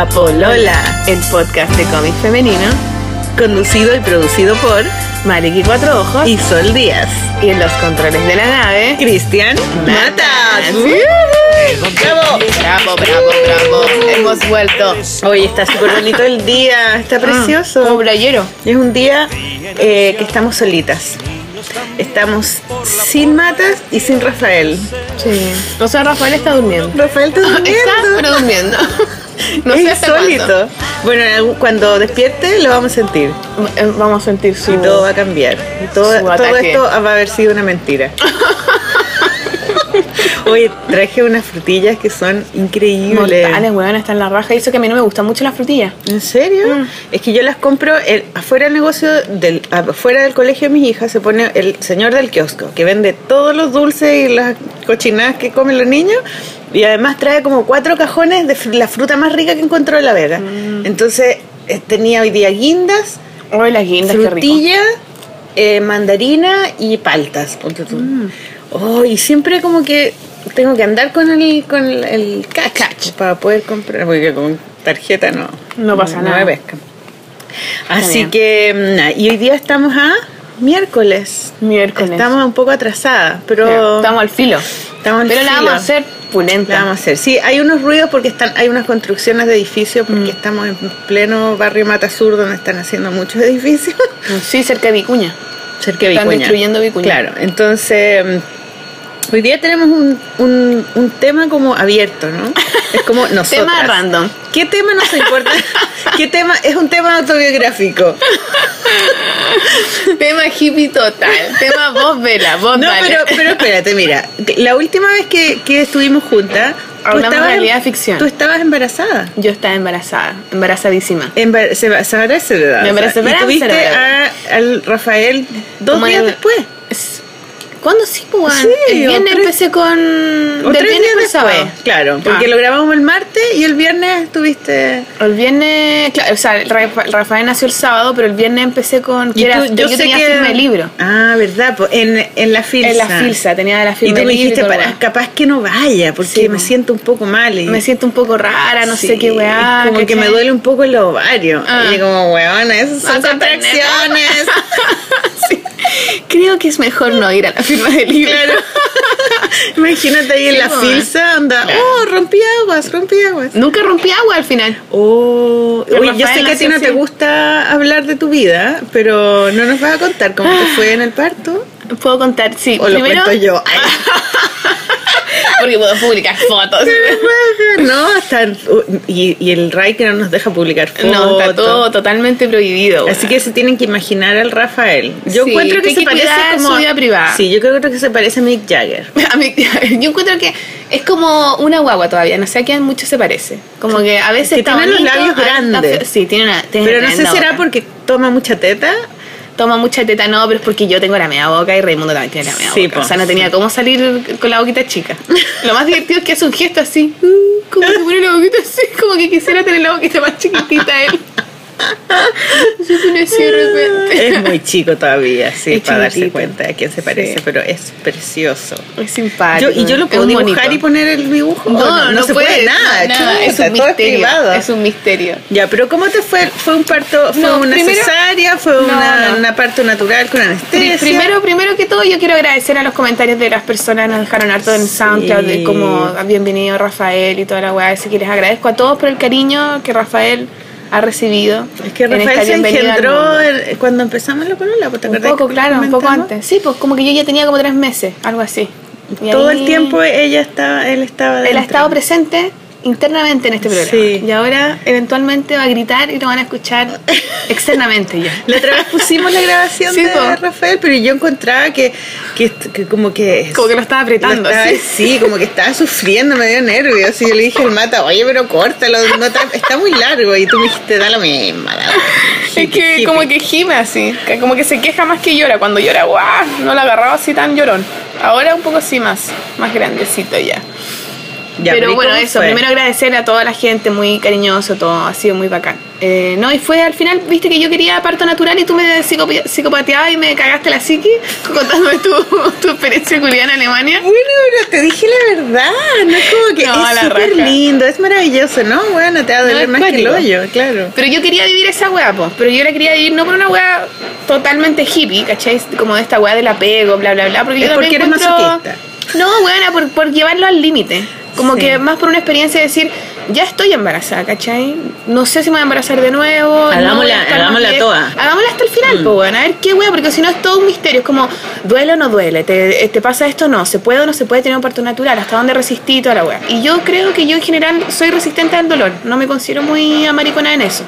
La Polola, el podcast de cómic femenino, conducido y producido por Mariki Cuatro Ojos y Sol Díaz. Y en los controles de la nave, Cristian Matas. ¡Bravo! ¡Bravo, bravo, bravo! Hemos vuelto. Hoy está súper bonito el día, está precioso. Como playero. Es un día eh, que estamos solitas. Estamos sin Matas y sin Rafael. Sí. O sea, Rafael está durmiendo. Rafael está durmiendo. Está, pero durmiendo. No sé hasta insólito. Bueno, cuando despierte lo vamos a sentir. Eh, vamos a sentir su. Y todo va a cambiar. Y todo, todo esto va a haber sido una mentira. Oye, traje unas frutillas que son increíbles. Mortales, weón, están en la raja. Y eso que a mí no me gustan mucho las frutillas. ¿En serio? Mm. Es que yo las compro el, afuera del negocio, del, afuera del colegio de mis hijas, se pone el señor del kiosco, que vende todos los dulces y las cochinadas que comen los niños. Y además trae como cuatro cajones de la fruta más rica que encontró en La Vega. Mm. Entonces eh, tenía hoy día guindas, hoy las guindas, frutilla, eh, mandarina y paltas. Ponte tú. Mm. Oh, y siempre como que tengo que andar con el, con el, catch, para poder comprar, porque con tarjeta no, no pasa nada. Me pesca. Así que, y hoy día estamos a miércoles. Miércoles. Estamos un poco atrasadas, pero... estamos al filo. Estamos al pero la vamos a hacer pulenta. La vamos a hacer. Sí, hay unos ruidos porque están hay unas construcciones de edificios, porque mm. estamos en pleno barrio Mata Sur, donde están haciendo muchos edificios. Sí, cerca de Vicuña. Cerca de Vicuña. Están destruyendo Vicuña. Claro, entonces Hoy día tenemos un, un, un tema como abierto, ¿no? Es como nosotros. tema random. ¿Qué tema nos importa? ¿Qué tema? Es un tema autobiográfico. tema hippie total. Tema voz vela, voz No, pero, pero espérate, mira. La última vez que, que estuvimos juntas, Hablamos de realidad ficción. Tú estabas embarazada. Yo estaba embarazada, embarazadísima. Embar se, se, se, Me embaracé, y tuviste a, al Rafael dos días después. ¿Cuándo sí, pues? Sí, el viernes empecé con. O viernes días después, claro. Porque ah. lo grabamos el martes y el viernes estuviste. El viernes. Claro, o sea, Rafael nació el sábado, pero el viernes empecé con. Que era, yo, tenía que... firme libro. Ah, ¿verdad? Pues en, en la filsa. En la filsa, tenía la firma Y tú me dijiste, para, capaz que no vaya, porque me siento un poco mal. Y... Me siento un poco rara, no sé qué weá. Como que me duele un poco el ovario. Ah. Y como, weón, esas son contracciones. sí. Creo que es mejor no ir a la firma del libro. Imagínate ahí en la filsa, anda, oh, rompí aguas, rompí aguas. Nunca rompí agua al final. Oh, oye, yo sé que a ti no te gusta hablar de tu vida, pero no nos vas a contar cómo te fue en el parto. Puedo contar, sí. O lo cuento yo. Porque puedo publicar fotos. No, hasta y, y, el RAI que no nos deja publicar fotos. No, está todo totalmente prohibido. Así que se tienen que imaginar al Rafael. Yo encuentro que, se parece como su vida privada. Sí, yo creo que se parece a Mick Jagger. A Mick Jagger. Yo encuentro que es como una guagua todavía, no sé a quién mucho se parece. Como que a veces que tiene los labios grandes. sí, tiene una Pero no sé si será porque toma mucha teta toma mucha teta, no, pero es porque yo tengo la media boca y Raimundo también tiene la media sí, boca. O sea, no tenía cómo salir con la boquita chica. Lo más divertido es que hace un gesto así, como que pone la boquita así, como que quisiera tener la boquita más chiquitita él. Es muy chico todavía, sí, para darse cuenta de quién se parece, pero es precioso. Es simpático. ¿Y yo lo puedo dibujar y poner el dibujo? No, no, se puede, nada. es un misterio. Es, un misterio. Ya, pero ¿cómo te fue? ¿Fue un parto? ¿Fue una cesárea? ¿Fue una, una, parto natural con anestesia? Primero, primero que todo, yo quiero agradecer a los comentarios de las personas nos dejaron harto en SoundCloud, como bienvenido Rafael y toda la weá. Así que les agradezco a todos por el cariño que Rafael ha recibido. Es que Rafael se engendró cuando empezamos la polola, ¿te Un poco, claro, un poco antes. Sí, pues como que yo ya tenía como tres meses, algo así. Todo el tiempo ella estaba, él estaba Él ha estado presente internamente en este programa. Y ahora eventualmente va a gritar y lo van a escuchar externamente ya. La otra vez pusimos la grabación de Rafael, pero yo encontraba que, que, como que... Como que lo estaba apretando. sí, como que estaba sufriendo, me dio nervios. Y yo le dije al mata, oye, pero córtalo, no está muy largo. Y tú me dijiste, da la misma. es que como que gime así, como que se queja más que llora. Cuando llora, guau, no la agarraba así tan llorón. Ahora un poco así más, más grandecito ya pero bueno, eso, primero agradecer a toda la gente, muy cariñoso, todo, ha sido muy bacán. Eh, no, y fue al final, viste que yo quería parto natural y tú me psicopateabas y me cagaste la psiqui contándome tu, tu experiencia culiada en Alemania. Bueno, pero te dije la verdad, no es como que es súper lindo, es maravilloso, ¿no? Bueno, te va a doler más que el hoyo, claro. Pero yo quería vivir esa weá, pues, pero yo la quería vivir no por una weá totalmente hippie, ¿cachai? Como de esta weá del apego, bla, bla, bla. Porque es yo porque eres masoquista. No, por, por llevarlo al límite. Como que más por una experiencia de decir, ya estoy embarazada, ¿cachai? No sé si me voy a embarazar de nuevo. Hagámosla, hagámosla toda. Hagámosla hasta el final, mm. pues bueno, a ver qué wea, porque si no es todo un misterio. Es como, ¿duele o no duele? ¿Te, ¿Te, pasa esto o no? ¿Se puede o no se puede tener un parto natural? ¿Hasta dónde resistí toda la wea? Y yo creo que yo en general soy resistente al dolor. No me considero muy amaricona en eso.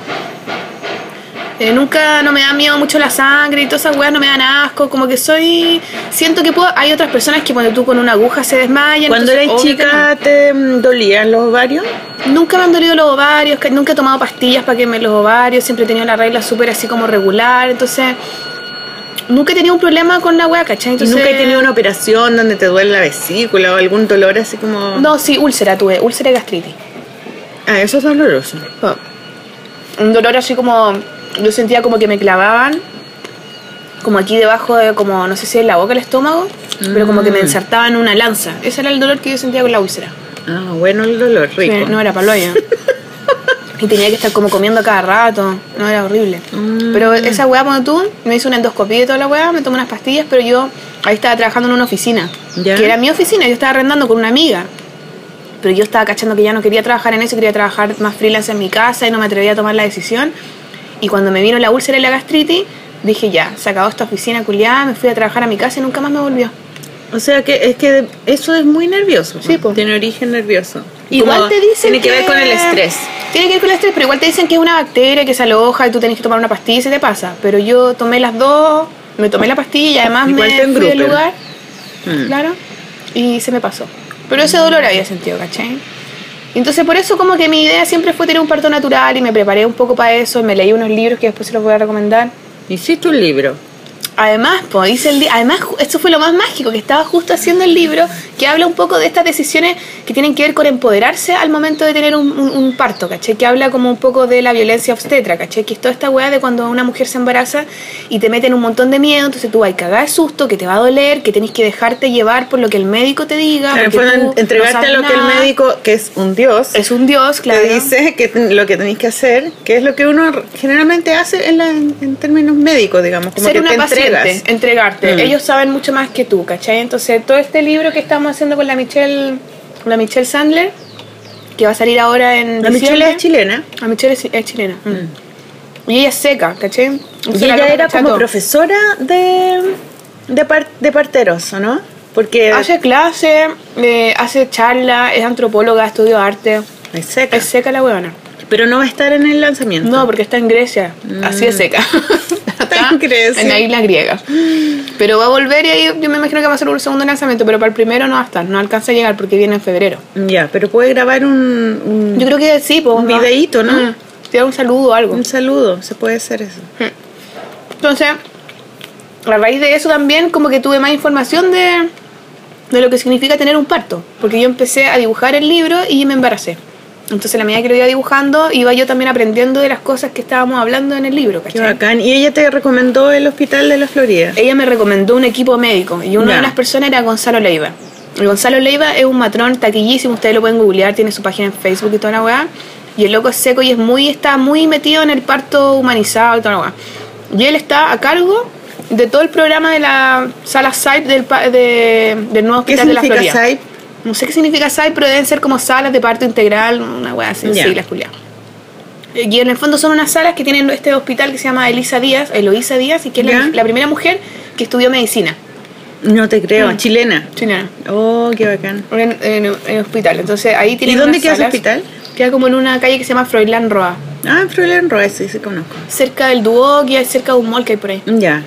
Eh, nunca no me da miedo mucho la sangre y todas esas weas no me dan asco. Como que soy. Siento que puedo. Hay otras personas que cuando tú con una aguja se desmayan. Cuando eres chica, ¿te dolían los ovarios? Nunca me han dolido los ovarios. Nunca he tomado pastillas para que me los ovarios. Siempre he tenido la regla súper así como regular. Entonces. Nunca he tenido un problema con la wea, ¿cachai? Entonces, ¿Nunca he tenido una operación donde te duele la vesícula o algún dolor así como.? No, sí, úlcera tuve, úlcera y gastritis. Ah, eso es doloroso. Oh. Un dolor así como yo sentía como que me clavaban como aquí debajo de como no sé si en la boca el estómago pero como que me mm. ensartaban una lanza. Ese era el dolor que yo sentía con la úlcera. Ah bueno el dolor rico. no era paloya y tenía que estar como comiendo cada rato no era horrible. Mm. pero esa weá cuando tú me hizo una endoscopia y toda la weá me tomé unas pastillas pero yo ahí estaba trabajando en una oficina que era mi oficina yo estaba arrendando con una amiga. Pero yo estaba cachando que ya no quería trabajar en eso quería trabajar más freelance en mi casa y no me atrevía a tomar la decisión y cuando me vino la úlcera y la gastritis, dije ya, se acabó esta oficina culiada, me fui a trabajar a mi casa y nunca más me volvió. O sea que es que eso es muy nervioso. Sí, pues. Tiene origen nervioso. Igual te dicen. Tiene que, ver con el estrés. Tiene que ver con el estrés, pero igual te dicen que es una bacteria que se aloja y tú tenés que tomar una pastilla y se te pasa. Pero yo tomé las dos, me tomé la pastilla y además me fui del lugar. Mm. Claro. Y se me pasó. Pero ese dolor había sentido, ¿cachai? Entonces por eso como que mi idea siempre fue tener un parto natural y me preparé un poco para eso, me leí unos libros que después se los voy a recomendar. ¿Hiciste un libro? Además, pues, hice el además, esto fue lo más mágico, que estaba justo haciendo el libro que habla un poco de estas decisiones que tienen que ver con empoderarse al momento de tener un, parto, ¿caché? Que habla como un poco de la violencia obstetra, ¿caché? Que es toda esta weá de cuando una mujer se embaraza y te meten un montón de miedo, entonces tú vas a cagar de susto, que te va a doler, que tenés que dejarte llevar por lo que el médico te diga. Claro, entregarte a lo que el médico, que es un dios, es un dios, claro. Te dice que lo que tenés que hacer, que es lo que uno generalmente hace en, en, términos médicos, digamos, como Ser que una entregarte. Mm. Ellos saben mucho más que tú, ¿cachai? Entonces, todo este libro que estamos haciendo con la Michelle, la Michelle Sandler, que va a salir ahora en. La Michelle es chilena. La Michelle es, chilena. Mm. Mm. Y ella es seca, ¿cachai? y ella era como profesora de, de, de parteros, ¿no? Porque hace clase, eh, hace charla, es antropóloga, estudio arte. Es seca. Es seca la huevona. Pero no va a estar en el lanzamiento. No, porque está en Grecia. Así es seca. en la isla griega. Pero va a volver y ahí yo me imagino que va a ser un segundo lanzamiento, pero para el primero no va a estar, no alcanza a llegar porque viene en febrero. Ya, pero puede grabar un, Yo creo que sí, pues, un videíto, ¿no? Mm, tirar un saludo o algo. Un saludo, se puede hacer eso. Entonces, a raíz de eso también como que tuve más información de, de lo que significa tener un parto, porque yo empecé a dibujar el libro y me embaracé. Entonces, la medida que lo iba dibujando, iba yo también aprendiendo de las cosas que estábamos hablando en el libro. ¿cachai? Qué bacán. ¿Y ella te recomendó el hospital de la Florida? Ella me recomendó un equipo médico y una de las personas era Gonzalo Leiva. Gonzalo Leiva es un matrón taquillísimo, ustedes lo pueden googlear, tiene su página en Facebook y toda la weá. Y el loco es seco y es muy, está muy metido en el parto humanizado y toda la weá. Y él está a cargo de todo el programa de la sala SAIP del, del nuevo hospital de la Florida. SAIP? No sé qué significa SAI, pero deben ser como salas de parto integral, una weá así, yeah. siglas, Julia. Y en el fondo son unas salas que tienen este hospital que se llama Elisa Díaz, Eloísa Díaz, y que es la, primera mujer que estudió medicina. No te creo, mm. chilena. Chilena. Oh, qué bacán. En, el hospital. Entonces ahí tiene ¿Y dónde queda ese hospital? Queda como en una calle que se llama Froilán Roa. Ah, Froilán Roa, sí, se conozco. Cerca del Duoc cerca de un mall que hay por ahí. Ya.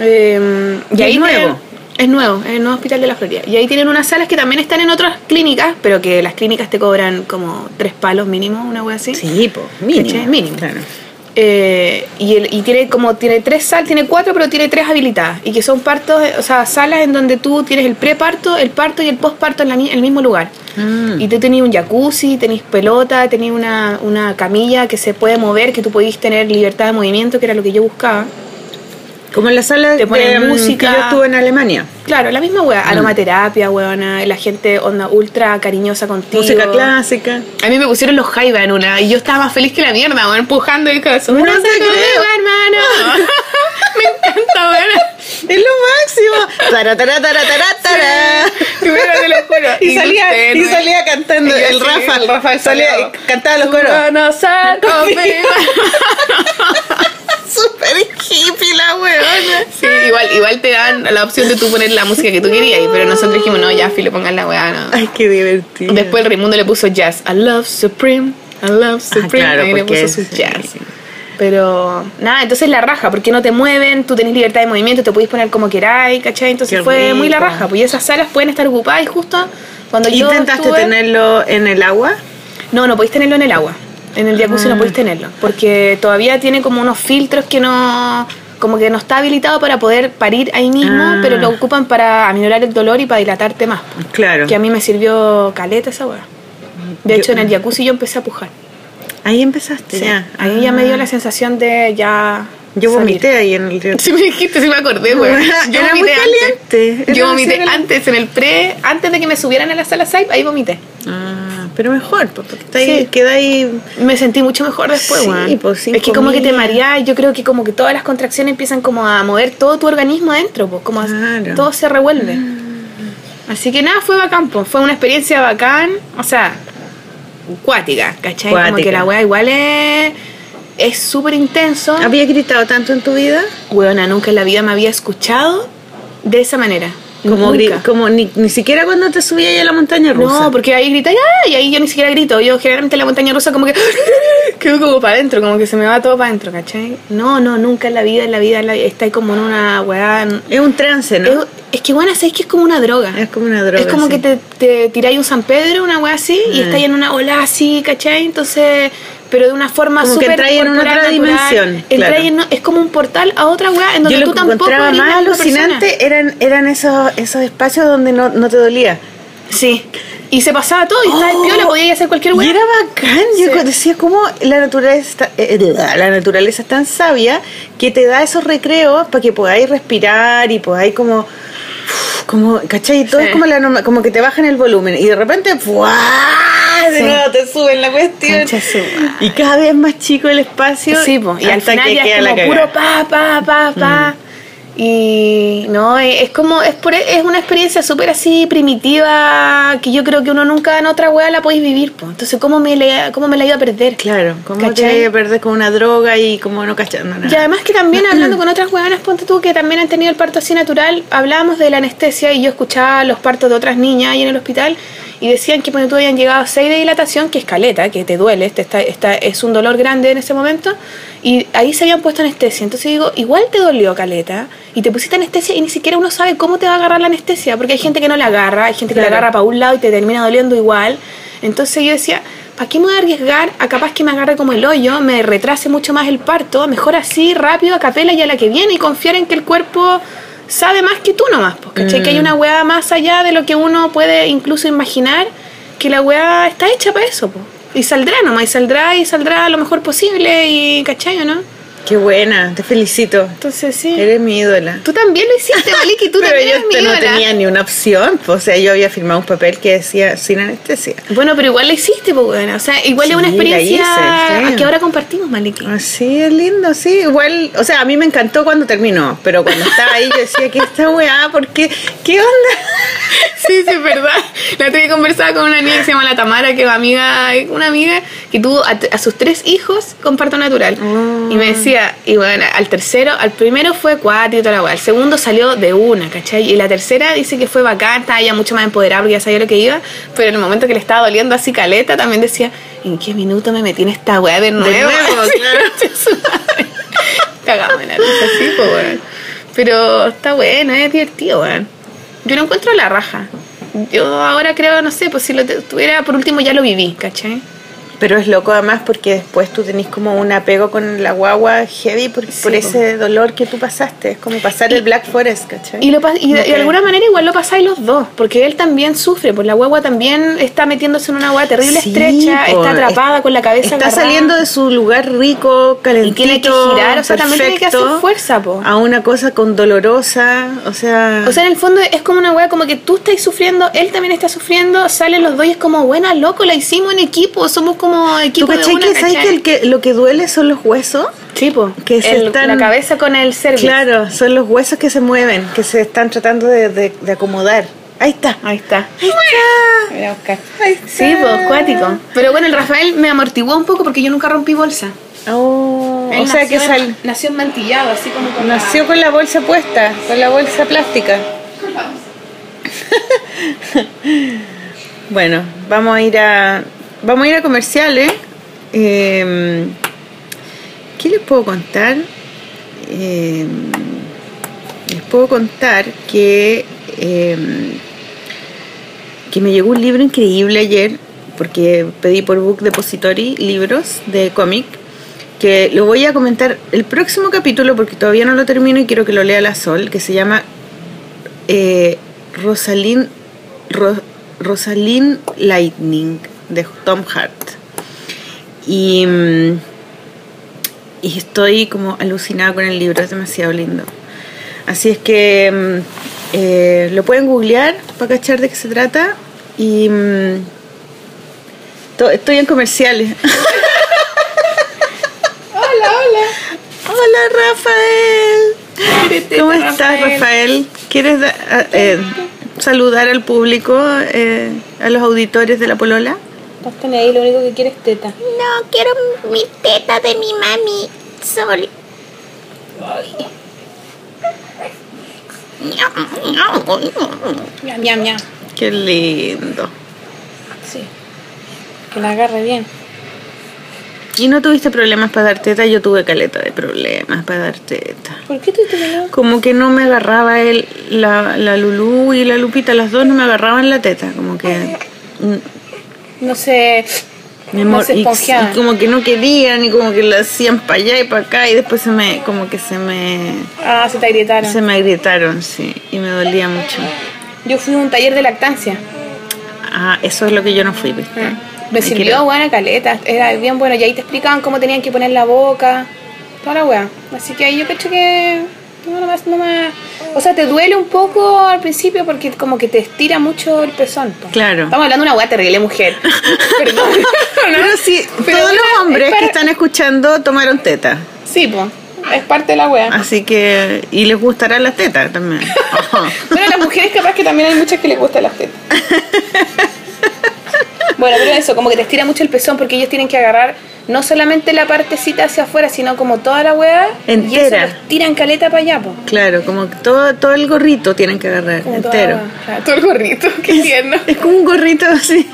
Eh, y, ahí nuevo. Es nuevo, es el nuevo hospital de la Florida. Y ahí tienen unas salas que también están en otras clínicas, pero que las clínicas te cobran como tres palos mínimo, una wea así. Sí, pues, mínimo. Mínimo. Eh, y, el, y tiene como tiene tres salas, tiene cuatro, pero tiene tres habilitadas. Y que son partos, o sea, salas en donde tú tienes el preparto, el parto y el postparto en, la, en el mismo lugar. Mm. Y tú tenías un jacuzzi, tenías pelota, tenías una, una camilla que se puede mover, que tú podías tener libertad de movimiento, que era lo que yo buscaba. Como en la sala Te ponen de mm, música. que yo estuve en Alemania. Claro, la misma weá, aromaterapia, weona, la gente onda ultra cariñosa contigo. Música clásica. A mí me pusieron los jaiba en una y yo estaba más feliz que la mierda, weón, empujando y cosas. No ¡No se creo. hermano! me encanta, weón. Es lo máximo. Tara, tara, tara, tara, tara. Primero te lo juro. Y salía, y ¿no? salía cantando el Rafa. el Rafa salía, cantaba los coros. Conocer conmigo. Súper hippie la weona. Sí, igual, igual te dan la opción de tú poner la música que tú querías, pero nosotros dijimos, no, ya, filo, pongan la weá, no. Ay, qué divertido. Después el Raimundo le puso jazz. I love Supreme. I love Supreme. claro, y le puso su jazz. sí. Pero nada, entonces la raja, porque no te mueven, tú tenés libertad de movimiento, te podés poner como queráis, ¿cachai? Entonces Qué fue muy la raja. Pues y esas salas pueden estar ocupadas y justo cuando yo. ¿Intentaste estuve- tenerlo en el agua? No, no podéis tenerlo en el agua. En el jacuzzi no podéis tenerlo. Porque todavía tiene como unos filtros que no. Como que no está habilitado para poder parir ahí mismo, Ah. pero lo ocupan para aminorar el dolor y para dilatarte más. Claro. Que a mí me sirvió caleta esa weá. De Yo- hecho, en el jacuzzi yo empecé a pujar. Ahí empezaste Sí. ya. Ahí ya me dio Ah. la sensación de ya. Yo salir. vomité ahí en el río. Sí me dijiste, sí me acordé, güey. Yo Era muy vomité caliente. antes. Yo vomité antes, en el pre, antes de que me subieran a la sala SAIP, ahí vomité. Ah, pero mejor, pues, porque está ahí, Sí. queda ahí. Me sentí mucho mejor después, Sí, pues, Es que como que te mareás, yo creo que como que todas las contracciones empiezan como a mover todo tu organismo adentro, pues como Claro. todo se revuelve. Así que nada, fue bacán, pues. Fue una experiencia bacán, o sea, cuática, ¿cachai? Como que la weá igual es es súper intenso. ¿Había gritado tanto en tu vida? Weona, nunca en la vida me había escuchado de esa manera. Como, como ni, ni siquiera cuando te subías ahí a la montaña rusa. No, porque ahí grita ¡ah! y ahí yo ni siquiera grito. Yo generalmente en la montaña rusa como que quedo como para adentro, como que se me va todo para adentro, ¿cachai? No, no, nunca en la vida, en la vida, en la vida. Está ahí como en una weá. Es un trance, ¿no? Es, es que bueno, sabes que es como una droga. Es como una droga. es como sí. que te, te tiráis un San Pedro, una weá así, y Ah. estáis en una ola así, ¿cachai? Entonces, pero de una forma Como que entráis en una otra natural. dimensión, claro. en- es como un portal a otra weá en donde Yo tú lo que tampoco encontraba más alucinante eran, eran esos, esos espacios donde no, no te dolía. Sí. Y se pasaba todo, y estaba Oh, el piola, podía hacer cualquier Y weá. era bacán. Yo decía cómo la naturaleza, está- eh, la naturaleza es tan sabia que te da esos recreos para que podáis respirar y podáis como. Como, ¿cachai? Todo Sí. es como, la como que te bajan el volumen y de repente de Sí. nuevo te suben la cuestión. Y cada vez más chico el espacio. Sí, po, y al final que ya es la como puro pa, pa, pa, pa. Y no, es como, es, por- es una experiencia súper así primitiva que yo creo que uno nunca en otra wea la podéis vivir, pues. Entonces, ¿cómo me, le, ¿cómo me la iba a perder? Claro, como ¿Cachai? te perder con una droga y como no cachando nada. Y además que también hablando con otras huevanas, ponte tú, que también han tenido el parto así natural, hablábamos de la anestesia y yo escuchaba los partos de otras niñas ahí en el hospital y decían que ponte tú habían llegado a 6 de dilatación, que es caleta, que te duele, este está, está, es un dolor grande en ese momento, y ahí se habían puesto anestesia. Entonces digo, igual te dolió caleta y te pusiste anestesia y ni siquiera uno sabe cómo te va a agarrar la anestesia, porque hay gente que no la agarra, hay gente que la agarra para un lado y te termina doliendo igual. Entonces yo decía, ¿para qué me voy a arriesgar a capaz que me agarre como el hoyo, me retrase mucho más el parto? Mejor así, rápido, a capela y a la que viene y confiar en que el cuerpo sabe más que tú nomás, pues, ¿cachai? Mm. Que hay una weá más allá de lo que uno puede incluso imaginar, que la weá está hecha para eso, pues. Y saldrá nomás, y saldrá y saldrá lo mejor posible y, ¿cachai o no? Qué buena, te felicito. Entonces sí. Eres mi ídola. Tú también lo hiciste, Maliki, tú Pero también yo eres mi te- no tenía ni una opción. pues, O sea, yo había firmado un papel que decía sin anestesia. Bueno, pero igual la hiciste, pues, bueno. O sea, igual es Sí, una la experiencia hice, sí. que ahora compartimos, Maliki. Así es lindo, sí. Igual, o sea, a mí me encantó cuando terminó, pero cuando estaba ahí yo decía que esta weá, ¿por qué? ¿Qué onda? Sí, sí, es verdad. La otra vez conversaba con una niña que se llama la Tamara, que es amiga, una amiga que tuvo a, a sus tres hijos con parto natural. Oh. Y me decía, y bueno, al tercero, al primero fue cuatro y toda la weá. Al segundo salió de una, ¿cachai? Y la tercera dice que fue bacán, estaba ya mucho más empoderada porque ya sabía lo que iba. Pero en el momento que le estaba doliendo así caleta, también decía, ¿en qué minuto me metí en esta weá de nuevo? nuevo, Sí, claro. la risa, sí, pues. Pero está bueno, es divertido, weón. Yo lo encuentro a la raja. Yo ahora creo, no sé, pues si lo tuviera por último ya lo viví, ¿cachai? Pero es loco además porque después tú tenés como un apego con la guagua heavy por, por ese dolor que tú pasaste. Es como pasar el Black Forest, ¿cachai? Y, lo, y, de, alguna manera igual lo pasáis los dos, porque él también sufre, pues la guagua también está metiéndose en una guagua terrible estrecha, está atrapada con la cabeza Está saliendo de su lugar rico, calentito, y tiene que girar, o sea, también tiene que hacer fuerza, po. A una cosa con dolorosa, o sea... O sea, en el fondo es como una guagua como que tú estás sufriendo, él también está sufriendo, salen los dos y es como, buena, loco, la hicimos en equipo, somos como equipo de una, que, ¿sabes que, el que lo que duele son los huesos? Sí, que se están, la cabeza con el cervix. Claro, son los huesos que se mueven, que se están tratando de, de, acomodar. Ahí está. Ahí está. Ahí está. Voy a buscar. Sí, pues, cuático. Pero bueno, el Rafael me amortiguó un poco porque yo nunca rompí bolsa. Oh, o sea que sal... nació mantillado, así como con Nació con la bolsa puesta, con la bolsa plástica. bueno, vamos a ir a vamos a ir a comerciales. Eh, ¿Qué les puedo contar? Eh, les puedo contar que, eh, que me llegó un libro increíble ayer, porque pedí por Book Depository libros de cómic, que lo voy a comentar el próximo capítulo porque todavía no lo termino y quiero que lo lea la Sol, que se llama eh, Rosalind, Rosalind Lightning de Tom Hart. Y, mm, y estoy como alucinada con el libro, es demasiado lindo. Así es que mm, eh, lo pueden googlear para cachar de qué se trata. Y mm, estoy en comerciales. hola, hola. Hola, Rafael. ¿Cómo estás, Rafael? ¿Quieres eh, saludar al público, eh, a los auditores de la Polola? Estás ahí, lo único que quieres es teta. No, quiero mi teta de mi mami, Sol. Miam, miam, miam. Qué lindo. Sí. Que la agarre bien. ¿Y no tuviste problemas para dar teta? Yo tuve caleta de problemas para dar teta. ¿Por qué tuviste problemas? Como que no me agarraba él, la, la Lulú y la Lupita, las dos no me agarraban la teta. Como que no sé, no se y, como que no querían y como que lo hacían para allá y para acá y después se me, como que se me... Ah, se te agrietaron. Se me agrietaron, sí, y me dolía mucho. Yo fui a un taller de lactancia. Ah, eso es lo que yo no fui, ¿viste? Ah, me sirvió buena caleta, era bien bueno, y ahí te explicaban cómo tenían que poner la boca, toda la weá. Así que ahí yo cacho que no, más, no más. O sea, te duele un poco al principio porque como que te estira mucho el pezón. Claro. Estamos hablando de una weá terrible mujer. Perdón. Pero sí, todos los hombres que están escuchando tomaron teta. Sí, pues. Es parte de la wea. Así que. Y les gustarán las tetas también. bueno, las mujeres capaz que también hay muchas que les gustan las tetas. bueno, pero eso, como que te estira mucho el pezón porque ellos tienen que agarrar no solamente la partecita hacia afuera, sino como toda la hueá entera. Y eso tiran caleta para allá, po. Claro, como todo, todo el gorrito tienen que agarrar, entero. todo el gorrito, qué tierno. Es como un gorrito así,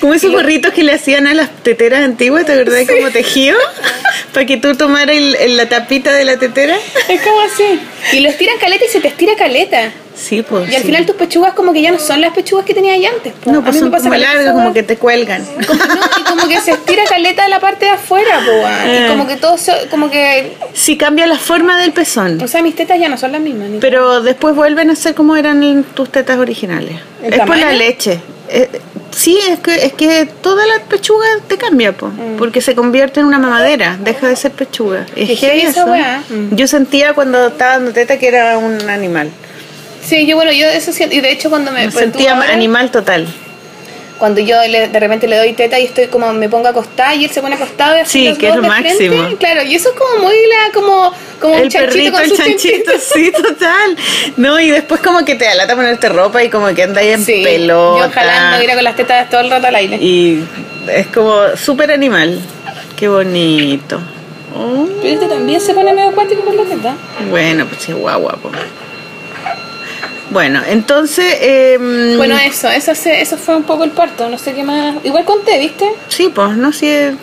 como esos gorritos que le hacían a las teteras antiguas, ¿te acordás? Como tejido, para que tú tomaras la tapita de la tetera. Es como así. Y los tiran caleta y se te estira caleta. Sí, pues. Y al final tus pechugas como que ya no son las pechugas que tenías antes. No, pues son como largas, como que te cuelgan. Como, no, y como que se estira caleta de la parte de afuera, pues. Y eh. como que todo, como que... Sí, cambia la forma del pezón. O sea, mis tetas ya no son las mismas. Pero después vuelven a ser como eran tus tetas originales. Es por la leche. Eh, sí, es que, es que toda la pechuga te cambia, pues porque se convierte en una mamadera, deja de ser pechuga. Es que eso. Yo sentía cuando estaba dando teta que era un animal. Sí, yo bueno, yo eso siento, y de hecho cuando me... me sentía animal total. Cuando yo de repente le doy teta y estoy como me pongo acostada y él se pone acostado y así Sí, que es lo máximo. claro, y eso es como muy la, como, como el un chanchito perrito, el chanchito, sí, total. No, y después como que te alata ponerte ropa y como que anda ahí en sí, pelota. Yo jalando, ir con las tetas todo el rato al aire. Y es como súper animal. Qué bonito. Pero este también se pone medio acuático con la teta. Bueno, pues sí, guau, guapo. Bueno, entonces... Eh, bueno, eso, eso, eso fue un poco el parto, no sé qué más... Igual conté, ¿viste? Sí, pues, no sé,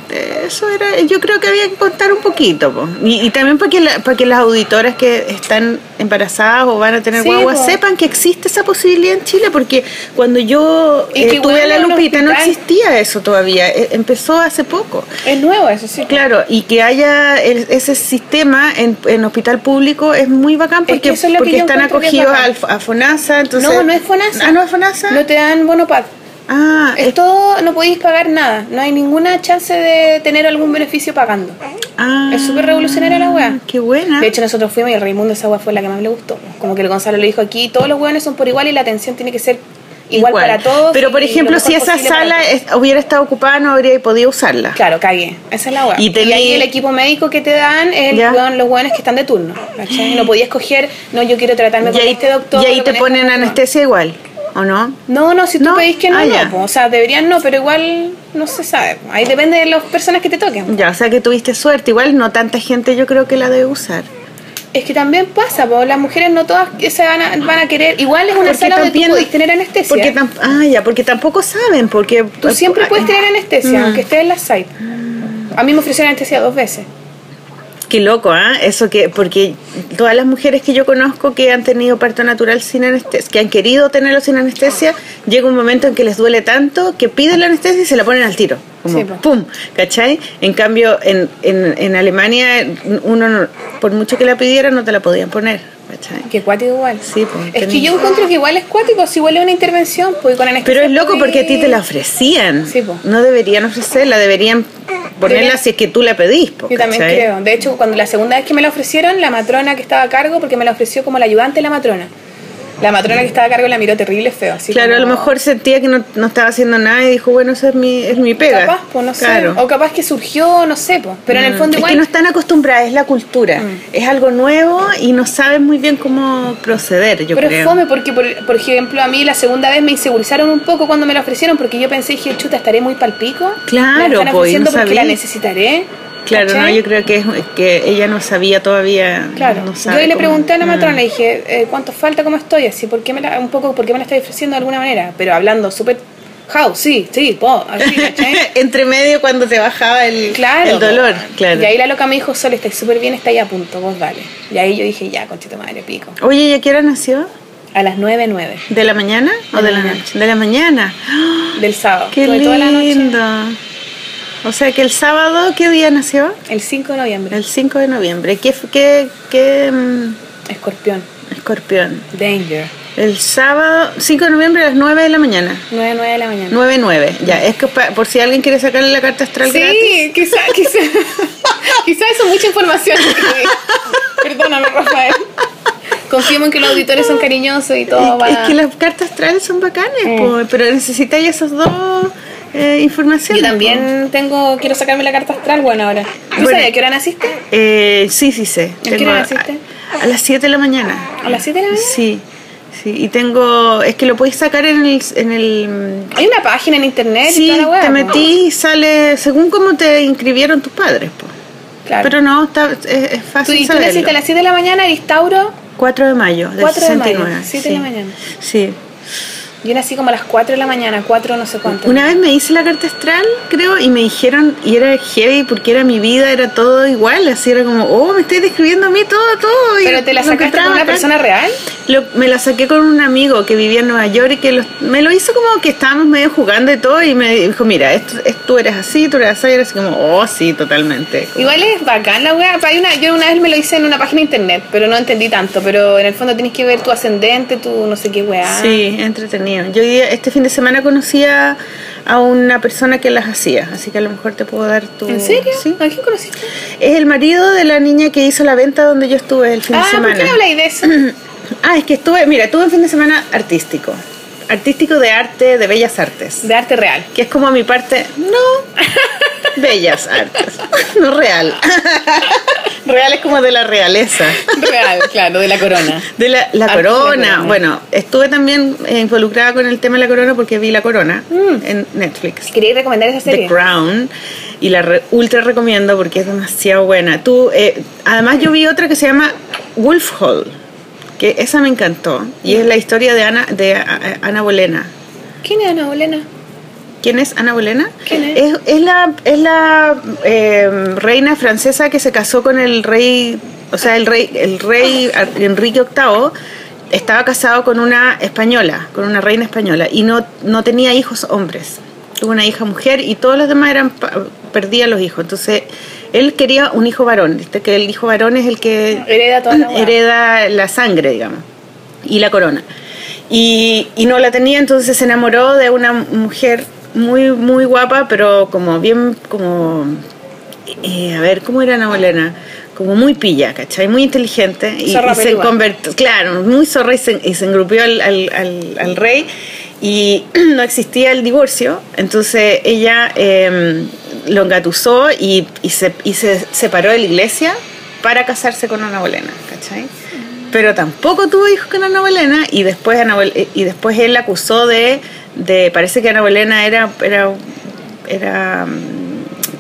eso era... Yo creo que había que contar un poquito, pues. Y, también para que, para que las auditoras que están embarazadas o van a tener guaguas sepan que existe esa posibilidad en Chile, porque cuando yo eh, tuve a la Lupita no existía eso todavía, e, empezó hace poco. Es nuevo eso, sí. Claro, y que haya ese sistema en, en, hospital público es muy bacán porque, porque están acogidos a, FONASA. Entonces, no, no es FONASA. Ah, no es FONASA. No te dan bonopad. Ah, es, todo, no podéis pagar nada, no hay ninguna chance de tener algún beneficio pagando. Ah, es súper revolucionaria la weá. Qué buena. De hecho, nosotros fuimos y el Raimundo esa weá fue la que más le gustó. Como que el Gonzalo le dijo aquí, todos los weones son por igual y la atención tiene que ser igual, para todos. Pero, por ejemplo, si esa sala hubiera estado ocupada, no habría podido usarla. Claro, cagué. Esa es la weá. Y, ahí el equipo médico que te dan es los weones que están de turno. No podías escoger, no, yo quiero tratarme con este doctor. Y ahí te ponen anestesia igual. ¿O no? No, no, si tú pedís que no, ah, no o sea, deberían no, pero igual no se sabe. Ahí depende de las personas que te toquen. Ya, o sea que tuviste suerte. Igual no tanta gente yo creo que la debe usar. Es que también pasa, porque las mujeres no todas se van a, van a querer. Igual es una sala donde tú podés tener anestesia. Porque ah, ya, porque tampoco saben. porque Tú siempre puedes tener anestesia, mm. aunque estés en la site. A mí me ofrecieron anestesia dos veces. Qué loco, ¿ah? Eso que, porque todas las mujeres que yo conozco que han tenido parto natural sin anestesia, que han querido tenerlo sin anestesia, llega un momento en que les duele tanto que piden la anestesia y se la ponen al tiro. Como pum, ¿cachai? En cambio, en, en, en Alemania, uno, por mucho que la pidiera, no te la podían poner. Que cuático igual. Sí, pues, es que yo encuentro que igual es cuático, si igual es una intervención, pues con Pero es loco porque a ti te la ofrecían. Sí, pues. No deberían ofrecerla, deberían ponerla si es que tú la pedís. Yo también creo. De hecho, cuando la segunda vez que me la ofrecieron, la matrona que estaba a cargo, porque me la ofreció como la ayudante de la matrona. La matrona que estaba a cargo la miró terrible feo. Así claro, a lo mejor sentía que no, no, estaba haciendo nada y dijo, bueno, eso es mi, es mi pega. Capaz, pues no sé. O capaz que surgió, no sé, pues. Pero en el mm. fondo igual. Es que no están acostumbradas, es la cultura. Mm. Es algo nuevo y no saben muy bien cómo proceder, yo Pero creo. Pero fome porque, por, por, ejemplo, a mí la segunda vez me insegurizaron un poco cuando me la ofrecieron porque yo pensé, dije, chuta, estaré muy palpico. Claro, pues. No porque la necesitaré. Claro, no, yo creo que, es, que ella no sabía todavía. Claro, yo ahí le pregunté a la matrona, mm. le dije, eh, ¿cuánto falta? ¿Cómo estoy? Así, ¿por qué me la, un poco, ¿por qué me la estoy ofreciendo de alguna manera? Pero hablando súper How, sí, sí, po, así, Entre medio cuando te bajaba el, el dolor, claro. Y ahí la loca me dijo, Sol, está súper bien, está ahí a punto, vos dale. Y ahí yo dije, ya, conchito madre, pico. Oye, ¿y a qué hora nació? A las nueve, nueve. ¿De la mañana o de, la, noche? De la mañana. Del sábado. Qué lindo. O sea que el sábado, ¿qué día nació? El 5 de noviembre. El 5 de noviembre. ¿Qué? qué, qué mm? Escorpión. Escorpión. Danger. El sábado, 5 de noviembre a las 9 de la mañana. 9, 9 de la mañana. 9, 9. Ya, es que por si alguien quiere sacarle la carta astral sí, gratis. Sí, quizás quizá, quizá eso es mucha información. Perdóname, Rafael. Confiemos en que los auditores son cariñosos y todo. Es, es que las cartas astrales son bacanes, mm. pero necesitáis esos dos eh, información. Yo también tengo, quiero sacarme la carta astral, bueno, ahora. ¿Tú bueno, sabes a qué hora naciste? Eh, sí, sí sé. ¿A qué hora naciste? A, las 7 de la mañana. ¿A las 7 de la mañana? Sí. Sí, y tengo, es que lo podéis sacar en el, en el... Hay una página en internet sí, y toda la web, te metí y sale según cómo te inscribieron tus padres, pues. Claro. Pero no, está, es, es fácil ¿Tú, ¿Tú naciste a las 7 de la mañana, eres Tauro? 4 de mayo, del 4 69. De mayo, 7 sí. de la mañana. Sí. Yo nací como a las 4 de la mañana, 4 no sé cuánto. Una vez me hice la carta astral, creo, y me dijeron, y era heavy porque era mi vida, era todo igual, así era como, oh, me estoy describiendo a mí todo, todo. ¿Pero te la sacaste con una persona real? me la saqué con un amigo que vivía en Nueva York y que me lo hizo como que estábamos medio jugando y todo, y me dijo, mira, esto, tú eres así, tú eres así, y era así como, oh, sí, totalmente. Igual es bacán la weá, una, yo una vez me lo hice en una página de internet, pero no entendí tanto, pero en el fondo tienes que ver tu ascendente, tu no sé qué weá. Sí, entretenido. Yo este fin de semana conocí a, una persona que las hacía, así que a lo mejor te puedo dar tu... ¿En serio? ¿Sí? ¿A quién conociste? Es el marido de la niña que hizo la venta donde yo estuve el fin de semana. Ah, ¿por qué no habláis de eso? ah, es que estuve, mira, tuve un fin de semana artístico. Artístico de arte, de bellas artes. De arte real. Que es como mi parte, no, bellas artes, no real. real es como de la realeza. Real, claro, de la corona. De la, la corona. Bueno, estuve también involucrada con el tema de la corona porque vi la corona mm. en Netflix. Quería recomendar esa serie. The Crown. Y la ultra recomiendo porque es demasiado buena. Tú, eh, además yo vi otra que se llama Wolf Hall que esa me encantó y es la historia de Ana de Ana Bolena. ¿Quién es Ana Bolena? ¿Quién es Ana Bolena? ¿Quién es? Es, la, es la eh, reina francesa que se casó con el rey O sea, el rey, el rey Enrique VIII estaba casado con una española, con una reina española, y no, no tenía hijos hombres. Tuvo una hija mujer y todos los demás eran perdían los hijos. Entonces, él quería un hijo varón, ¿viste? que el hijo varón es el que hereda, toda la, hereda la sangre, digamos, y la corona. Y, y no la tenía, entonces se enamoró de una mujer muy, muy guapa, pero como bien, como, eh, a ver, ¿cómo era Ana Bolena? Como muy pilla, ¿cachai? Muy inteligente. Y, se convirtió, claro, muy zorra y se, y se engrupió al, al, al, rey y no existía el divorcio, entonces ella eh, lo engatusó y, y, se, y se separó de la iglesia para casarse con Ana Bolena, ¿cachai? Pero tampoco tuvo hijos con Ana Bolena y después, Ana, y después él la acusó de de parece que Ana Bolena era era era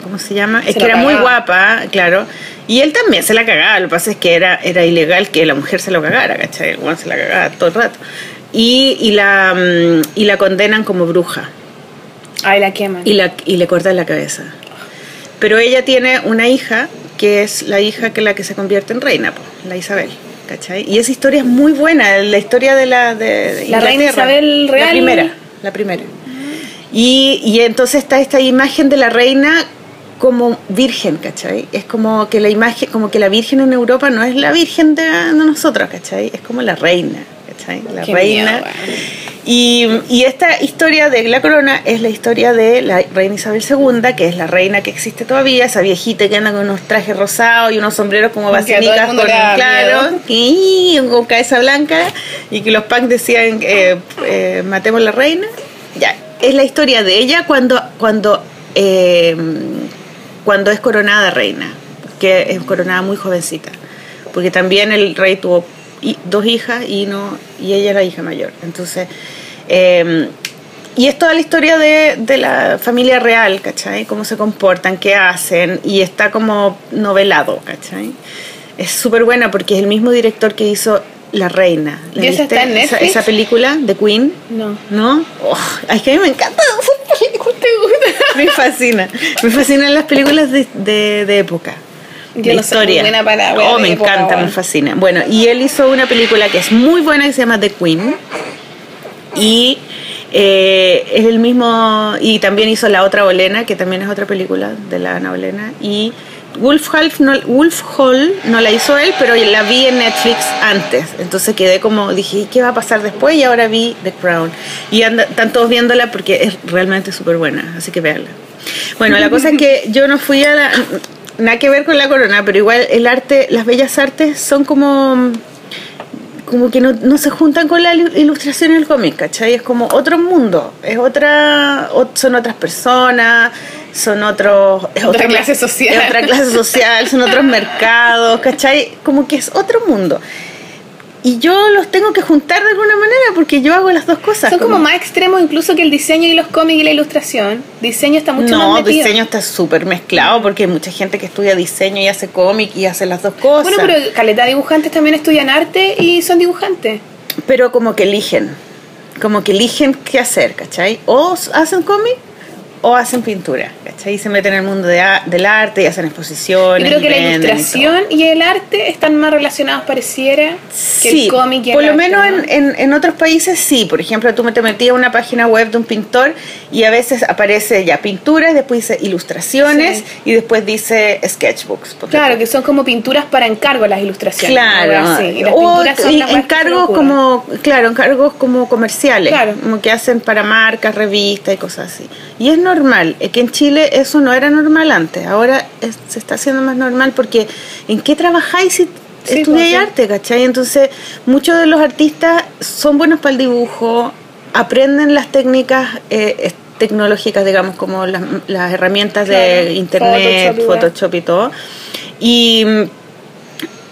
¿cómo se llama? es que era muy guapa, claro. Y él también se la cagaba, lo que pasa es que era, era ilegal que la mujer se lo cagara, ¿cachai? El se la cagaba todo el rato. Y, y, la, mm, y la condenan como bruja. La queman. Y, la, y le cortan la cabeza. Pero ella tiene una hija, que es la hija que la que se convierte en reina, la Isabel. ¿cachai? Y esa historia es muy buena, la historia de la de, la reina Isabel real. La primera la primera. Y, y entonces está esta imagen de la reina como virgen, ¿cachai? Es como que la imagen, como que la virgen en Europa no es la virgen de, nosotros, ¿cachai? Es como la reina, ¿cachai? La reina. Y, y, esta historia de la corona es la historia de la reina Isabel II, que es la reina que existe todavía, esa viejita que anda con unos trajes rosados y unos sombreros como basílicas con claro, y con cabeza blanca, y que los punks decían eh, eh, matemos la reina. Ya, es la historia de ella cuando, cuando eh, cuando es coronada reina, que es coronada muy jovencita, porque también el rey tuvo dos hijas y no y ella era hija mayor. Entonces, em, y es toda la historia de, de, la familia real, ¿cachai? Cómo se comportan, qué hacen, y está como novelado, ¿cachai? Es súper buena porque es el mismo director que hizo La Reina. ¿Y esa está en Esa, esa, película de Queen? No. ¿No? Oh, es que a mí me encanta me fascina. Me fascinan las películas de, de, época. De historia. oh, me encanta, me fascina. Bueno, y él hizo una película que es muy buena que se llama The Queen. Y eh, es el mismo. Y también hizo La Otra Bolena, que también es otra película de la Ana Bolena. Y Wolf, no, Wolf Hall no la hizo él, pero la vi en Netflix antes. Entonces quedé como, dije, ¿qué va a pasar después? Y ahora vi The Crown. Y están todos viéndola porque es realmente súper buena, así que véanla. Bueno, la cosa es que yo no fui a la... Nada que ver con la corona, pero igual el arte, las bellas artes son como como que no, no, se juntan con la ilustración y el cómic, ¿cachai? Es como otro mundo, es otra, son otras personas, son otros... Es otra, clase social. otra clase social, son otros mercados, ¿cachai? Como que es otro mundo. Y yo los tengo que juntar de alguna manera porque yo hago las dos cosas. Son como, más extremos incluso que el diseño y los cómics y la ilustración. Diseño está mucho más metido. No, diseño está súper mezclado porque hay mucha gente que estudia diseño y hace cómic y hace las dos cosas. Bueno, pero caleta dibujantes también estudian arte y son dibujantes. Pero como que eligen, como que eligen qué hacer, ¿cachai? O hacen cómic o hacen pintura, ¿cachai? Y se meten en el mundo de, del arte y hacen exposiciones. Yo creo que la ilustración y, el arte están más relacionados, pareciera, que el cómic y el Por lo menos en, en, otros países sí. Por ejemplo, tú me te metías a una página web de un pintor y a veces aparece ya pinturas, después dice ilustraciones y después dice sketchbooks. Claro, que son como pinturas para encargo las ilustraciones. Claro. Y las o encargos como, claro, encargos como comerciales, como que hacen para marcas, revistas y cosas así. Y es normal, es que en Chile eso no era normal antes, ahora se está haciendo más normal porque ¿en qué trabajáis si estudiáis pues, arte, cachai? Entonces muchos de los artistas son buenos para el dibujo, aprenden las técnicas eh, tecnológicas, digamos, como las, herramientas de internet, Photoshop, y todo. Y,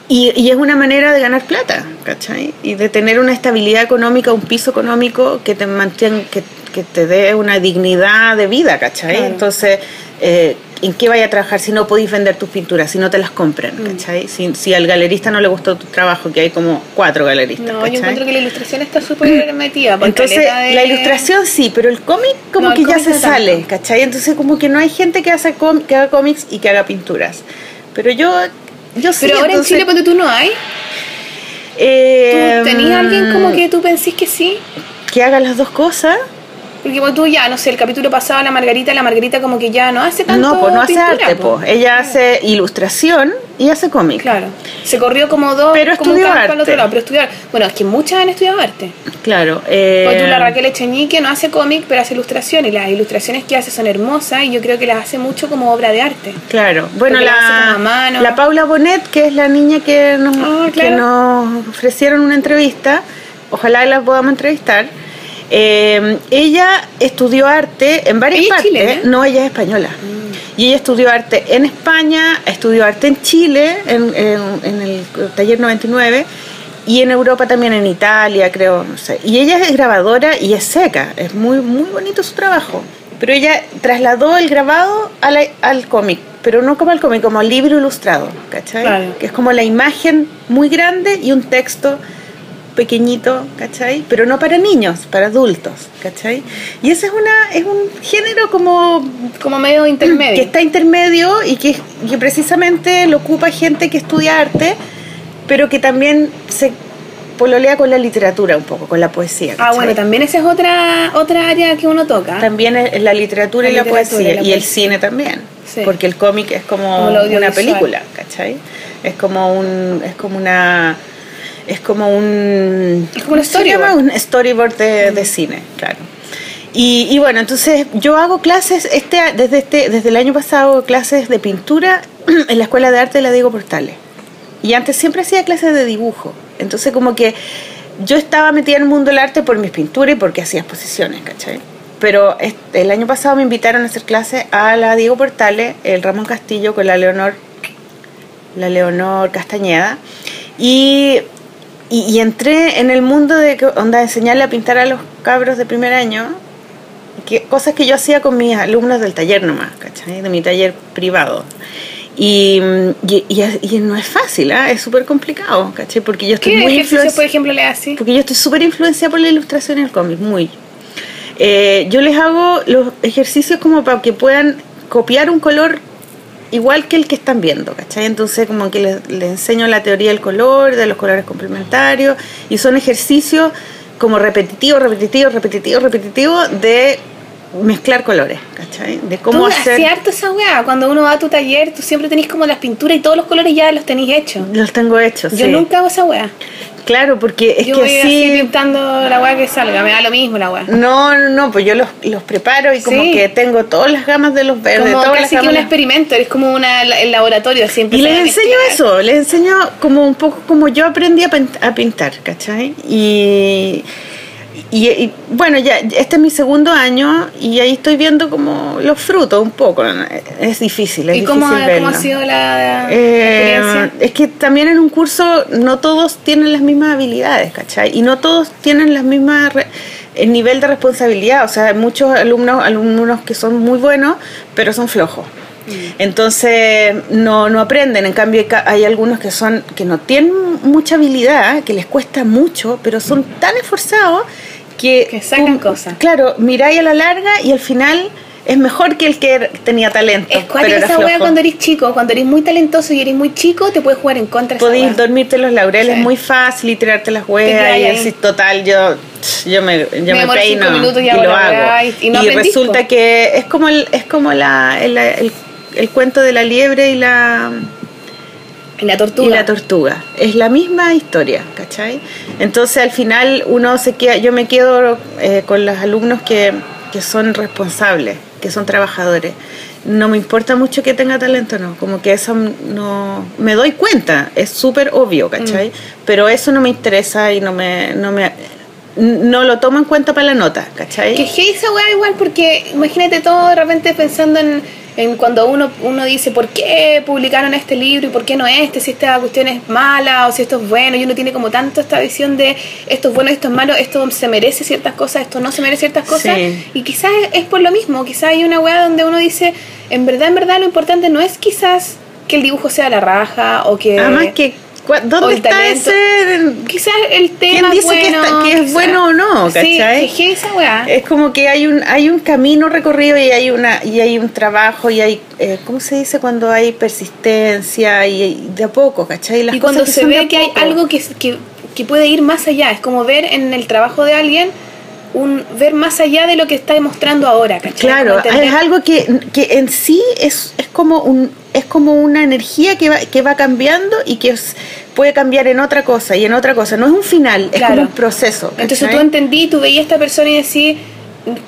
y, es una manera de ganar plata, ¿cachai? Y de tener una estabilidad económica, un piso económico que te mantenga, que que te dé una dignidad de vida, ¿cachai? Entonces, eh, ¿en qué vaya a trabajar si no podéis vender tus pinturas, si no te las compran, mm. ¿cachai? Si, si, al galerista no le gustó tu trabajo, que hay como cuatro galeristas, No, yo encuentro que la ilustración está súper metida. Entonces, la ilustración sí, pero el cómic como que ya se sale, ¿cachai? Entonces, como que no hay gente que, hace que haga cómics y que haga pinturas. Pero yo yo sí. Pero ahora en Chile, cuando tú no hay. Eh, ¿Tú tenías alguien como que tú pensís que sí? Que haga las dos cosas. Porque pues, tú ya, no sé, el capítulo pasado la Margarita, la Margarita como que ya no hace tanto No, pues no hace arte, po. pues. Ella hace ilustración y hace cómic. Claro. Se corrió como dos, Pero como estudió campo al arte. otro lado, pero estudiar. Bueno, es que muchas han estudiado arte. Claro. eh, Pues tú, la Raquel Echeñique no hace cómic, pero hace ilustración. Y las ilustraciones que hace son hermosas y yo creo que las hace mucho como obra de arte. Claro, bueno, la hace la, como a mano. la Paula Bonet, que es la niña que nos, Ah, que nos ofrecieron una entrevista, ojalá la podamos entrevistar. Eh, ella estudió arte en varias ¿Ella es partes. chilena? No, ella es española. Y ella estudió arte en España, estudió arte en Chile, en, en- en el taller 99, y en Europa también, en Italia, creo, no sé. Y ella es grabadora y es seca, es muy, muy bonito su trabajo. Pero ella trasladó el grabado a la- al cómic, pero no como al cómic, como al libro ilustrado, ¿cachai? Claro. Que es como la imagen muy grande y un texto pequeñito, ¿cachai? Pero no para niños, para adultos, ¿cachai? Y ese es una es un género como Como medio intermedio. que está intermedio y que, que precisamente lo ocupa gente que estudia arte, pero que también se pololea con la literatura un poco, con la poesía. Ah, ¿cachai? bueno, también esa es otra otra área que uno toca. También es la literatura La y la poesía, y la y el cine también, Sí. porque el cómic es como, una película, ¿cachai? Es como un, es como una, es como un, Es como un ¿cómo se storyboard. llama? Un storyboard de, de cine, claro. Y, y bueno, entonces yo hago clases, este, desde, este, desde el año pasado, hago clases de pintura en la Escuela de Arte de la Diego Portales. Y antes siempre hacía clases de dibujo. Entonces como que yo estaba metida en el mundo del arte por mis pinturas y porque hacía exposiciones, ¿cachai? Pero este, el año pasado me invitaron a hacer clases a la Diego Portales, el Ramón Castillo con la Leonor, la Leonor Castañeda. Y, y, y entré en el mundo de que- onda, enseñarle a pintar a los cabros de primer año, que, cosas que yo hacía con mis alumnos del taller nomás, ¿cachai? De mi taller privado. Y, y, y- y no es fácil, ¿ah? es súper complicado, ¿cachai? Porque yo estoy ¿Qué muy ejercicio, influenciada. por ejemplo, le hace? Porque yo estoy súper influenciada por la ilustración y el cómic, muy. Eh, yo les hago los ejercicios como para que puedan copiar un color igual que el que están viendo, ¿cachai? Entonces como que les, les enseño la teoría del color, de los colores complementarios, y son ejercicios como repetitivos, repetitivos, repetitivos, repetitivos de mezclar colores, ¿cachai? De cómo Tú hacer... harto esa weá. Cuando uno va a tu taller, tú siempre tenés como las pinturas y todos los colores ya los tenés hechos. Los tengo hechos, Yo sí. nunca hago esa weá. Claro, porque es Yo que voy así así... pintando la weá que salga, me da lo mismo la weá. No, no, no, pues yo los, los preparo y como Sí. que tengo todas las gamas de los verdes, Como todas casi las que un experimento, es como una, el laboratorio siempre. Y les enseño eso, les enseño como un poco como yo aprendí a pintar, ¿cachai? Y, y, y, bueno, ya este es mi segundo año y ahí estoy viendo como los frutos un poco. Es difícil, es ¿Y difícil cómo, cómo verlo. ha sido la, Eh, experiencia? es que también en un curso no todos tienen las mismas habilidades, ¿cachai? Y no todos tienen las mismas el nivel de responsabilidad. O sea, hay muchos alumnos, alumnos que son muy buenos, pero son flojos. Entonces no, no aprenden, en cambio hay algunos que son que no tienen mucha habilidad, que les cuesta mucho, pero son tan esforzados que, Que sacan cosas. Claro, miráis a la larga y al final es mejor que el que er- tenía talento. Es cuática esa flojo. cuando eres chico, cuando eres muy talentoso y eres muy chico, te puedes jugar en contra Podéis dormirte los laureles Sí. muy fácil y tirarte las huevas y decir, total, yo, yo me, yo me, demoro peino y lo hago. y- y no aprendís, resulta que es como el, es como la, el, el- el cuento de la liebre y la, Y la tortuga. y la tortuga. Es la misma historia, ¿cachai? Entonces al final uno se queda, yo me quedo eh, con los alumnos que, que son responsables, que son trabajadores. No me importa mucho que tenga talento, no, como que eso no me doy cuenta, es súper obvio, ¿cachai? Pero eso no me interesa y no me, no me no lo tomo en cuenta para la nota, ¿cachai? Que esa weá igual, porque imagínate todo de repente pensando en, en cuando uno, uno dice por qué publicaron este libro y por qué no este, si esta cuestión es mala o si esto es bueno, y uno tiene como tanto esta visión de esto es bueno, esto es malo, esto se merece ciertas cosas, esto no se merece ciertas cosas, Sí. y quizás es por lo mismo, quizás hay una weá donde uno dice, en verdad, en verdad lo importante no es quizás que el dibujo sea la raja o que... Además que ¿Dónde está ese? Quizás el tema ¿Quién dice bueno, que, es bueno o no? ¿cachai? Sí, es esa. Es como que hay un, hay un camino recorrido y hay una y hay un trabajo y hay, eh, ¿cómo se dice? Cuando hay persistencia y, de a poco, ¿cachai? y cuando se ve que hay algo que, que, que puede ir más allá, es como ver en el trabajo de alguien un ver más allá de lo que está demostrando ahora, ¿cachai? Claro, es algo que, que en sí es, es como un es como una energía que va, que va cambiando y que puede cambiar en otra cosa y en otra cosa. No es un final, es como un proceso. Entonces tú entendí, tú veías a esta persona y decís,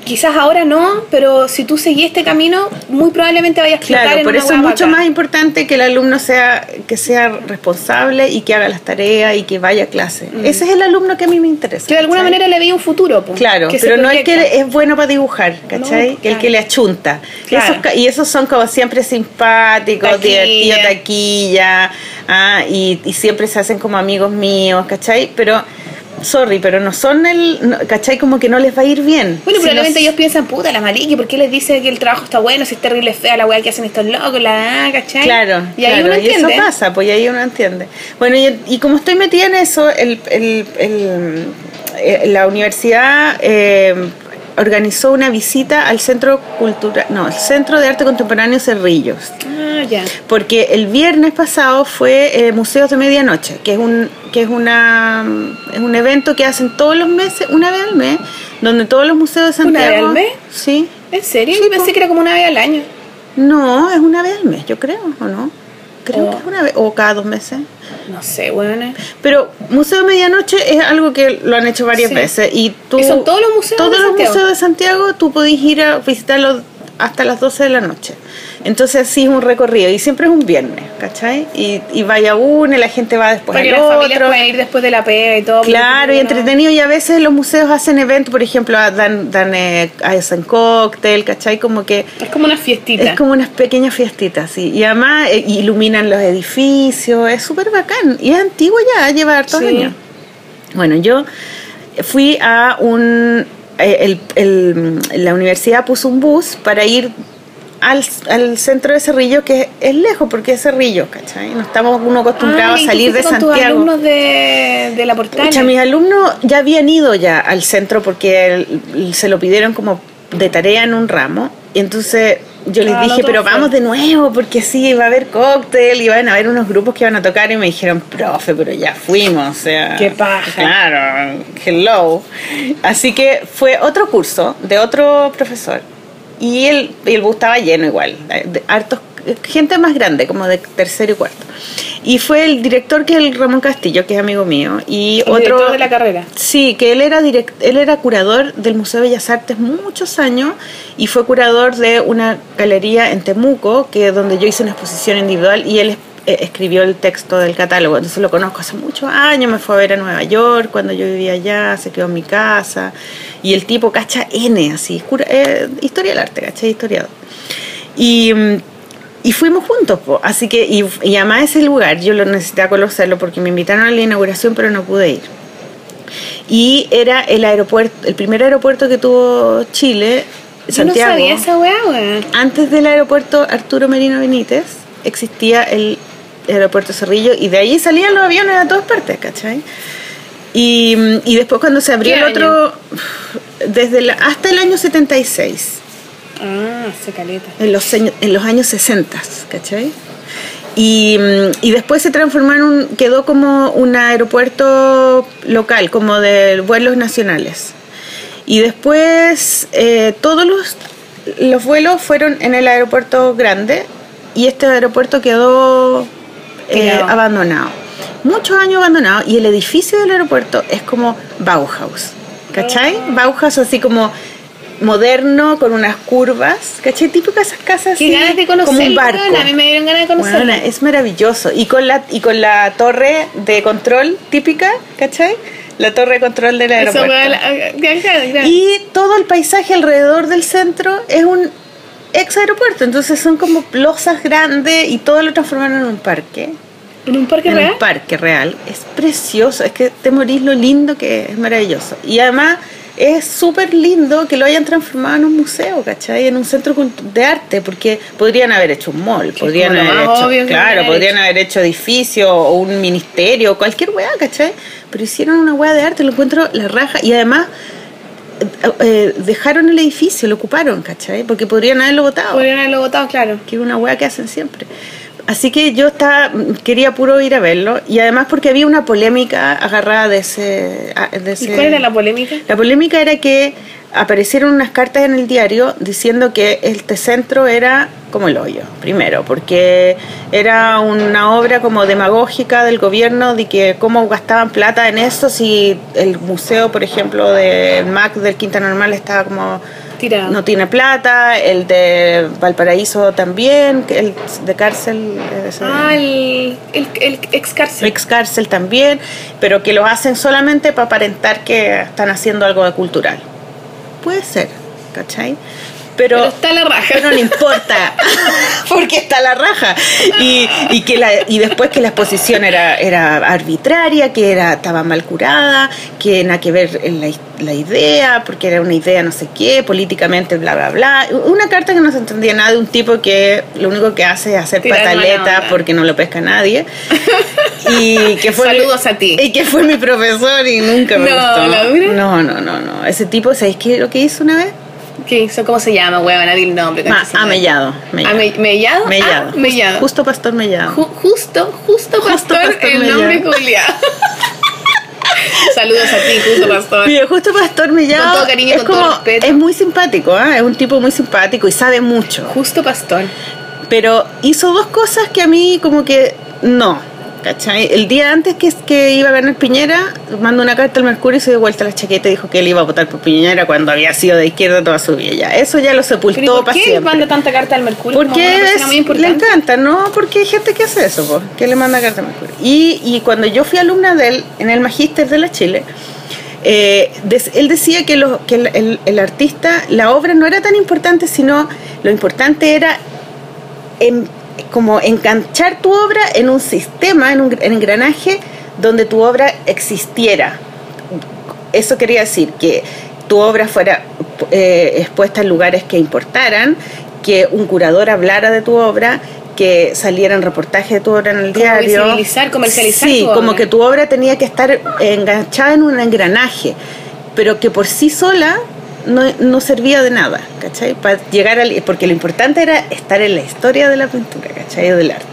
quizás ahora no, pero si tú seguís este camino, muy probablemente vayas a explotar claro, por eso es mucho más importante que el alumno sea que sea responsable y que haga las tareas y que vaya a clase. Mm. Ese es el alumno que a mí me interesa. Que de alguna manera le veía un futuro. claro, pero no es que es bueno para dibujar, ¿cachai? que el que le achunta. y esos son como siempre simpáticos, divertidos, taquilla, ah, y, y siempre se hacen como amigos míos, ¿cachai? Pero sorry, pero no son el, ¿cachai? Como que no les va a ir bien. Bueno, probablemente ellos piensan, puta, la mariqui, ¿por qué les dice que el trabajo está bueno si es terrible fea la weá que hacen estos locos, la ¿cachai? Claro, y ahí uno entiende. eso pasa, pues ahí uno entiende. Bueno, y, como estoy metida en eso, el, el, el, eh, la universidad eh, organizó una visita al Centro Cultural, no, el Centro de Arte Contemporáneo Cerrillos. Ah, ya. Porque el viernes pasado fue eh, Museos de Medianoche, que es un que es una es un evento que hacen todos los meses, una vez al mes, donde todos los museos de Santiago. ¿Una vez al mes? Sí. ¿En serio? Yo pensé que era como una vez al año. No, es una vez al mes, yo creo, ¿o no? Creo que es una vez, o cada dos meses. No sé, bueno. Pero Museo de Medianoche es algo que lo han hecho varias veces. Y tú, son todos los museos todos los museos de Santiago, tú podés ir a visitarlos hasta las 12 de la noche. Entonces sí es un recorrido y siempre es un viernes, ¿cachai? Y, y vaya uno y la gente va después Porque al las otro. pueden ir después de la pega y todo. Claro, y entretenido y a veces los museos hacen eventos, por ejemplo, dan, dan eh, hacen cóctel, ¿cachai? Como que... Es como una fiestita. Es como unas pequeñas fiestitas, sí. Y además eh, iluminan los edificios, es súper bacán. Y es antiguo ya, lleva hartos años. Bueno, yo fui a un... Eh, el, el, la universidad puso un bus para ir al, al, centro de Cerrillo, que es lejos porque es Cerrillo, ¿cachai? No estamos uno acostumbrados a salir de Santiago. Tus alumnos de, de la portal? mis alumnos ya habían ido ya al centro porque se lo pidieron como de tarea en un ramo. Y entonces yo les ah, dije, pero vamos de nuevo, porque sí, va a haber cóctel y van a haber unos grupos que van a tocar. Y me dijeron, profe, pero ya fuimos, o sea. Qué paja. Claro, hello. Así que fue otro curso de otro profesor y el, el bus estaba lleno igual, hartos, gente más grande, como de tercero y cuarto. Y fue el director que es el Ramón Castillo, que es amigo mío. Y ¿El otro. Director de la carrera. Sí, que él era, direct, él era curador del Museo de Bellas Artes muchos años y fue curador de una galería en Temuco, que donde yo hice una exposición individual y él eh, escribió el texto del catálogo. Entonces lo conozco hace muchos años, me fue a ver a Nueva York cuando yo vivía allá, se quedó en mi casa. Y el tipo cacha N, así, eh, historia del arte, cacha historiador. Y, y fuimos juntos, así que, y, y además ese lugar yo lo necesitaba conocerlo porque me invitaron a la inauguración, pero no pude ir. Y era el aeropuerto, el primer aeropuerto que tuvo Chile, Santiago. Yo no sabía esa weá, Antes del aeropuerto Arturo Merino Benítez existía el aeropuerto Cerrillo y de ahí salían los aviones a todas partes, ¿cachai? Y, y después cuando se abrió el otro, desde hasta el año 76. Ah, se caleta. En los, en los años 60, ¿cachai? Y, y, después se transformó en un, quedó como un aeropuerto local, como de vuelos nacionales. Y después eh, todos los, los vuelos fueron en el aeropuerto grande y este aeropuerto quedó eh, abandonado. Muchos años abandonado y el edificio del aeropuerto es como Bauhaus. ¿Cachai? Oh. Bauhaus así como moderno con unas curvas, ¿cachai? Típico esas casas así, de como un barco. a mí me dieron ganas de conocerlo. es maravilloso y con la y con la torre de control típica, ¿cachai? La torre de control del aeropuerto. y todo el paisaje alrededor del centro es un ex aeropuerto, entonces son como losas grandes y todo lo transformaron en un parque. ¿En un parque en real? un parque real. Es precioso, es que te morís lo lindo que es, maravilloso. Y además es súper lindo que lo hayan transformado en un museo, ¿cachai? En un centro de arte, porque podrían haber hecho un mall, podrían haber hecho, claro, podrían haber hecho edificio o un ministerio, cualquier weá, ¿cachai? Pero hicieron una weá de arte, lo encuentro la raja y además eh, dejaron el edificio, lo ocuparon, ¿cachai? Porque podrían haberlo votado. Podrían haberlo votado, claro. Que es una weá que hacen siempre. Así que yo estaba, quería puro ir a verlo y además porque había una polémica agarrada de ese, ¿Y cuál era la polémica? La polémica era que aparecieron unas cartas en el diario diciendo que este centro era como el hoyo, primero, porque era una obra como demagógica del gobierno de que cómo gastaban plata en eso si el museo, por ejemplo, del MAC del Quinta Normal estaba como no tiene plata, el de Valparaíso también, el de cárcel. ah, el, el, ex cárcel. Ex cárcel también, pero que lo hacen solamente para aparentar que están haciendo algo de cultural. Puede ser, ¿cachai? Pero, está la raja. Pero no importa, porque está la raja. Y, y, que la, y después que la exposición era, era arbitraria, que era, estaba mal curada, que nada que ver en la, la, idea, porque era una idea no sé qué, políticamente bla, bla, bla. Una carta que no se entendía nada de un tipo que lo único que hace es hacer pataletas porque no lo pesca nadie. y que fue Saludos a ti. Y que fue mi profesor y nunca me gustó. No, no, no, no. Ese tipo, ¿sabéis qué lo que hizo una vez? ¿Qué hizo? ¿Cómo se llama? Nadie el nombre. ah, Mellado. Mellado. ¿Mellado? Mellado. Ah, mellado. Justo Pastor Mellado. justo, justo Pastor, el nombre culiado. Saludos a ti, Justo Pastor. Mira, Justo Pastor Mellado. Con todo cariño, es con como, todo respeto. Es muy simpático, ¿eh? es un tipo muy simpático y sabe mucho. Justo Pastor. Pero hizo dos cosas que a mí como que no ¿cachai? El día antes que, que iba a ganar Piñera, mandó una carta al Mercurio y se dio vuelta la chaqueta y dijo que él iba a votar por Piñera cuando había sido de izquierda toda su vida. Ya. Eso ya lo sepultó para siempre. ¿Por qué manda tanta carta al Mercurio? Porque le encanta, ¿no? Porque hay gente que hace eso, que le manda carta al Mercurio. Y, y cuando yo fui alumna de él en el Magíster de la Chile, eh, él decía que, lo, que el, el, artista, la obra no era tan importante, sino lo importante era en como enganchar tu obra en un sistema, en un engranaje donde tu obra existiera. Eso quería decir que tu obra fuera eh, expuesta en lugares que importaran, que un curador hablara de tu obra, que salieran reportajes de tu obra en el diario. Visibilizar, comercializar. Sí, como que tu obra tenía que estar enganchada en un engranaje, pero que por sí sola no, no servía de nada, ¿cachai? Para llegar al, porque lo importante era estar en la historia de la pintura, ¿cachai? Del arte.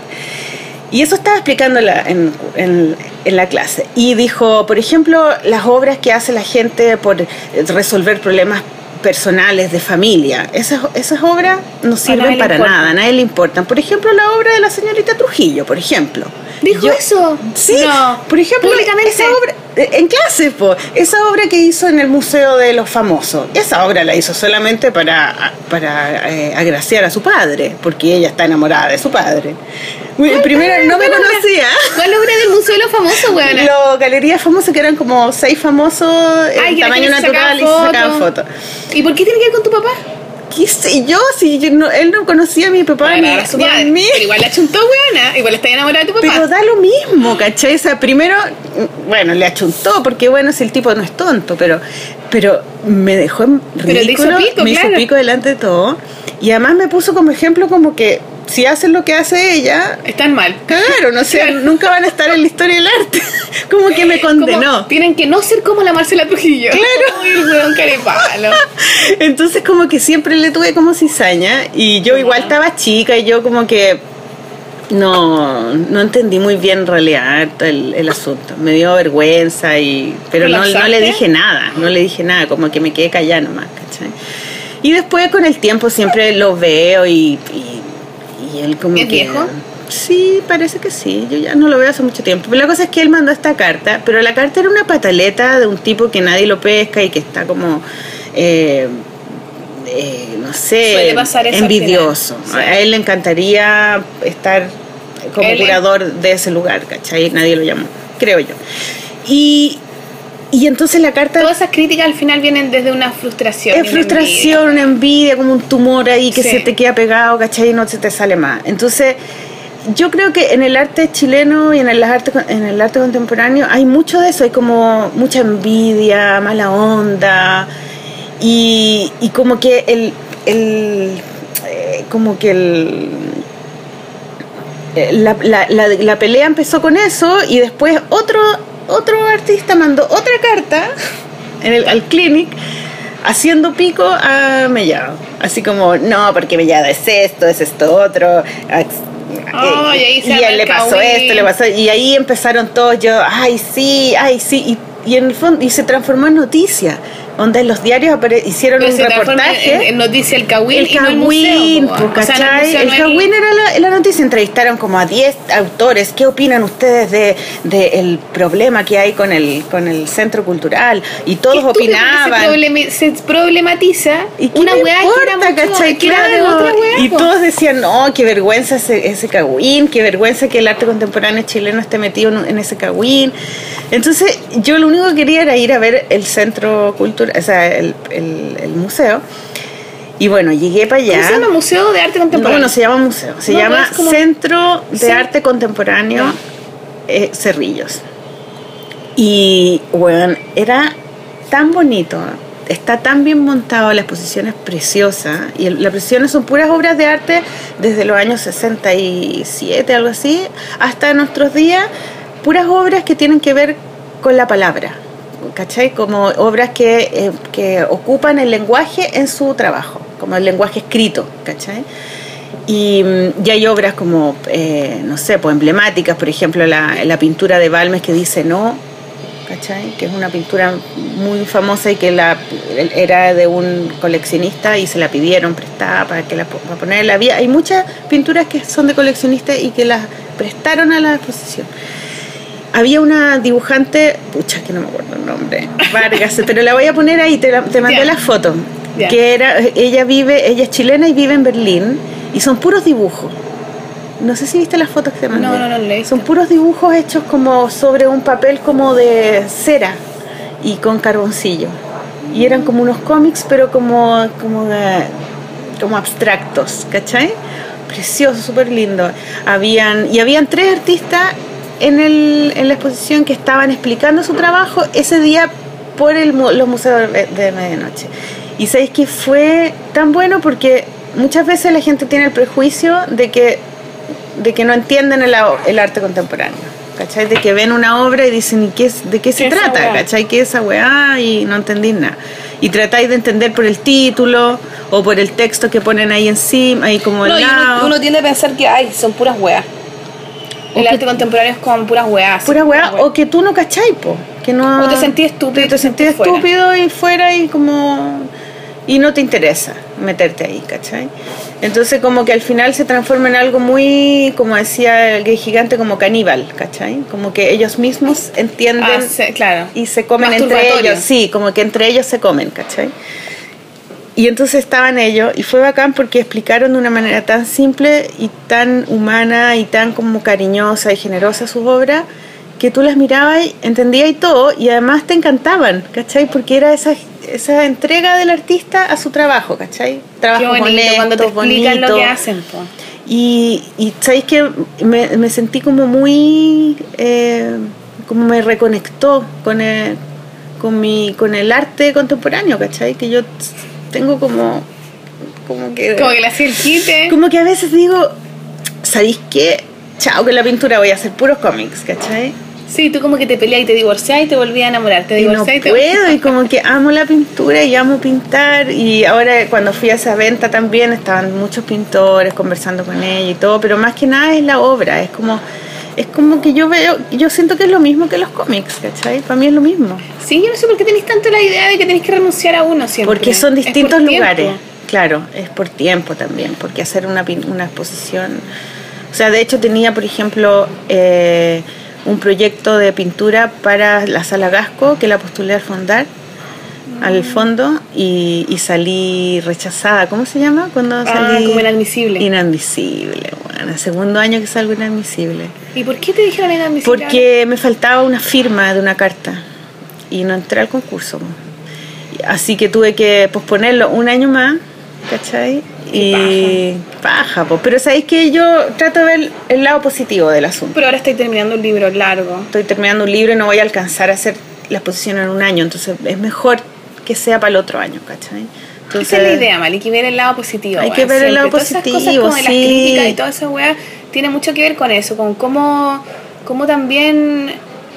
Y eso estaba explicando en, en, en, la clase. Y dijo, por ejemplo, las obras que hace la gente por resolver problemas personales de familia. Esas, esas obras no sirven para nada, a nadie le importan. Por ejemplo, la obra de la señorita Trujillo, por ejemplo. ¿Dijo eso? Sí, por ejemplo, esa obra, eh, en clase, esa obra que hizo en el Museo de los Famosos, esa obra la hizo solamente para, para eh, agraciar a su padre, porque ella está enamorada de su padre. Primero no me conocía. ¿Cuál obra del Museo de los Famosos, weón? Los galerías famosas que eran como seis famosos en tamaño natural y se sacaban fotos. ¿Y por qué tiene que ver con tu papá? ¿Qué sé yo? Si él no conocía a mi papá ni, a mí. Pero igual la chuntó, weona. Igual está enamorada de tu papá. Pero da lo mismo, ¿cachai? O sea, primero, bueno, le achuntó, porque bueno, si el tipo no es tonto, pero pero me dejó en ridículo, me hizo pico delante de todo. Y además me puso como ejemplo como que si hacen lo que hace ella... Están mal. Claro, no sé, nunca van a estar en la historia del arte. como que me condenó. tienen que no ser como la Marcela Trujillo. Claro. Entonces como que siempre le tuve como cizaña y yo igual estaba chica y yo como que no, no entendí muy bien en realidad el, el asunto. Me dio vergüenza y pero no, no, le dije nada, no le dije nada, como que me quedé callada nomás, ¿cachai? Y después con el tiempo siempre lo veo y y él como ¿Es viejo? Sí, parece que sí. Yo ya no lo veo hace mucho tiempo. Pero la cosa es que él mandó esta carta, pero la carta era una pataleta de un tipo que nadie lo pesca y que está como, eh, eh, no sé, envidioso. A él le encantaría estar como curador de ese lugar, ¿cachai? Nadie lo llamó, creo yo. Y, y entonces la carta... Todas esas críticas al final vienen desde una frustración. Es frustración, una envidia. como un tumor ahí que se te queda pegado, ¿cachai? Y no se te sale más. Entonces, yo creo que en el arte chileno y en el arte, en el arte contemporáneo hay mucho de eso, hay como mucha envidia, mala onda, y, y como que el, el eh, como que el eh, la, la, la, pelea empezó con eso y después otro otro artista mandó otra carta en el, al clinic haciendo pico a Mellado. Así como, no, porque Mellado es esto, es esto otro. Oh, y, y, él le pasó esto, le pasó. Y ahí empezaron todos yo, ay, sí, ay, sí. Y, y en el fondo, y se transformó en noticia donde en los diarios hicieron un reportaje. En, noticia el Cawin. El Cawin, el Cawin era la, noticia. Entrevistaron como a 10 autores. ¿Qué opinan ustedes de, de, el problema que hay con el, con el centro cultural? Y todos opinaban. Se, problematiza ¿Y una weá que claro. Y todos decían, no, qué vergüenza ese, ese Cawin, qué vergüenza que el arte contemporáneo chileno esté metido en, ese Cawin. Entonces, yo lo único que quería era ir a ver el centro cultural o sea, el, el, museo. Y bueno, llegué para allá. ¿Cómo se llama Museo de Arte Contemporáneo? No, no se llama museo, se llama Centro de Arte Contemporáneo eh, Cerrillos. Y bueno, era tan bonito, está tan bien montado, la exposición es preciosa. Y las exposiciones son puras obras de arte desde los años 67, algo así, hasta nuestros días, puras obras que tienen que ver con la palabra ¿cachai? Como obras que, eh, que, ocupan el lenguaje en su trabajo, como el lenguaje escrito, ¿cachai? Y, y hay obras como, eh, no sé, pues emblemáticas, por ejemplo, la, la, pintura de Balmes que dice no, ¿cachai? Que es una pintura muy famosa y que la, era de un coleccionista y se la pidieron prestada para que la para ponerla. Había, hay muchas pinturas que son de coleccionistas y que las prestaron a la exposición había una dibujante, pucha, que no me acuerdo el nombre, Vargas, pero la voy a poner ahí, te, te mandé la foto, que era, ella vive, ella es chilena y vive en Berlín, y son puros dibujos. No sé si viste las fotos que te mandé. No, no, no, Son puros dibujos hechos como sobre un papel como de cera y con carboncillo. Y eran como unos cómics, pero como, como, como abstractos, ¿cachai? Precioso, súper lindo. Habían, y habían tres artistas en, el, en la exposición que estaban explicando su trabajo ese día por el, los museos de, medianoche. Y sabéis que fue tan bueno porque muchas veces la gente tiene el prejuicio de que, de que no entienden el, el arte contemporáneo. ¿Cachai? De que ven una obra y dicen, ¿y qué, ¿de qué se trata? ¿Cachai? ¿Qué es esa weá? Y no entendí nada. Y tratáis de entender por el título o por el texto que ponen ahí encima, ahí como el lado. Uno, uno, tiende a pensar que, ay, son puras weas el arte contemporáneo es como puras weas. Puras weas, o que tú no cachai, po. Que no, o te sentís estúpido. Te, sentís estúpido y fuera y como. Y no te interesa meterte ahí, ¿cachai? Entonces, como que al final se transforma en algo muy, como decía el gay gigante, como caníbal, ¿cachai? Como que ellos mismos entienden ah, claro. y se comen entre ellos. Sí, como que entre ellos se comen, ¿cachai? Y entonces estaban ellos y fue bacán porque explicaron de una manera tan simple y tan humana y tan como cariñosa y generosa sus obras que tú las mirabas y entendías y todo y además te encantaban, ¿cachai? Porque era esa, esa entrega del artista a su trabajo, ¿cachai? Trabajo bonito, cuando te explican lo que hacen. Y, y sabéis que me, me, sentí como muy, eh, como me reconectó con el, con, mi, con el arte contemporáneo, ¿cachai? Que yo tengo como como que como que le hacía el quite como que a veces digo ¿sabéis qué? chao que la pintura voy a hacer puros cómics ¿cachai? Sí, tú como que te peleas y te divorcias y te volvías a enamorar. Te divorcias y, no puedo, y como que amo la pintura y amo pintar. Y ahora cuando fui a esa venta también estaban muchos pintores conversando con ella y todo, pero más que nada es la obra, es como es como que yo veo, yo siento que es lo mismo que los cómics, ¿cachai? Para mí es lo mismo. Sí, yo no sé por qué tenéis tanto la idea de que tenéis que renunciar a uno siempre. Porque son distintos lugares. Claro, es por tiempo también, porque hacer una, una exposición... O sea, de hecho tenía, por ejemplo, eh, un proyecto de pintura para la Sala Gasco, que la postulé al fondar al fondo y, y, salí rechazada. ¿Cómo se llama? Cuando ah, salí. como inadmisible. Inadmisible, bueno, segundo año que salgo inadmisible. ¿Y por qué te dijeron inadmisible? Porque me faltaba una firma de una carta y no entré al concurso. Así que tuve que posponerlo un año más ¿cachai? Y paja, pues. Pero sabéis que yo trato de ver el lado positivo del asunto. Pero ahora estoy terminando un libro largo. Estoy terminando un libro y no voy a alcanzar a hacer la exposición en un año, entonces es mejor que sea para el otro año, ¿cachai? Esa es la idea, Mal, hay que ver el lado positivo. Hay que ver el lado positivo, todas esas cosas como sí. las críticas y toda esa weá tiene mucho que ver con eso, con cómo, cómo también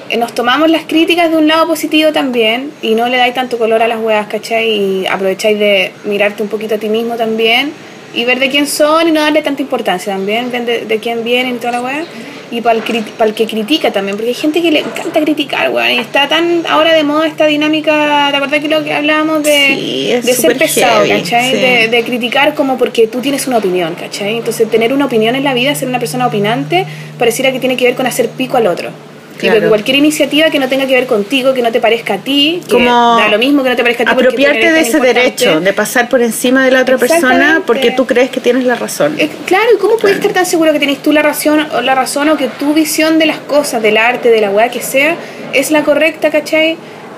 eh, nos tomamos las críticas de un lado positivo también y no le dais tanto color a las weas, ¿cachai? Y aprovecháis de mirarte un poquito a ti mismo también y ver de quién son y no darle tanta importancia también, ver de, quién vienen y toda la wea. Y para el, para el que critica también, porque hay gente que le encanta criticar, weón, y está tan ahora de moda esta dinámica, ¿te acuerdas que lo que hablábamos de, de ser pesado, ¿cachai? De, criticar como porque tú tienes una opinión, ¿cachai? Entonces tener una opinión en la vida, ser una persona opinante, pareciera que tiene que ver con hacer pico al otro. Claro. cualquier iniciativa que no tenga que ver contigo, que no te parezca a ti, que Como da lo mismo que no te parezca a ti. Apropiarte de ese derecho, de pasar por encima de la otra persona porque tú crees que tienes la razón. Eh, claro, ¿y cómo puedes estar tan seguro que tienes tú la razón, o la razón o que tu visión de las cosas, del arte, de la weá que sea, es la correcta, ¿cachai?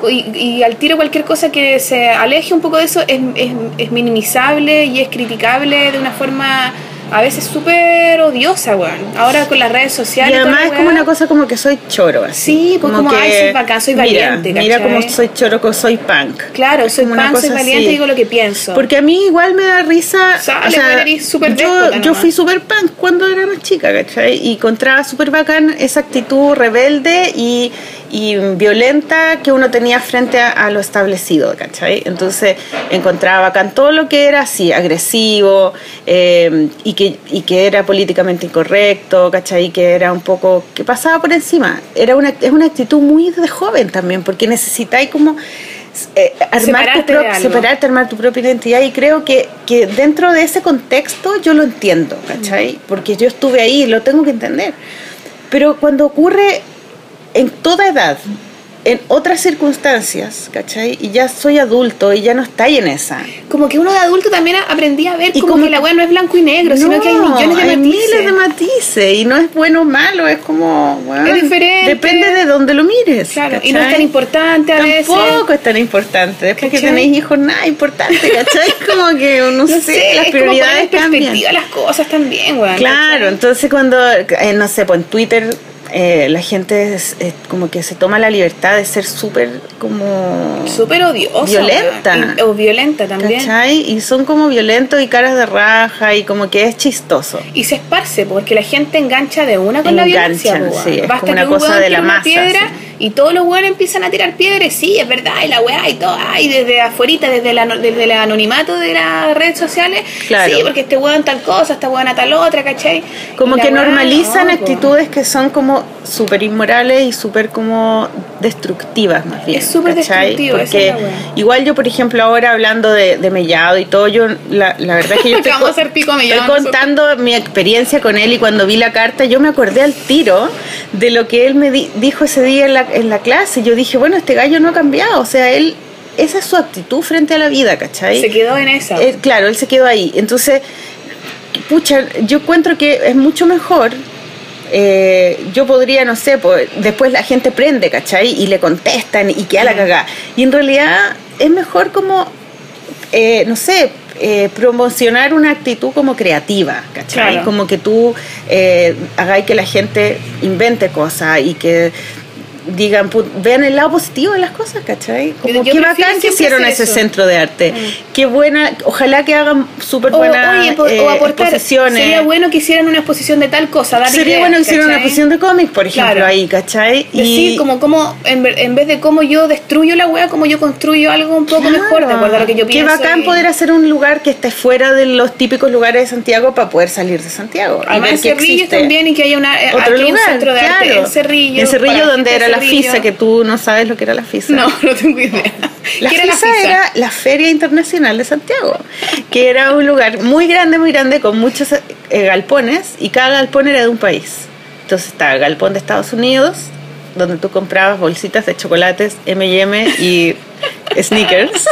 Y, y, al tiro cualquier cosa que se aleje un poco de eso es, es, es minimizable y es criticable de una forma a veces súper odiosa, weón. Ahora con las redes sociales. Y además es como una cosa como que soy choro, así. Sí, pues como, que, ay, soy bacán, soy valiente, Mira como soy choro, como soy punk. Claro, soy punk, soy valiente y digo lo que pienso. Porque a mí igual me da risa. o sea, yo, yo fui súper punk cuando era más chica, ¿cachai? Y encontraba súper bacán esa actitud rebelde y y violenta que uno tenía frente a, lo establecido, ¿cachai? Entonces encontraba todo lo que era así, agresivo eh, y, que, y que era políticamente incorrecto, ¿cachai? Que era un poco, que pasaba por encima. Era una, es una actitud muy de joven también, porque necesitáis como... Eh, armar tu separarte, armar tu propia identidad y creo que, que dentro de ese contexto yo lo entiendo, ¿cachai? Porque yo estuve ahí y lo tengo que entender. Pero cuando ocurre en toda edad, en otras circunstancias, ¿cachai? Y ya soy adulto y ya no está ahí en esa. Como que uno de adulto también aprendía a ver como, que la weá no es blanco y negro, sino que hay millones de hay miles de matices y no es bueno o malo, es como. es diferente. Depende de dónde lo mires. Claro, y no es tan importante a veces. Tampoco es tan importante. Después que tenéis hijos, nada importante, ¿cachai? como que, no, no sé, las prioridades cambian. las cosas también, weón. Claro, entonces cuando, eh, no sé, pues en Twitter eh, la gente es, como que se toma la libertad de ser súper como... Súper odiosa. Violenta. o violenta también. ¿cachai? Y son como violentos y caras de raja y como que es chistoso. Y se esparce porque la gente engancha de una con la violencia. Sí, es como una cosa de la masa. Piedra, Y todos los buenos empiezan a tirar piedras, sí, es verdad, y la weá y todo, y desde afuera, desde, la, desde el anonimato de las redes sociales, claro. sí, porque este weón tal cosa, esta weón tal otra, ¿cachai? Como que normalizan actitudes que son como súper inmorales y súper como destructivas más bien. Es súper destructivo. Porque igual yo, por ejemplo, ahora hablando de, Mellado y todo, yo la, verdad es que yo estoy, estoy contando mi experiencia con él y cuando vi la carta yo me acordé al tiro de lo que él me dijo ese día en la, en la clase. Yo dije, bueno, este gallo no ha cambiado, o sea, él esa es su actitud frente a la vida, ¿cachai? Se quedó en esa. Eh, claro, él se quedó ahí. Entonces, pucha, yo encuentro que es mucho mejor eh, yo podría, no sé, pues, después la gente prende, ¿cachai? Y le contestan y queda la cagada. Y en realidad es mejor como, eh, no sé, eh, promocionar una actitud como creativa, ¿cachai? Como que tú hagáis que la gente invente cosas y que digan, vean el lado positivo de las cosas, ¿cachai? Como qué bacán que hicieron ese centro de arte. Mm. Qué buena, ojalá que hagan súper buenas eh, exposiciones. Sería bueno que hicieran una exposición de tal cosa, Sería bueno que hicieran una exposición de cómics, por ejemplo, ahí, ¿cachai? Decir, como, como en, en, vez de cómo yo destruyo la wea, como yo construyo algo un poco mejor, de acuerdo a lo que yo pienso. Qué bacán poder hacer un lugar que esté fuera de los típicos lugares de Santiago para poder salir de Santiago. Además, en Cerrillo también y que haya una, eh, Otro lugar, un centro de arte en Cerrillo. En Cerrillo, donde era la la FISA, que tú no sabes lo que era la FISA. No, no tengo idea. La FISA, era la Feria Internacional de Santiago, que era un lugar muy grande, muy grande, con muchos eh, galpones, y cada galpón era de un país. Entonces estaba el galpón de Estados Unidos, donde tú comprabas bolsitas de chocolates M&M y sneakers,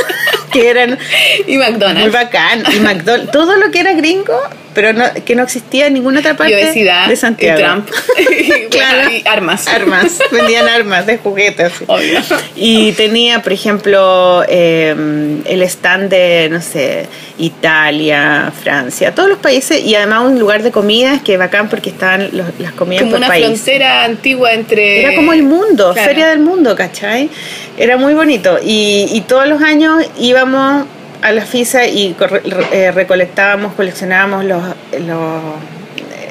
que eran y McDonald's. muy bacán. Y McDonald's, todo lo que era gringo pero no, que no existía en ninguna otra parte de Santiago. Y Trump. claro. y armas. Armas. Vendían armas de juguetes. Obvio. Y tenía, por ejemplo, eh, el stand de, no sé, Italia, Francia, todos los países y además un lugar de comidas que bacán porque estaban las comidas como por una frontera antigua entre... Era como el mundo, feria del mundo, ¿cachai? Era muy bonito y, y todos los años íbamos a la FISA y eh, recolectábamos, coleccionábamos los, los,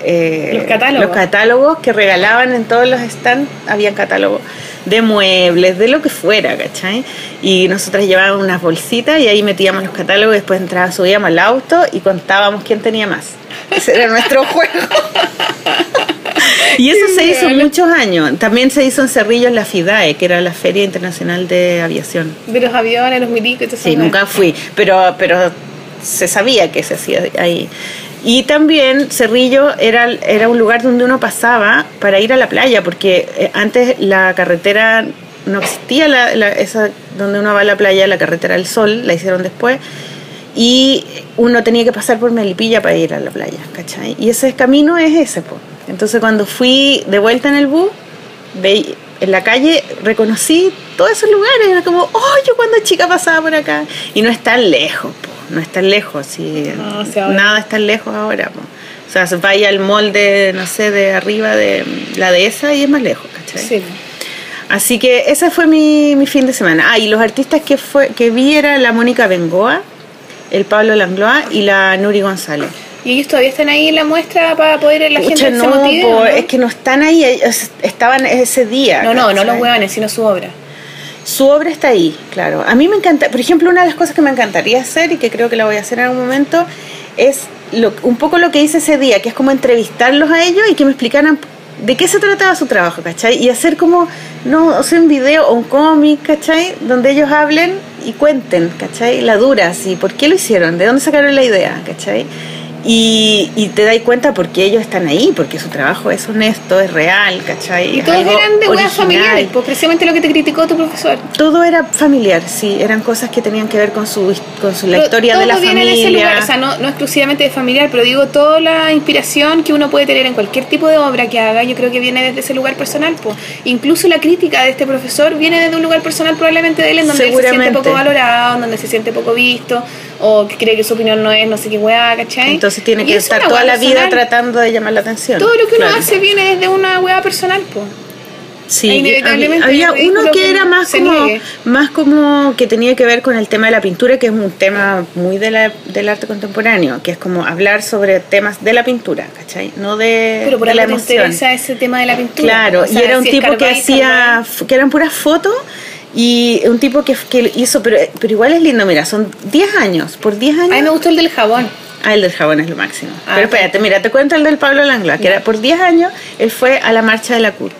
eh, los, catálogos. los catálogos que regalaban en todos los stands, había catálogos de muebles, de lo que fuera, ¿cachai? Y nosotras llevábamos unas bolsitas y ahí metíamos los catálogos, después entraba, subíamos al auto y contábamos quién tenía más. Ese era nuestro juego. y eso se hizo muchos años. También se hizo en Cerrillos la FIDAE, que era la Feria Internacional de Aviación. De los aviones, los milicos y Sí, nunca fui, pero, pero se sabía que se hacía ahí. Y también Cerrillo era, era un lugar donde uno pasaba para ir a la playa, porque eh, antes la carretera no existía, la, esa donde uno va a la playa, la carretera del Sol, la hicieron después, y uno tenía que pasar por Melipilla para ir a la playa, ¿cachai? Y ese camino es ese, pues. Entonces cuando fui de vuelta en el bus, ve, en la calle reconocí todos esos lugares, era como, oh, yo cuando chica pasaba por acá, y no es tan lejos, po no es tan lejos, si nada es tan lejos ahora. O sea, se vaya al molde, no sé, de arriba de la dehesa y es más lejos, ¿cachai? Sí. Así que ese fue mi, mi, fin de semana. Ah, y los artistas que, fue, que vi era la Mónica Bengoa, el Pablo Langloa y la Nuri González. ¿Y ellos todavía están ahí en la muestra para poder la gente no, ¿no? es que no están ahí, estaban ese día. No, no, no los huevones, sino su obra su obra está ahí, claro. A mí me encanta, por ejemplo, una de las cosas que me encantaría hacer y que creo que la voy a hacer en algún momento es lo, un poco lo que hice ese día, que es como entrevistarlos a ellos y que me explicaran de qué se trataba su trabajo, ¿cachai? Y hacer como, no, o sea, un video o un cómic, ¿cachai? Donde ellos hablen y cuenten, ¿cachai? La dura, sí, por qué lo hicieron, de dónde sacaron la idea, ¿cachai? Y, y te das cuenta porque ellos están ahí, porque su trabajo es honesto, es real, ¿cachai? Y todos eran de huevas familiares, pues precisamente lo que te criticó tu profesor. Todo era familiar, sí, eran cosas que tenían que ver con su, con su la historia de la familia. En ese lugar, o sea, no, no exclusivamente de familiar, pero digo, toda la inspiración que uno puede tener en cualquier tipo de obra que haga, yo creo que viene desde ese lugar personal, pues. Incluso la crítica de este profesor viene desde un lugar personal probablemente de él, en donde él se siente poco valorado, en donde se siente poco visto, o que cree que su opinión no es no sé qué weá, ¿cachai? Entonces tiene que estar toda la vida tratando de llamar la atención. Todo lo que uno hace viene desde una weá personal, pues. Sí, había, uno que era más como, más como que tenía que ver con el tema de la pintura, que es un tema muy de la, del arte contemporáneo, que es como hablar sobre temas de la pintura, ¿cachai? No de, Pero por de la emoción. ese tema de la pintura. Claro, y era un tipo que hacía, que eran puras fotos y un tipo que, que hizo, pero, pero igual es lindo, mira, son 10 años, por 10 años. A mí me gustó el del jabón. Ah, el del jabón es lo máximo. Ah, pero espérate, mira, te cuento el del Pablo Langlois, que era por 10 años, él fue a la marcha de la CUT,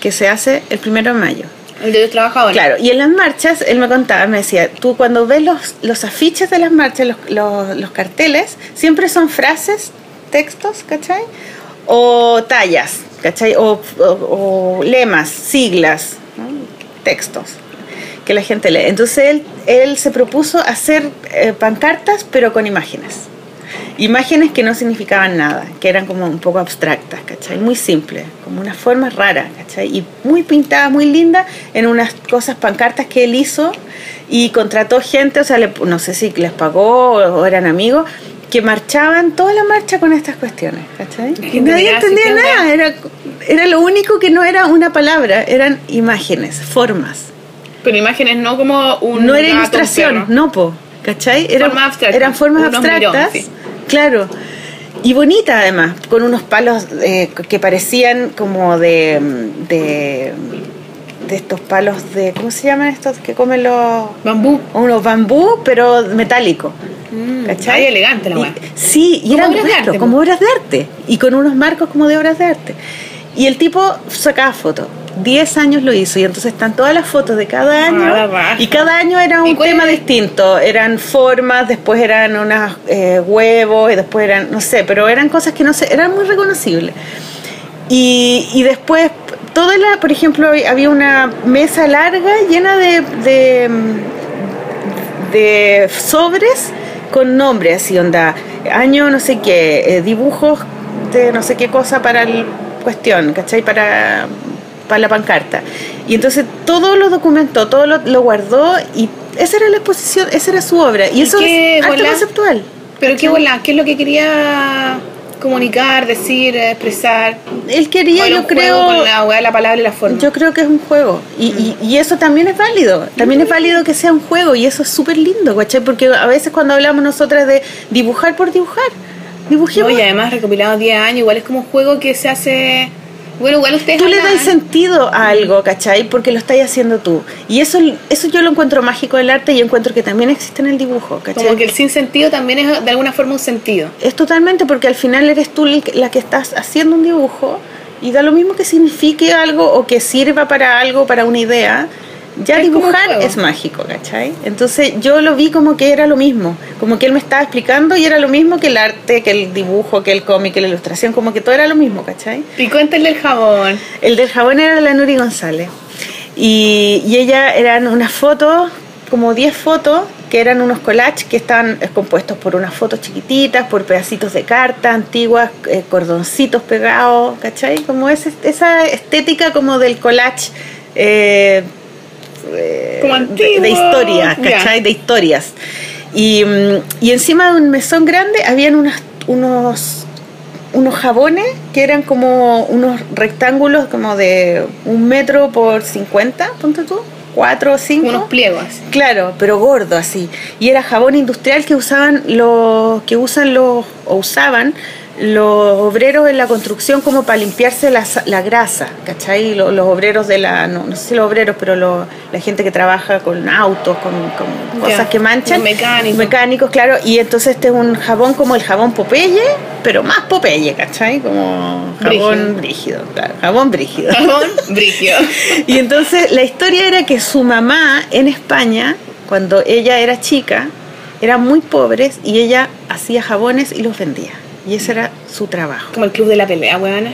que se hace el primero de mayo. El de los trabajadores. Claro, y en las marchas, él me contaba, me decía, tú cuando ves los, los afiches de las marchas, los, los, los carteles, siempre son frases, textos, ¿cachai? O tallas, ¿cachai? O, o, lemas, siglas, textos que la gente lee. Entonces él, él se propuso hacer eh, pancartas, pero con imágenes. Imágenes que no significaban nada, que eran como un poco abstractas, ¿cachai? Muy simples, como una forma rara, ¿cachai? Y muy pintadas, muy lindas, en unas cosas, pancartas que él hizo y contrató gente, o sea, no sé si les pagó o eran amigos, que marchaban toda la marcha con estas cuestiones, ¿cachai? Nadie entendía nada, era, era lo único que no era una palabra, eran imágenes, formas. Pero imágenes no como un. No era ilustración, no, po, ¿cachai? Eran, eran formas abstractas, claro. Y bonita además, con unos palos eh, que parecían como de, de, de estos palos de, ¿cómo se llaman estos que comen los... Bambú. Unos bambú, pero metálicos. Mm, ¿Cachai? elegante la Sí, y eran como obras de arte. Y con unos marcos como de obras de arte. Y el tipo sacaba fotos. 10 años lo hizo y entonces están todas las fotos de cada año. y cada año era un tema distinto. Eran formas después eran unos eh, huevos y después eran no sé pero eran cosas que no sé eran muy reconocibles. Y, y después toda la por ejemplo había una mesa larga llena de, de, de sobres con nombre, así onda, año no sé qué, eh, dibujos de no sé qué cosa para el cuestión, ¿cachai? Para, para la pancarta. Y entonces todo lo documentó, todo lo, guardó y esa era la exposición, esa era su obra. Y, eso es arte conceptual. Pero qué bola, ¿qué es lo que quería comunicar, decir, expresar. Él quería, yo creo. la, la palabra y la forma. Yo creo que es un juego. Y, y, eso también es válido. También es válido que sea un juego. Y eso es súper lindo, ¿cachai? Porque a veces cuando hablamos nosotras de dibujar por dibujar, dibujemos. y además recopilado 10 años, igual es como un juego que se hace bueno, igual ustedes. Tú le das sentido a algo, ¿cachai? Porque lo estás haciendo tú. Y eso, eso yo lo encuentro mágico del arte y encuentro que también existe en el dibujo, ¿cachai? Como que el sin sentido también es de alguna forma un sentido. Es totalmente, porque al final eres tú la que estás haciendo un dibujo y da lo mismo que signifique algo o que sirva para algo, para una idea ya dibujar es mágico, ¿cachai? Entonces yo lo vi como que era lo mismo, como que él me estaba explicando y era lo mismo que el arte, que el dibujo, que el cómic, que la ilustración, como que todo era lo mismo, ¿cachai? Y cuéntale el jabón. El del jabón era la Nuri González. Y, y ella eran unas fotos, como 10 fotos, que eran unos collages que estaban compuestos por unas fotos chiquititas, por pedacitos de carta antiguas, eh, cordoncitos pegados, ¿cachai? Como esa estética como del collage. Eh, de, historias, ¿cachai? De historias. Y, mm, y, encima de un mesón grande habían unas, unos, unos jabones que eran como unos rectángulos como de un metro por 50, ponte tú, cuatro o cinco. Unos pliegos. Claro, pero gordo así. Y era jabón industrial que usaban los, que usan los, o usaban los obreros en la construcción como para limpiarse la, la grasa, ¿cachai? Los, los, obreros de la, no, no, sé si los obreros, pero la gente que trabaja con autos, con, cosas que manchan. Mecánicos. Mecánicos, claro. Y entonces este es un jabón como el jabón Popeye, pero más Popeye, ¿cachai? Como jabón brígido, claro. Jabón brígido. Jabón brígido. y entonces la historia era que su mamá en España, cuando ella era chica, eran muy pobres y ella hacía jabones y los vendía. Y ese era su trabajo. Como el club de la pelea, weona.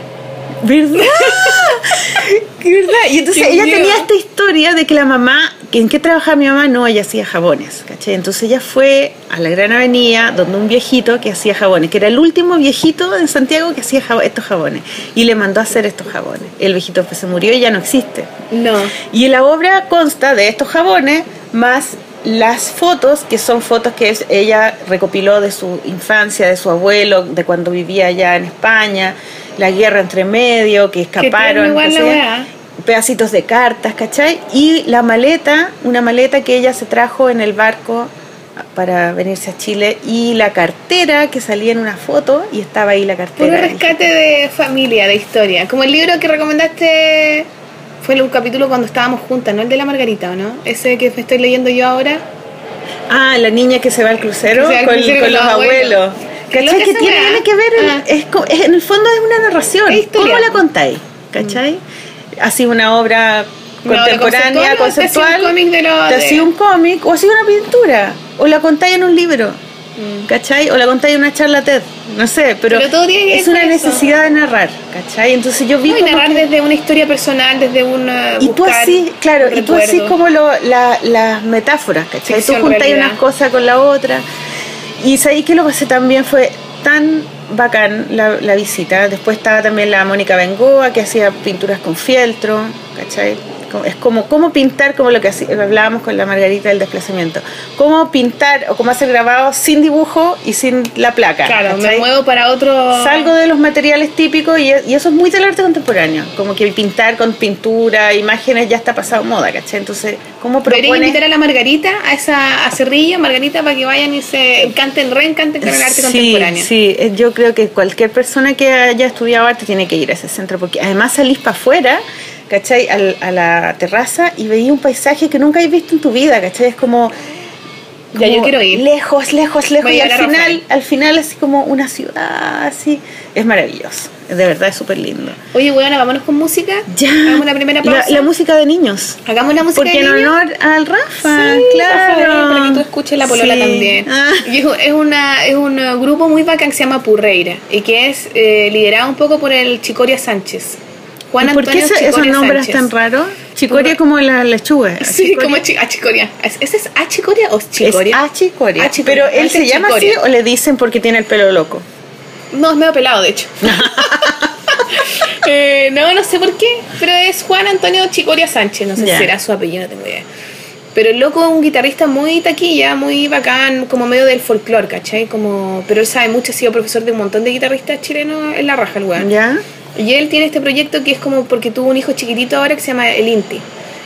¿Verdad? ¿Verdad? Y entonces ella tenía esta historia de que la mamá, ¿en qué trabajaba mi mamá? No, ella hacía jabones, ¿caché? Entonces ella fue a la Gran Avenida donde un viejito que hacía jabones, que era el último viejito en Santiago que hacía estos jabones, y le mandó a hacer estos jabones. El viejito pues, se murió y ya no existe. No. Y la obra consta de estos jabones más las fotos, que son fotos que ella recopiló de su infancia, de su abuelo, de cuando vivía allá en España, la guerra entre medio, que escaparon, pedacitos de cartas, ¿cachai? Y la maleta, una maleta que ella se trajo en el barco para venirse a Chile y la cartera que salía en una foto y estaba ahí la cartera. Un rescate de familia, de historia, como el libro que recomendaste fue un capítulo cuando estábamos juntas, ¿no? El de la Margarita, ¿no? Ese que estoy leyendo yo ahora. Ah, la niña que se va al crucero, con, los, abuelos. ¿Cachai? Que, tiene, que ver, ah. es, en el fondo es una narración. ¿Cómo la contáis? ¿Cachai? Mm. Así una obra contemporánea, conceptual. Te hacía un cómic o hacía una pintura. O la contáis en un libro. Mm. ¿Cachai? O la contáis en una charla TED, no sé, pero, es una necesidad de narrar, ¿cachai? Entonces yo vi no, narrar desde una historia personal, desde una... Y tú así, claro, y tú así como lo, las metáforas, ¿cachai? tú juntáis una cosa con la otra. Y sabéis que lo pasé también fue tan bacán la, la visita. Después estaba también la Mónica Bengoa, que hacía pinturas con fieltro, ¿cachai? Es como cómo pintar, como lo que hablábamos con la Margarita del desplazamiento. Cómo pintar o cómo hacer grabado sin dibujo y sin la placa. Claro, me muevo para otro. Salgo de los materiales típicos y, eso es muy del arte contemporáneo. Como que pintar con pintura, imágenes ya está pasado moda, ¿cachai? Entonces, ¿cómo propone. invitar a la Margarita, a esa a Cerrillo, Margarita, para que vayan y se encanten, reencanten con el arte contemporáneo? Sí, eh, yo creo que cualquier persona que haya estudiado arte tiene que ir a ese centro porque además salís para afuera ¿cachai? a la terraza y veía un paisaje que nunca habéis visto en tu vida, ¿cachai? Es como... ya yo quiero ir. Lejos, lejos, lejos. y al final, al final así como una ciudad, así. Es maravilloso. De verdad es súper lindo. Oye, bueno, vámonos con música. Ya. Hagamos la primera pausa. La, música de niños. Hagamos la música Porque de niños. Porque en honor al Rafa. claro. para que tú escuches la polola también. Ah. Y es, una, es un grupo muy bacán que se llama Purreira y que es eh, liderado un poco por el Chicoria Sánchez. Juan ¿Por qué esos nombres tan raros? Chicoria como la lechuga. Sí, como achicoria. ¿Ese es achicoria o chicoria? Es achicoria. Pero él se llama así o le dicen porque tiene el pelo loco. No, es medio pelado, de hecho. Eh, no, no sé por qué, pero es Juan Antonio Chicoria Sánchez. No sé si será su apellido, no tengo idea. Pero el loco es un guitarrista muy taquilla, muy bacán, como medio del folclore, ¿cachai? Como, pero él sabe mucho, ha sido profesor de un montón de guitarristas chilenos en la raja, el weón. ¿Ya? Y él tiene este proyecto que es como porque tuvo un hijo chiquitito ahora que se llama El Inti.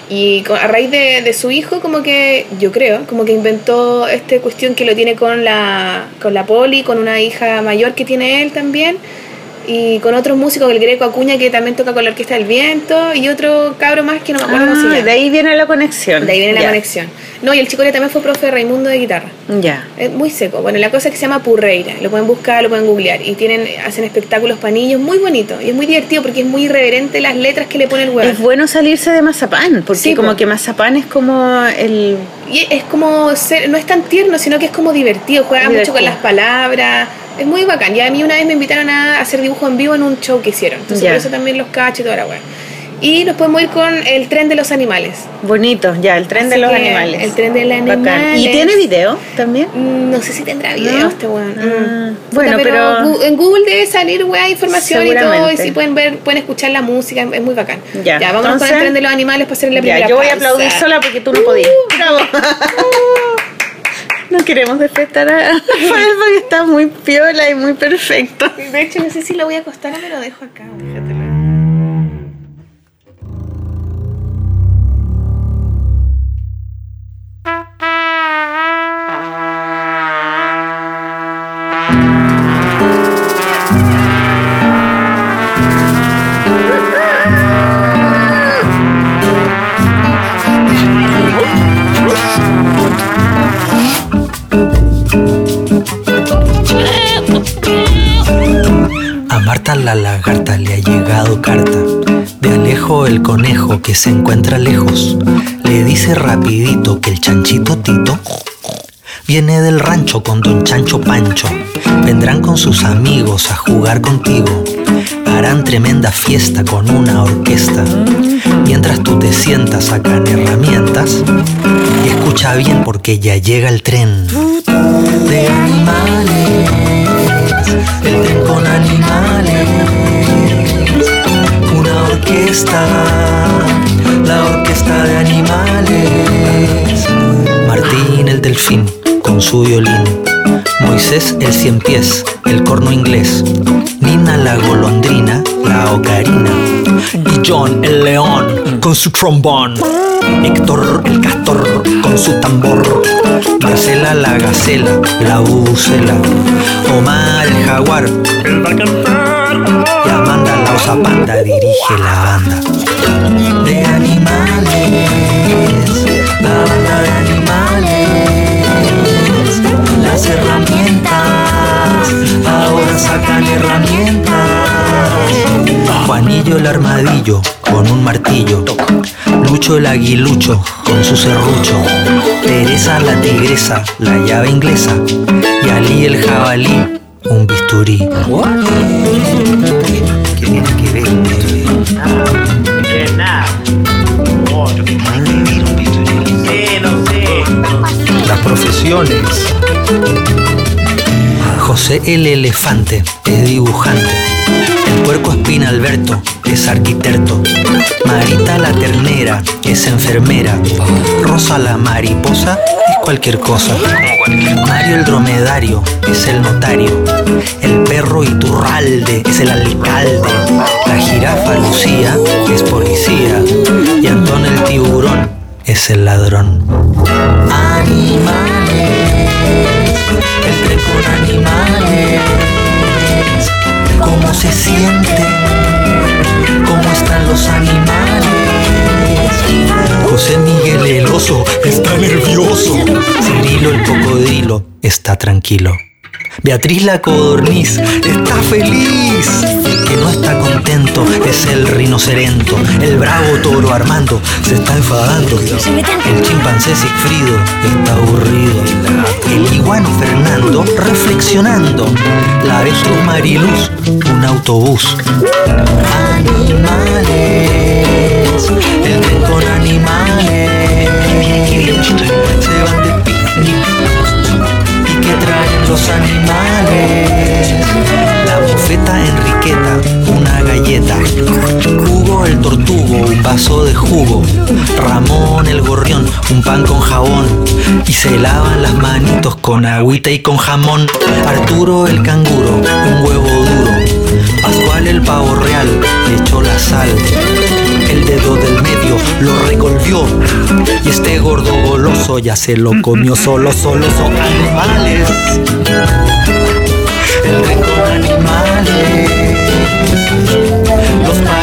Y a raíz de, de, su hijo, como que, yo creo, como que inventó esta cuestión que lo tiene con la, con la Poli, con una hija mayor que tiene él también y con otros músicos, el Greco Acuña que también toca con la Orquesta del Viento y otro cabro más que no me acuerdo cómo se ah, llama. De ahí viene la conexión. De ahí viene la conexión. No, y el chico también fue profe de Raimundo de guitarra. Ya. Es muy seco. Bueno, la cosa es que se llama Purreira. Lo pueden buscar, lo pueden googlear. Y tienen, hacen espectáculos para niños muy bonitos. Y es muy divertido porque es muy irreverente las letras que le pone el huevo. Es bueno salirse de Mazapán, porque como que Mazapán es como el... Y es como, ser, no es tan tierno, sino que es como divertido. Juega mucho con las palabras es muy bacán. Ya a mí una vez me invitaron a hacer dibujo en vivo en un show que hicieron. Entonces por eso también los cacho y toda la weá. Y nos podemos ir con el tren de los animales. Bonito, ya, el tren de los animales. El tren de los animales. ¿Y tiene video también? Mm, no sé si tendrá video este weón. Ah, bueno, pero, En Google debe salir weá, información y todo. Y si pueden ver, pueden escuchar la música, es muy bacán. Ya, ya vámonos con el tren de los animales para hacer la primera ya, Yo voy a aplaudir sola porque tú no podías. Uh, Bravo. No queremos despertar a Rafael porque está muy piola y muy perfecto. De hecho, no sé si lo voy a acostar o me lo dejo acá. Fíjatelo. La lagarta le ha llegado carta. De Alejo el conejo que se encuentra lejos. Le dice rapidito que el chanchito Tito viene del rancho con don Chancho Pancho. Vendrán con sus amigos a jugar contigo. Harán tremenda fiesta con una orquesta. Mientras tú te sientas, sacan herramientas. Y escucha bien porque ya llega el tren de animales tren con animales, una orquesta, la orquesta de animales. Martín el delfín con su violín, Moisés el cien pies, el corno inglés, Nina la golondrina, la ocarina, John el león con su trombón. Héctor el castor con su tambor, Marcela la gacela, la bucela, Omar el jaguar, él va a cantar, y Amanda la osa panda dirige la banda. De animales, la banda de animales, las herramientas, ahora sacan herramientas. Juanillo el armadillo con un martillo, Lucho el aguilucho con su serrucho, Teresa la tigresa, la llave inglesa, y Ali el jabalí, un bisturí. ¿Qué tiene que ver. Las profesiones. José el elefante es dibujante. Puerco espina Alberto es arquitecto. Marita la ternera es enfermera. Rosa la mariposa es cualquier cosa. Mario el dromedario es el notario. El perro Iturralde es el alcalde. La jirafa Lucía es policía. Y Antón el tiburón es el ladrón. Animales, el con animales cómo se siente, cómo están los animales. José Miguel el oso está nervioso. Cirilo el cocodrilo está tranquilo. Beatriz la codorniz está feliz. El que no está contento es el rinocerento. El bravo toro Armando se está enfadando. El chimpancé Sigfrido está aburrido. El iguano Fernando reflexionando. La avestruz Mariluz, un autobús. Animales el tren con animales. Se van los animales. La bofeta Enriqueta, una galleta. Hugo el tortugo, un vaso de jugo. Ramón el gorrión, un pan con jabón. Y se lavan las manitos con agüita y con jamón. Arturo el canguro, un huevo duro. Pascual el pavo real, le echó la sal. El dedo del medio lo revolvió. Y este gordo goloso ya se lo comió solo, solo son animales. El con animales.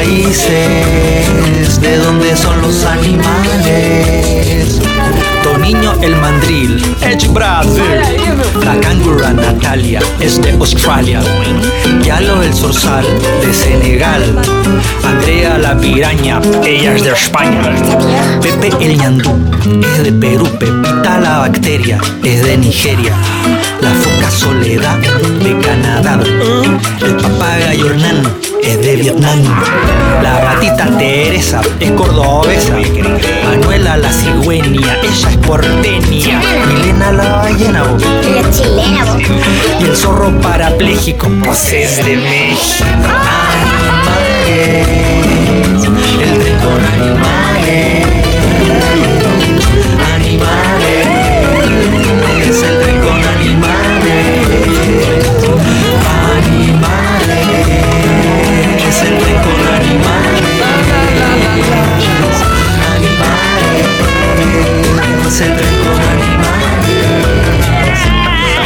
Países de donde son los animales. Toniño el mandril, es Brasil. La cangura Natalia es de Australia. Yalo el zorzal de Senegal. Andrea la piraña, ella es de España. Pepe el ñandú es de Perú. Pepita la bacteria es de Nigeria. La foca Soledad de Canadá. El papagayo Hernán es de Vietnam. La gatita Teresa es cordobesa. Manuela la cigüeña, ella es porteña. Milena la ballena, vos. La chilena, vos. Y el zorro parapléjico, pues es de México. Animales, el tren con animales. Animales,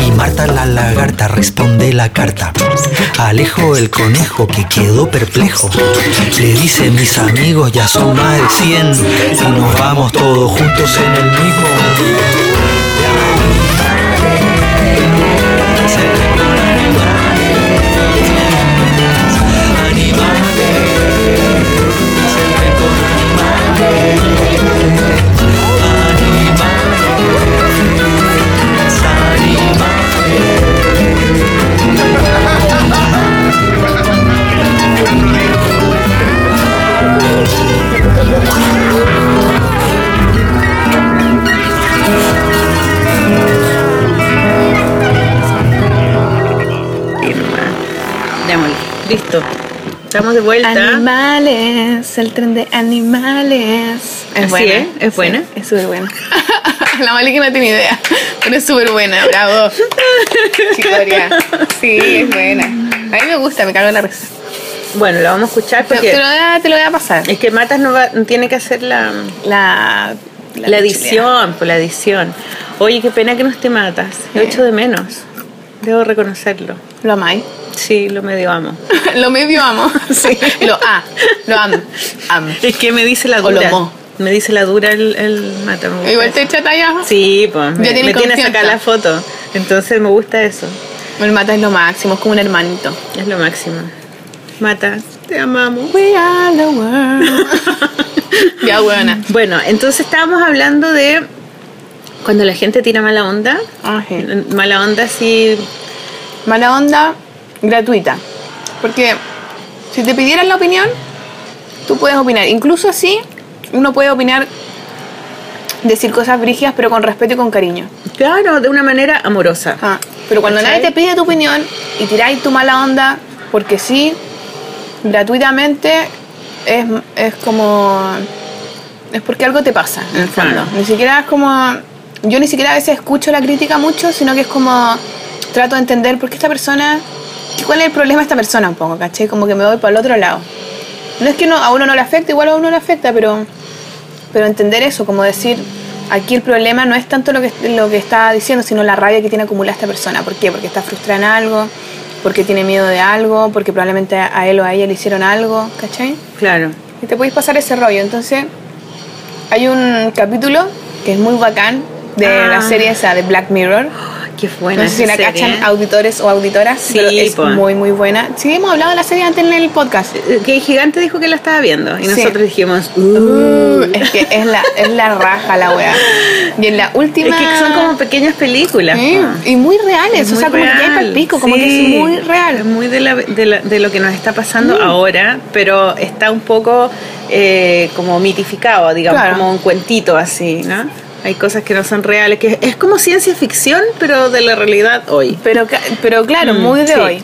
Y Marta la lagarta responde la carta. Alejo el conejo que quedó perplejo. Le dice mis amigos ya son más de 100 y nos vamos todos juntos en el mismo. Estamos de vuelta. Animales, el tren de animales. Es Así buena. es, es buena. Sí, es súper buena. La Maliki no tiene idea, pero es súper buena, bravo. Chicoria. Sí, es buena. A mí me gusta, me cago en la risa. Bueno, lo vamos a escuchar porque te lo voy a, te lo voy a pasar. es que Matas no, va, tiene que hacer la, La, la, edición, por la edición. Oye, qué pena que no esté Matas. Lo echo de menos. Debo reconocerlo. ¿Lo amáis? Sí, lo medio amo. lo medio amo. Sí. Lo a. Lo amo. Am. Es que me dice la O lo dura. mo. Me dice la dura el, el Mata. Igual te echa talla. Sí, pues me, tiene me tiene a confianza. sacar la foto. Entonces me gusta eso. El mata es lo máximo, es como un hermanito. Es lo máximo. Mata, te amamos. We are the world. ya, buena. Bueno, entonces estábamos hablando de cuando la gente tira mala onda. Mala onda sí. Mala onda gratuita. Porque si te pidieran la opinión, tú puedes opinar. Incluso así, uno puede opinar, decir cosas brígidas, pero con respeto y con cariño. Claro, de una manera amorosa. Ah, pero cuando ¿Cachai? nadie te pide tu opinión y tiráis tu mala onda, porque sí, gratuitamente, es, es como. Es porque algo te pasa, en el fondo. Claro. Ni siquiera es como. Yo ni siquiera a veces escucho la crítica mucho, sino que es como. Trato de entender por qué esta persona. ¿Cuál es el problema de esta persona un poco, caché? Como que me voy para el otro lado. No es que no, a uno no le afecte, igual a uno le afecta, pero. Pero entender eso, como decir, aquí el problema no es tanto lo que, lo que está diciendo, sino la rabia que tiene acumulada esta persona. ¿Por qué? Porque está frustrada en algo, porque tiene miedo de algo, porque probablemente a él o a ella le hicieron algo, ¿cachai? Claro. Y te podéis pasar ese rollo. Entonces, hay un capítulo que es muy bacán de Ah. la serie esa de Black Mirror, qué buena. No sé si la serie. cachan auditores o auditoras, Sí, pero es po. muy, muy buena. Sí, hemos hablado de la serie antes en el podcast. Eh, Que el gigante dijo que la estaba viendo y Sí. nosotros dijimos, uh. Uh, es que es la, es la raja la wea. Y en la última. es que son como pequeñas películas. Sí, y muy reales, Es o sea, como que hay pal pico, como que es muy Es real. muy de, la- de la- de lo que nos está pasando ahora, pero está un poco eh, como mitificado, digamos, Claro. como un cuentito así, ¿no? Hay cosas que no son reales, que es como ciencia ficción, pero de la realidad hoy. Pero, pero claro, Mm, muy de sí. hoy.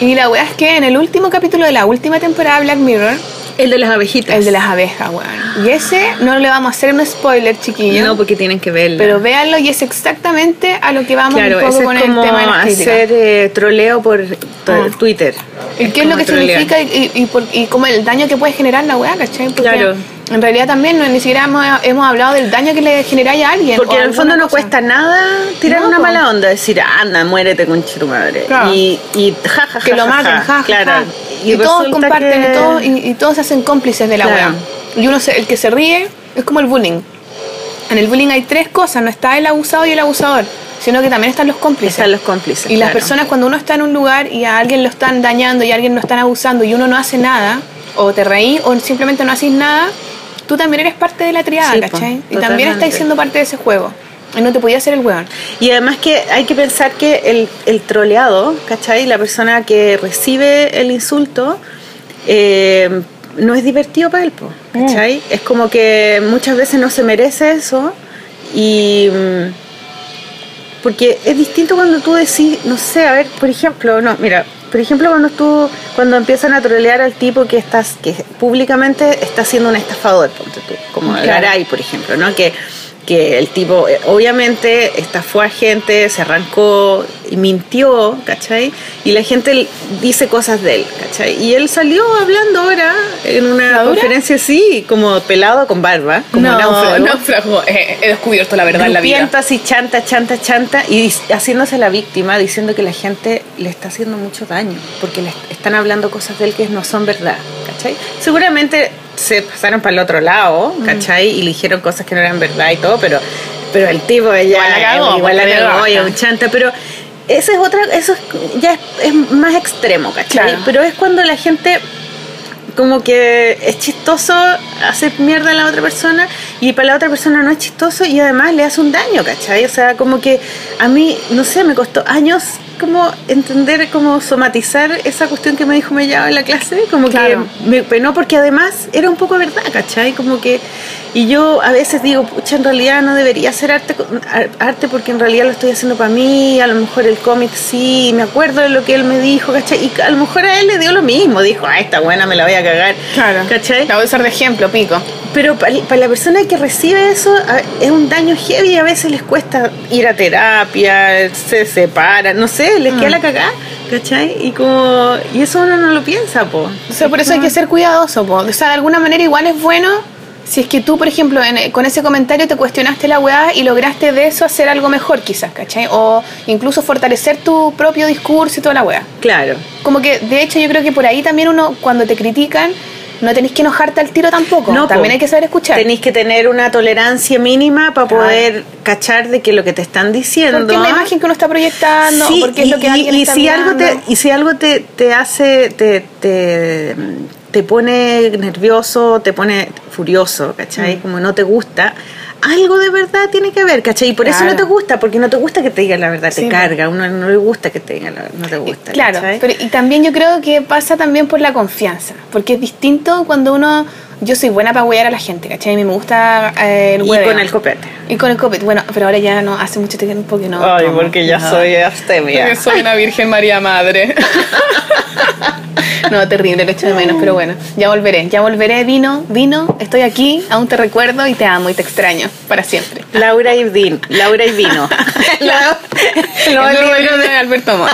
Y la wea es que en el último capítulo de la última temporada de Black Mirror, El de las abejitas. el de las abejas, weón. Y ese no le vamos a hacer un spoiler, chiquillo. No, porque tienen que verlo. pero véanlo y es exactamente a lo que vamos claro, un poco ese con es como el tema de las hacer eh, troleo por Ah. Twitter. ¿Y qué es lo que trolear. significa y, y, por- y como el daño que puede generar la weá, ¿cachai? Porque Claro. En realidad también no, ni siquiera hemos, hemos hablado del daño que le generáis a alguien. Porque en el fondo no cosa. cuesta nada tirar No, una mala onda, decir, anda, muérete con tu madre. Claro. Y, y ja, ja, ja, Que lo maten, ja. ja, ja, claro. ja. Y, todos comparten que- y, todos, y, y todos se hacen cómplices de la Claro. weá. Y uno se- el que se ríe es como el bullying. En el bullying hay tres cosas, no está el abusado y el abusador, sino que también están los cómplices. Están los cómplices. Y las personas cuando uno está en un lugar y a alguien lo están dañando y a alguien lo están abusando y uno no hace nada, o te reí o simplemente no haces nada, tú también eres parte de la triada, Sí, po, ¿cachai? Y totalmente. también estás siendo parte de ese juego. Y no te podía hacer el hueón. Y además que hay que pensar que el, el troleado, ¿cachai? La persona que recibe el insulto, eh, no es divertido para él, po, ¿cachai? Mm. Es como que muchas veces no se merece eso y... mm, Porque es distinto cuando tú decís, no sé, a ver, por ejemplo, no, mira, por ejemplo cuando tú, cuando empiezan a trolear al tipo que estás, que públicamente está siendo un estafador, ponte tú, como Claro. Garay, por ejemplo, ¿no? Que, que el tipo eh, obviamente estafó a gente, se arrancó y mintió, ¿cachai? Y la gente dice cosas de él, ¿cachai? Y él salió hablando ahora en una ¿La conferencia así, como pelado con barba, como náufrago. náufrago. He, he descubierto la Grupiento así, chanta, chanta, chanta, y haciéndose la víctima, diciendo que la gente le está haciendo mucho daño, porque le est- están hablando cosas de él que no son verdad, ¿cachai? Seguramente se pasaron para el otro lado, Mm. ¿cachai? Y le dijeron cosas que no eran verdad y todo, pero, pero el tipo ya Igual la cagó, igual la cagó, baja. y un chanta, pero esa es otra, eso es- ya es, es más extremo, ¿cachai? Claro. Pero es cuando la gente como que es chistoso hacer mierda a la otra persona y para la otra persona no es chistoso y además le hace un daño, ¿cachai? O sea, como que a mí, no sé, me costó años como entender, como somatizar esa cuestión que me dijo Mellado en la clase, como Claro. que me penó porque además era un poco verdad, ¿cachai? Como que, y yo a veces digo, pucha, en realidad no debería hacer arte, ar- arte porque en realidad lo estoy haciendo para mí, a lo mejor el cómic sí, me acuerdo de lo que él me dijo, ¿cachai? Y a lo mejor a él le dio lo mismo, dijo, ah, esta buena me la voy a cagar, Claro. ¿cachai? La voy a usar de ejemplo, pico. Pero para la persona que recibe eso es un daño heavy y a veces les cuesta ir a terapia, se separan, no sé, les queda la cagada, ¿cachai? Y como y eso uno no lo piensa, po. O sea, por eso hay que ser cuidadoso, po. O sea, de alguna manera igual es bueno si es que tú, por ejemplo, en- con ese comentario te cuestionaste la weá y lograste de eso hacer algo mejor quizás, ¿cachai? O incluso fortalecer tu propio discurso y toda la weá. Claro. Como que, de hecho, yo creo que por ahí también uno, cuando te critican, no tenés que enojarte al tiro tampoco. No, po. también hay que saber escuchar. Tenéis que tener una tolerancia mínima para poder cachar de que lo que te están diciendo. Porque es la imagen que uno está proyectando, Sí, porque es y, lo que y- alguien y está si algo te y si algo te, te hace te, te, te pone nervioso te pone furioso ¿cachai? Mm. como no te gusta algo de verdad tiene que haber ¿cachai? y por eso no te gusta porque no te gusta que te digan la verdad Sí, te carga uno no le gusta que te digan la verdad no te gusta Claro, ¿cachai? pero y también yo creo que pasa también por la confianza, porque es distinto cuando uno, yo soy buena para huear a la gente, ¿cachai? A mí me gusta eh, el y hueveo. con el copete Y con el copete, bueno, pero ahora ya no, hace mucho tiempo que no. ay tomo. porque ya No. soy astemia Porque soy una Virgen María Madre. no, terrible, lo echo de menos, pero bueno, ya volveré, ya volveré, vino, vino, estoy aquí, aún te recuerdo y te amo y te extraño para siempre. Laura y Vin Laura y Vino La- El libro de Alberto.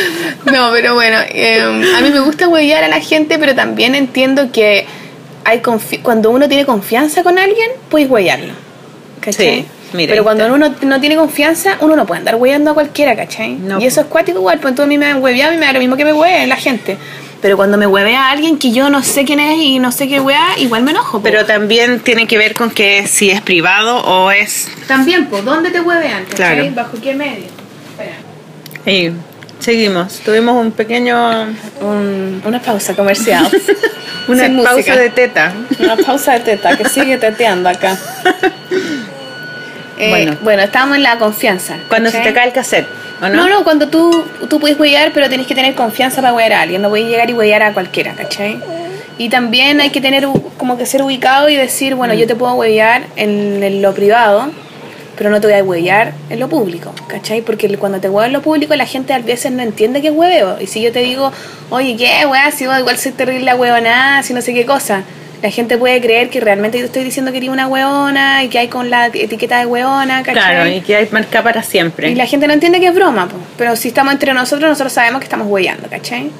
No, pero bueno, eh, a mí me gusta huevear a la gente, pero también entiendo que hay confi- cuando uno tiene confianza con alguien, puedes huevearlo. ¿Cachai? Sí. Mira, Pero cuando uno no tiene confianza, uno no puede andar hueando a cualquiera, ¿cachai? No, y eso es cuático igual, pues entonces a mí me han hueveado y me da lo mismo que me hueve la gente. Pero cuando me huevea a alguien que yo no sé quién es y no sé qué hueá, igual me enojo. po. Pero también tiene que ver con que si es privado o es... también, pues, ¿dónde te huevean? ¿cachai? Claro. ¿Bajo qué medio? Espera. Y seguimos. Tuvimos un pequeño... Un- una pausa comercial. Una Sin pausa música. de teta. Una pausa de teta que sigue teteando acá. Eh, Bueno. bueno. estábamos en la confianza. Cuando se te cae el cassette, ¿o no? No, no, cuando tú, tú puedes huellar, pero tenés que tener confianza para huellar a alguien. No puedes llegar y huellar a cualquiera, ¿cachai? Y también hay que tener como que ser ubicado y decir, bueno, Mm. yo te puedo huellar en, en lo privado, pero no te voy a huellar en lo público, ¿cachai? Porque cuando te huevo en lo público la gente a veces no entiende que es hueveo. Y si yo te digo, oye, ¿qué, weá? Si vos igual soy terrible la huevonada, si no sé qué cosa. La gente puede creer que realmente yo estoy diciendo que eres una hueona y que hay con la etiqueta de hueona, ¿cachai? Claro, y que hay marca para siempre. Y la gente no entiende que es broma, po. pero si estamos entre nosotros, nosotros sabemos que estamos huellando, ¿cachai?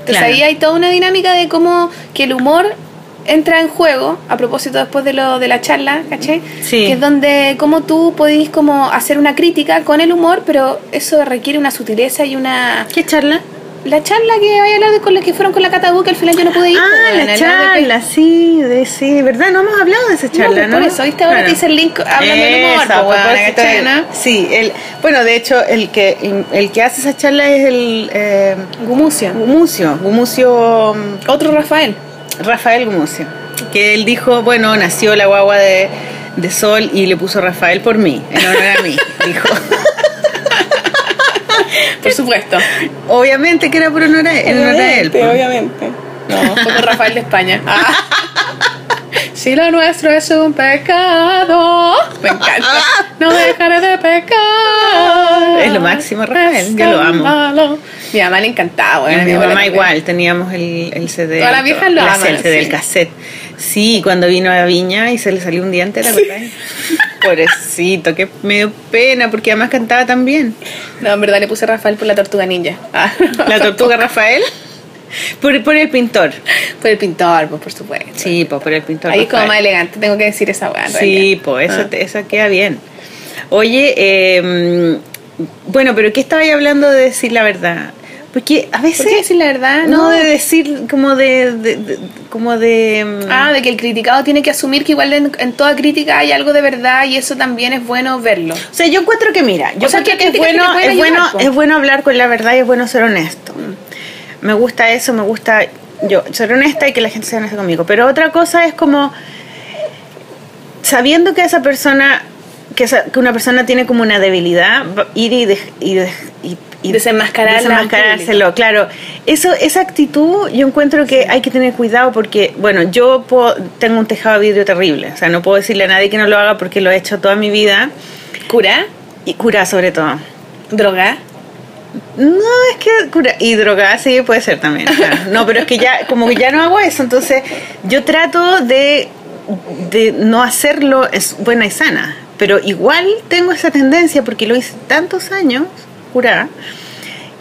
Entonces Claro. ahí hay toda una dinámica de cómo que el humor entra en juego, a propósito después de lo de la charla, ¿cachai? Sí. Que es donde cómo tú podéis como hacer una crítica con el humor, pero eso requiere una sutileza y una... ¿Qué charla? La charla que vaya a hablar de con los que fueron con la Catabu, que al final yo no pude ir. Ah, pues, bueno, la charla, sí, de, sí, ¿verdad? No hemos hablado de esa No, charla, pues, ¿no? por eso, ¿viste? Ahora te hice el link hablando del humor, pues, bueno, propósito ¿cachai, de- no? Sí, el, bueno, de hecho, el que, el que hace esa charla es el eh, Gumucio. Gumucio, Gumucio, mm, Otro Rafael. Rafael Gumucio, que él dijo, bueno, nació la guagua de, de Sol y le puso Rafael por mí, en honor a mí, dijo. Por supuesto. Obviamente que era por honor a, en honor a él. pues. obviamente. No, fue por Rafael de España. Ah. Si lo nuestro es un pecado, me encanta. No dejaré de pecar. Es lo máximo, Rafael, yo lo amo. Mi mamá le encantaba, bueno, mi mamá también. igual, teníamos el, el CD. Todas las viejas lo La- aman, El CD del sí. cassette. Sí, cuando vino a Viña y se le salió un diente, ¿te acuerdas? Pobrecito, qué me dio pena porque además cantaba tan bien. No, en verdad le puse Rafael por la tortuga ninja. Ah. La tortuga Rafael. Por, por el pintor. Por el pintor, pues por supuesto. Sí, pues por el pintor. Ahí es como Rafael. más elegante, tengo que decir esa weá. Sí, pues eso, Ah. eso queda bien. Oye, eh, bueno, pero ¿qué estaba ahí hablando de decir la verdad? Porque a veces... ¿Por qué decir la verdad? No, de decir como de... de- de- como de... mm, Ah, de que el criticado tiene que asumir que igual en, en toda crítica hay algo de verdad y eso también es bueno verlo. O sea, yo encuentro que mira, yo O sea, encuentro que que es que bueno, es bueno, es bueno hablar con la verdad y es bueno ser honesto. Me gusta eso, me gusta yo ser honesta y que la gente sea honesta conmigo. Pero otra cosa es como sabiendo que esa persona, que, esa- que una persona tiene como una debilidad, ir y- y desenmascarárselo, claro. Eso, esa actitud yo encuentro que hay que tener cuidado porque, bueno, yo puedo- tengo un tejado de vidrio terrible. O sea, no puedo decirle a nadie que no lo haga porque lo he hecho toda mi vida. ¿Cura? Y cura sobre todo. ¿Droga? No, es que cura y droga sí puede ser también. claro. No, pero es que ya como que ya no hago eso, entonces yo trato de de no hacerlo es buena y sana, pero igual tengo esa tendencia porque lo hice tantos años,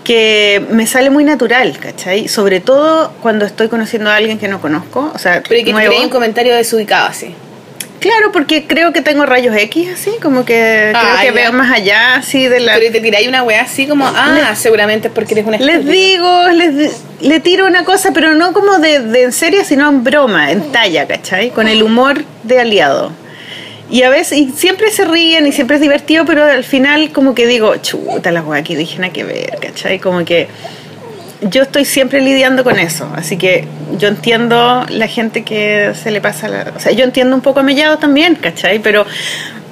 que me sale muy natural, ¿cachai? Sobre todo cuando estoy conociendo a alguien que no conozco, o sea, Pero y que te nuevo. creí un comentario desubicado así. Claro, porque creo que tengo rayos X así, como que Ah, creo que ya. veo más allá así de la Pero y te tiráis una weá así como, ah, seguramente es porque eres una Les estúpida. digo, les le tiro una cosa, pero no como de, de en serio, sino en broma, en talla, ¿cachai? Con el humor de aliado. Y a veces, y siempre se ríen y siempre es divertido, pero al final como que digo, chuta la weá que dije nada que ver, ¿cachai? Como que yo estoy siempre lidiando con eso, así que yo entiendo la gente que se le pasa la... O sea, yo entiendo un poco a Mellado también, ¿cachai? Pero,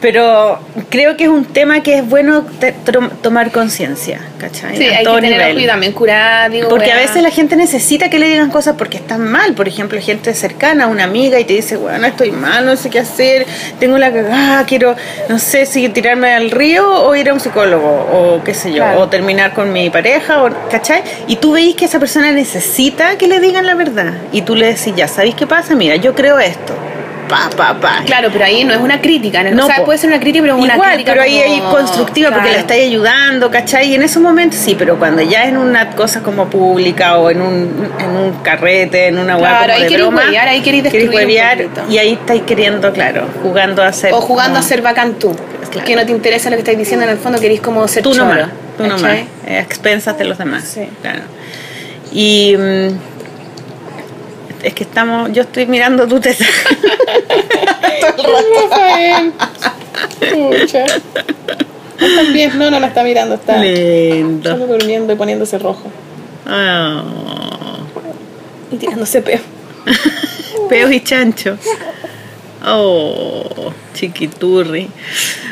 pero creo que es un tema que es bueno te- tomar conciencia, ¿cachai? Sí, A hay todo que tener nivel. también curar, digo, Porque a veces la gente necesita que le digan cosas porque están mal. Por ejemplo, gente cercana, una amiga, y te dice, bueno, estoy mal, no sé qué hacer, tengo la cagada, quiero, no sé si tirarme al río o ir a un psicólogo, o qué sé yo, Claro. o terminar con mi pareja, o, ¿cachai? Y tú veis que esa persona necesita que le digan la verdad. Y tú le decís, ya, ¿sabéis qué pasa? Mira, yo creo esto. Pa, pa, pa. Claro, pero ahí no es una crítica, ¿no? No, o sea, po. puede ser una crítica, pero una Igual, crítica pero ahí como- hay constructiva porque Claro. la estáis ayudando, ¿cachai? Y en esos momentos sí, pero cuando ya en una cosa como pública o en un, en un carrete, en una Claro, como ahí de queréis broma, huevear, ahí queréis destruir un huevear poquito. y ahí estáis queriendo, claro, jugando a ser O jugando a como- ser bacán tú. Claro. Que no te interesa lo que estás diciendo en el fondo, querés como ser Tú nomás, tú nomás, a expensas de los demás. Sí. Claro. Y mm, es que estamos, yo estoy mirando tu teta. Pucha. No estás bien, no, no la está mirando, está Lindo. durmiendo y poniéndose rojo. Ah. Y tirándose peo. Peos y chancho. Oh, chiquiturri.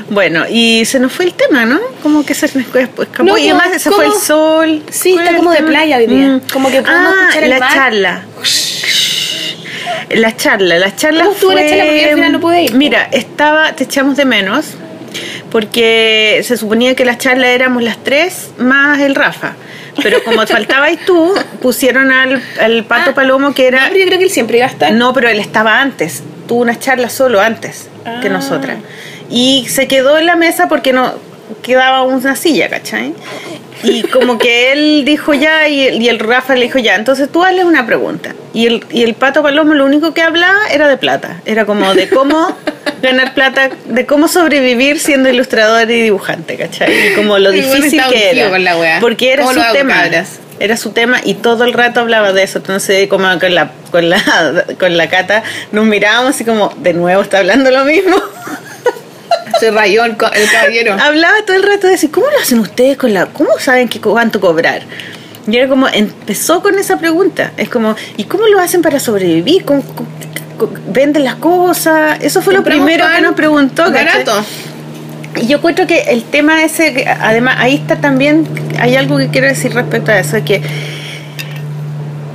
Bueno, y se nos fue el tema, ¿no? Como que se nos escapó. No, y además se ¿cómo? fue el sol. Sí, ¿Cuál está como el de playa hoy día. Como que podemos ah, escuchar el la mar. charla. La charla, la charla ¿Cómo estuvo la fue- charla? Porque yo al final no pude ir. Mira, estaba, te echamos de menos, porque se suponía que la charla éramos las tres más el Rafa. Pero como faltabas tú, pusieron al, al Pato Ah, Palomo que era... Pero yo creo que él siempre iba a estar. No, pero él estaba antes. Tuvo una charla solo antes que Ah. nosotras. Y se quedó en la mesa porque no quedaba una silla, ¿cachai? Y como que él dijo ya y, el- y el Rafa le dijo ya, entonces tú hazle una pregunta. Y el, y el Pato Palomo lo único que hablaba era de plata. Era como de cómo ganar plata, de cómo sobrevivir siendo ilustrador y dibujante, ¿cachai? Y como lo difícil que era. con la wea. Porque era ¿Cómo su tema. cabras? Era su tema y todo el rato hablaba de eso. Entonces, como con la, con la, con la cata, nos mirábamos así como, de nuevo está hablando lo mismo. Se rayó el, el caballero. Hablaba todo el rato de decir, ¿cómo lo hacen ustedes con la, cómo saben que, cuánto cobrar? Y era como, empezó con esa pregunta. Es como, ¿y cómo lo hacen para sobrevivir? ¿Cómo- ¿Venden las cosas? Eso fue lo primero que nos preguntó. ¿cachai? Barato. Y yo encuentro que el tema ese, que además ahí está también, hay algo que quiero decir respecto a eso, es que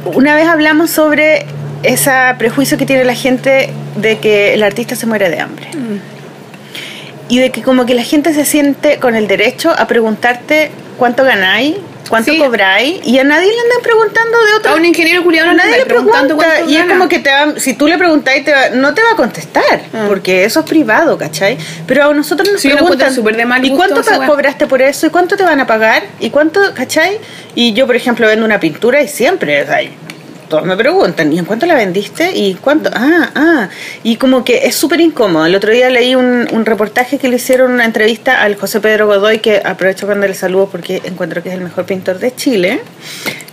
una vez hablamos sobre ese prejuicio que tiene la gente de que el artista se muere de hambre. Y de que como que la gente se siente con el derecho a preguntarte cuánto ganáis, cuánto Sí. cobráis, y a nadie le andan preguntando de otra A un ingeniero culiado no le Nadie le preguntando pregunta cuánto y es como que te va, si tú le preguntáis te va- no te va a contestar Ah. porque eso es privado, ¿cachai? Pero a nosotros nos Sí, preguntan de mal ¿y cuánto cobraste por eso? ¿y cuánto te van a pagar? ¿y cuánto, cachai? Y yo por ejemplo vendo una pintura y siempre o sea, todos me preguntan ¿y en cuánto la vendiste? ¿y cuánto? Ah, ah y como que es súper incómodo el otro día leí un, un reportaje que le hicieron una entrevista al José Pedro Godoy que aprovecho cuando le saludo porque encuentro que es el mejor pintor de Chile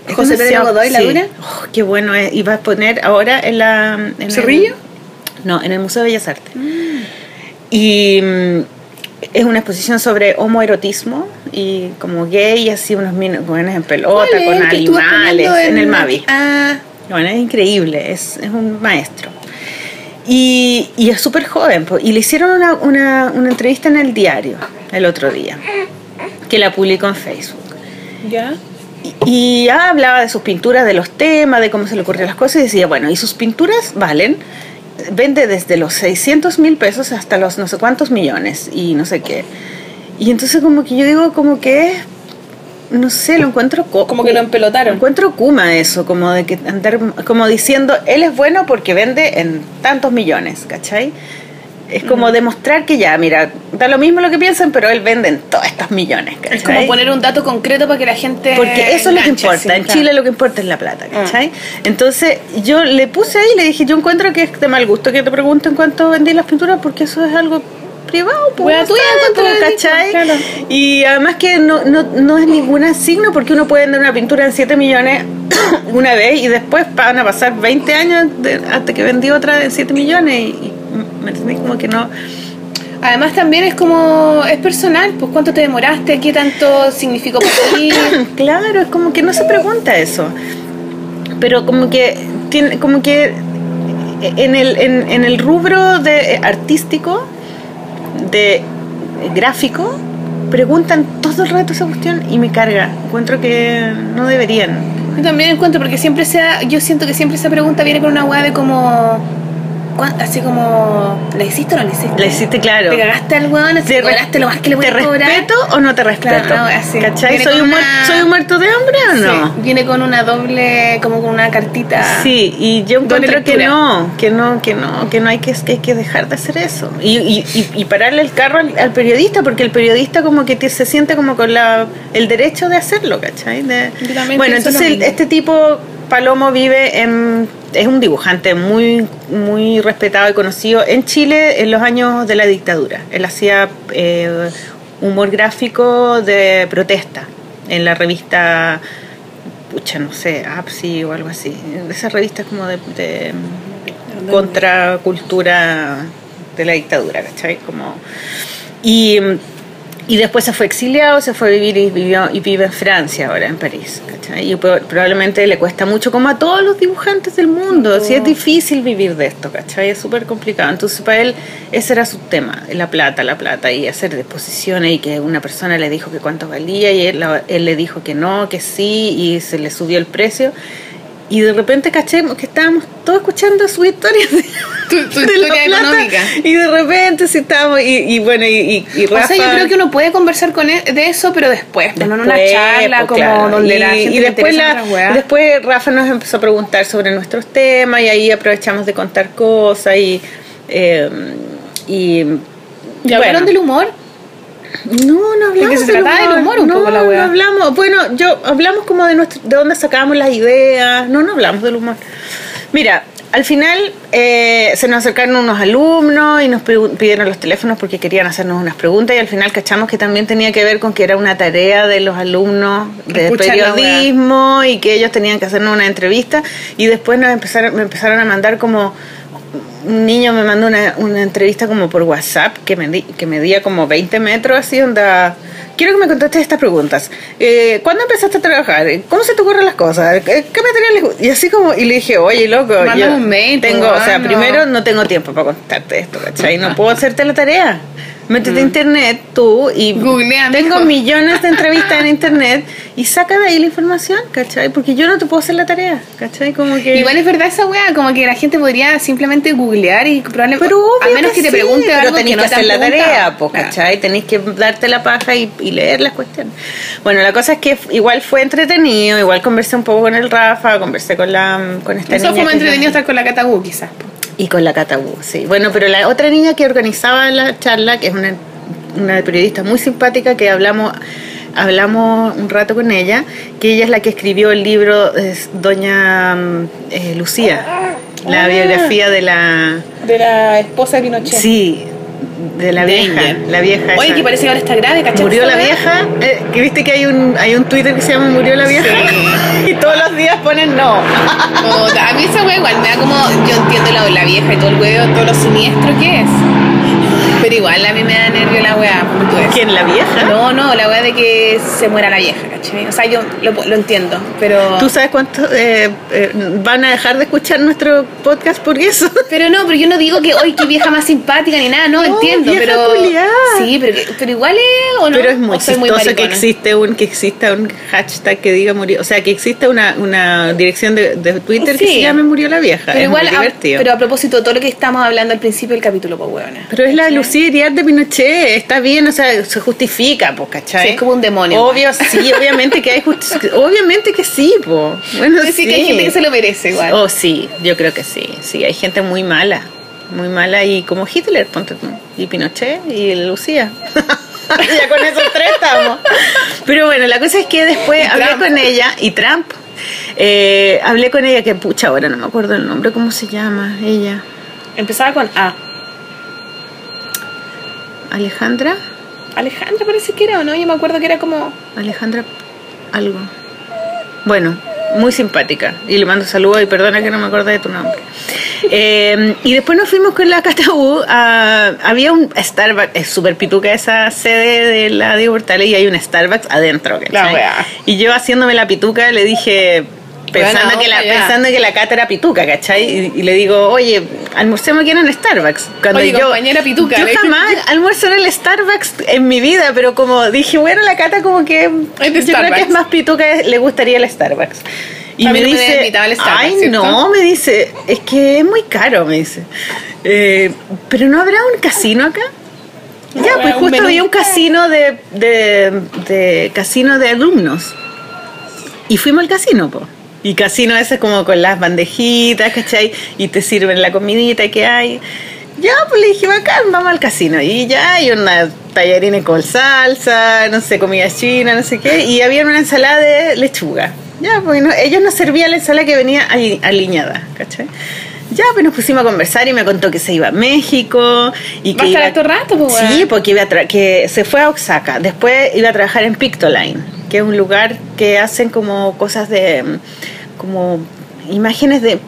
Es José Pedro Godoy, ¿la dura? Oh, qué bueno es. Y va a poner ahora en la. En el- ¿Cerrillo? no, en el Museo de Bellas Artes. Y mm, es una exposición sobre homoerotismo y como gay, así unos jóvenes en pelota, con animales, en el Mavi. Ah, Bueno, es increíble, es, es un maestro. Y, y es súper joven, y le hicieron una, una, una entrevista en el diario el otro día, que la publicó en Facebook. ya. Y ya hablaba de sus pinturas, de los temas, de cómo se le ocurrían las cosas, y decía, bueno, y sus pinturas valen, vende desde los 600 mil pesos hasta los no sé cuántos millones, y no sé qué. Y entonces como que yo digo, como que, no sé, lo encuentro... co- Como que lo empelotaron. Encuentro kuma eso, como de que andar, como diciendo, él es bueno porque vende en tantos millones, ¿cachai? Es como demostrar que ya, mira, da lo mismo lo que piensan, pero él vende en todos estos millones, ¿cachai? Es como poner un dato concreto para que la gente. Porque eso es lo que importa. sí, en claro. Chile lo que importa es la plata, Ah. ¿cachai? Entonces yo le puse ahí y le dije, yo encuentro que es de mal gusto que te pregunten cuánto vendí las pinturas porque eso es algo privado, pues, tuya, ¿cachai? claro. Y además que no, no, no es ningún signo porque uno puede vender una pintura en 7 millones una vez y después van a pasar 20 años de- hasta que vendí otra en 7 millones y, y me entendí como que no... Además también es como, es personal, pues cuánto te demoraste, qué tanto significó para ti. Claro, es como que no se pregunta eso. Pero como que tiene, como que en el, en, en el rubro de eh, artístico, de gráfico, preguntan todo el rato esa cuestión y me carga. Encuentro que no deberían. Yo también encuentro, porque siempre sea, yo siento que siempre esa pregunta viene con una hueá de como, ¿cuán- así como, ¿la hiciste o no la hiciste? La hiciste claro. ¿Te cagaste al weón? ¿Te ¿Te, cobraste lo más que le voy ¿te a cobrar? respeto o no te respeto? Claro, así. ¿Cachai? ¿Soy un, una- ¿Soy un muerto de hambre o no? Sí, viene con una doble, como con una cartita. Sí, y yo encuentro que no, que no, que no, que no hay que, que hay que dejar de hacer eso. Y, y, y, y pararle el carro al, al periodista, porque el periodista como que te- se siente como con la, el derecho de hacerlo, ¿cachai? De- bueno, entonces este tipo Palomo vive en. Es un dibujante muy, muy respetado y conocido en Chile en los años de la dictadura. Él hacía eh, humor gráfico de protesta en la revista. Pucha, no sé, APSI o algo así. Esas revistas como de, contracultura de la dictadura, ¿cachai? Como. Y y después se fue exiliado, se fue a vivir y, vivió, y vive en Francia ahora, en París. ¿cachai? Y probablemente le cuesta mucho, como a todos los dibujantes del mundo. Si es difícil vivir de esto, ¿cachai? Es súper complicado. Entonces, para él, ese era su tema: la plata, la plata, y hacer disposiciones. Y que una persona le dijo que cuánto valía, y él, él le dijo que no, que sí, y se le subió el precio y de repente caché que estábamos todos escuchando su historia tu, historia económica. y de repente sí estábamos y, bueno y, y, Rafa, o sea yo creo que uno puede conversar con él de eso pero después, pues, no en una charla pues, como donde la gente y después después Rafa nos empezó a preguntar sobre nuestros temas y ahí aprovechamos de contar cosas y eh, y, ¿Y hablaron del humor no, no hablamos. se trataba del humor un no, poco la No hablamos. Bueno, yo hablamos como de nuestro, de dónde sacábamos las ideas. No, no hablamos del humor. Mira, al final eh, se nos acercaron unos alumnos y nos pidieron los teléfonos porque querían hacernos unas preguntas y al final cachamos que también tenía que ver con que era una tarea de los alumnos de periodismo y que ellos tenían que hacernos una entrevista y después nos empezaron, me empezaron a mandar como un niño me mandó una, una entrevista como por WhatsApp que, me que medía como 20 metros, así onda... Quiero que me contestes estas preguntas. Eh, ¿Cuándo empezaste a trabajar? ¿Cómo se te ocurren las cosas? ¿Qué, materiales? Y así como, y le dije, oye, loco, yo un mail, tengo, o sea, primero no tengo tiempo para contestarte esto, ¿cachai? No puedo hacerte la tarea métete a internet tú y tengo millones de entrevistas en internet y saca de ahí la información, ¿cachai? Porque yo no te puedo hacer la tarea, ¿cachai? Como que... Igual es verdad esa weá, como que la gente podría simplemente googlear y probablemente... Pero a menos que, te pregunte pero algo que, no hacer la tarea, pues, ¿cachai? Tenéis que darte la paja y, leer las cuestiones. Bueno, la cosa es que igual fue entretenido, igual conversé un poco con el Rafa, conversé con la con esta Eso fue entretenido estar con la Catagu, quizás. Y con la Catabú, sí. Bueno, pero la otra niña que organizaba la charla, que es una, una periodista muy simpática, que hablamos hablamos un rato con ella, que ella es la que escribió el libro es Doña eh, Lucía, la ah. biografía de la... De la esposa de Pinochet. Sí, de la vieja, la vieja. Oye, que parece que ahora está grave, ¿cachai? Murió la vieja, eh, que viste que hay un hay un Twitter que se llama Murió la vieja y todos los días ponen no. a mí esa wea igual me da como, yo entiendo la, la vieja y todo el huevo, todo lo siniestro que es. Igual a mí me da nervio la weá. ¿Quién, la vieja? No, no, la weá de que se muera la vieja, ¿cachai? O sea, yo lo, lo entiendo, pero... ¿Tú sabes cuánto eh, eh, van a dejar de escuchar nuestro podcast por eso? Pero no, pero yo no digo que hoy qué vieja más simpática ni nada, no, entiendo, vieja pero... Culiada. Sí, pero, pero igual es, ¿o no? Pero es muy chistoso que existe un que exista un hashtag que diga murió, o sea, que exista una, una dirección de, de Twitter que se llame murió la vieja. Pero es igual, muy divertido. pero a propósito de todo lo que estamos hablando al principio del capítulo, pues huevona. Pero es la sí, de Pinochet, está bien, o sea, se justifica, pues, ¿cachai? es como un demonio. Obvio, sí, obviamente que hay obviamente que sí, pues. Bueno, sí. que hay gente que se lo merece igual. Oh, sí, yo creo que sí, sí, hay gente muy mala, muy mala y como Hitler, ponte y Pinochet y Lucía. ya con esos tres estamos. Pero bueno, la cosa es que después hablé con ella y Trump. Eh, hablé con ella, que pucha, ahora no me acuerdo el nombre, ¿cómo se llama ella? Empezaba con A. Alejandra. Alejandra parece que era, ¿o no? Yo me acuerdo que era como... Alejandra algo. Bueno, muy simpática. Y le mando saludos y perdona que no me acuerdo de tu nombre. Eh, y después nos fuimos con la Catabú. había un Starbucks, es súper pituca esa sede de la Diego Portales y hay un Starbucks adentro. y yo haciéndome la pituca le dije, pensando, que la, pensando que la cata era pituca, ¿cachai? Y, le digo, oye, almorcemos aquí en el Starbucks. Cuando yo, compañera pituca. Yo jamás almuerzo en el Starbucks en mi vida, pero como dije, bueno, la cata como que yo creo que es más pituca, le gustaría el Starbucks. Y me dice, ay no, me dice, es que es muy caro, me dice. Eh, pero no habrá un casino acá. Ya, pues justo había un casino de, de, de casino de alumnos. Y fuimos al casino, pues. Y casino ese como con las bandejitas, ¿cachai? Y te sirven la comidita que hay. Ya, pues le dije, bacán, vamos al casino. Y ya hay una tallarines con salsa, no sé, comida china, no sé qué. Y había una ensalada de lechuga. Ya, bueno, ellos nos servían la ensalada que venía ali- aliñada, ¿cachai? Ya, pues nos pusimos a conversar y me contó que se iba a México y ¿Va a que estar iba harto rato, pues, Sí, porque iba a que se fue a Oaxaca. Después iba a trabajar en Pictoline, que es un lugar que hacen como cosas de mm, como imágenes de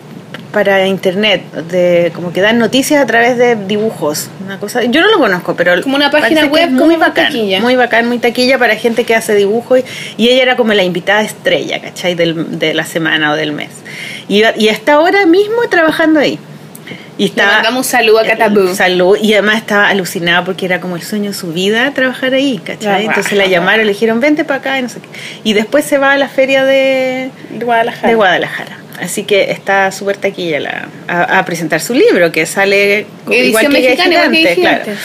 para internet, de como que dan noticias a través de dibujos, una cosa. Yo no lo conozco, pero Como una página web muy bacán, taquilla. muy bacán, muy taquilla para gente que hace dibujos y, y ella era como la invitada estrella, ¿cachai? Del, de la semana o del mes. Y, y está ahora mismo trabajando ahí. Y Le está, mandamos un saludo a Catabú. Salud. Y además estaba alucinada porque era como el sueño de su vida trabajar ahí, ¿cachai? Entonces la llamaron, le dijeron, vente para acá y no sé qué. Y después se va a la feria de, Guadalajara. de Guadalajara. Así que está súper taquilla la, a, a presentar su libro, que sale Edición igual que mexicana, igual que Gigante, Gigante. claro.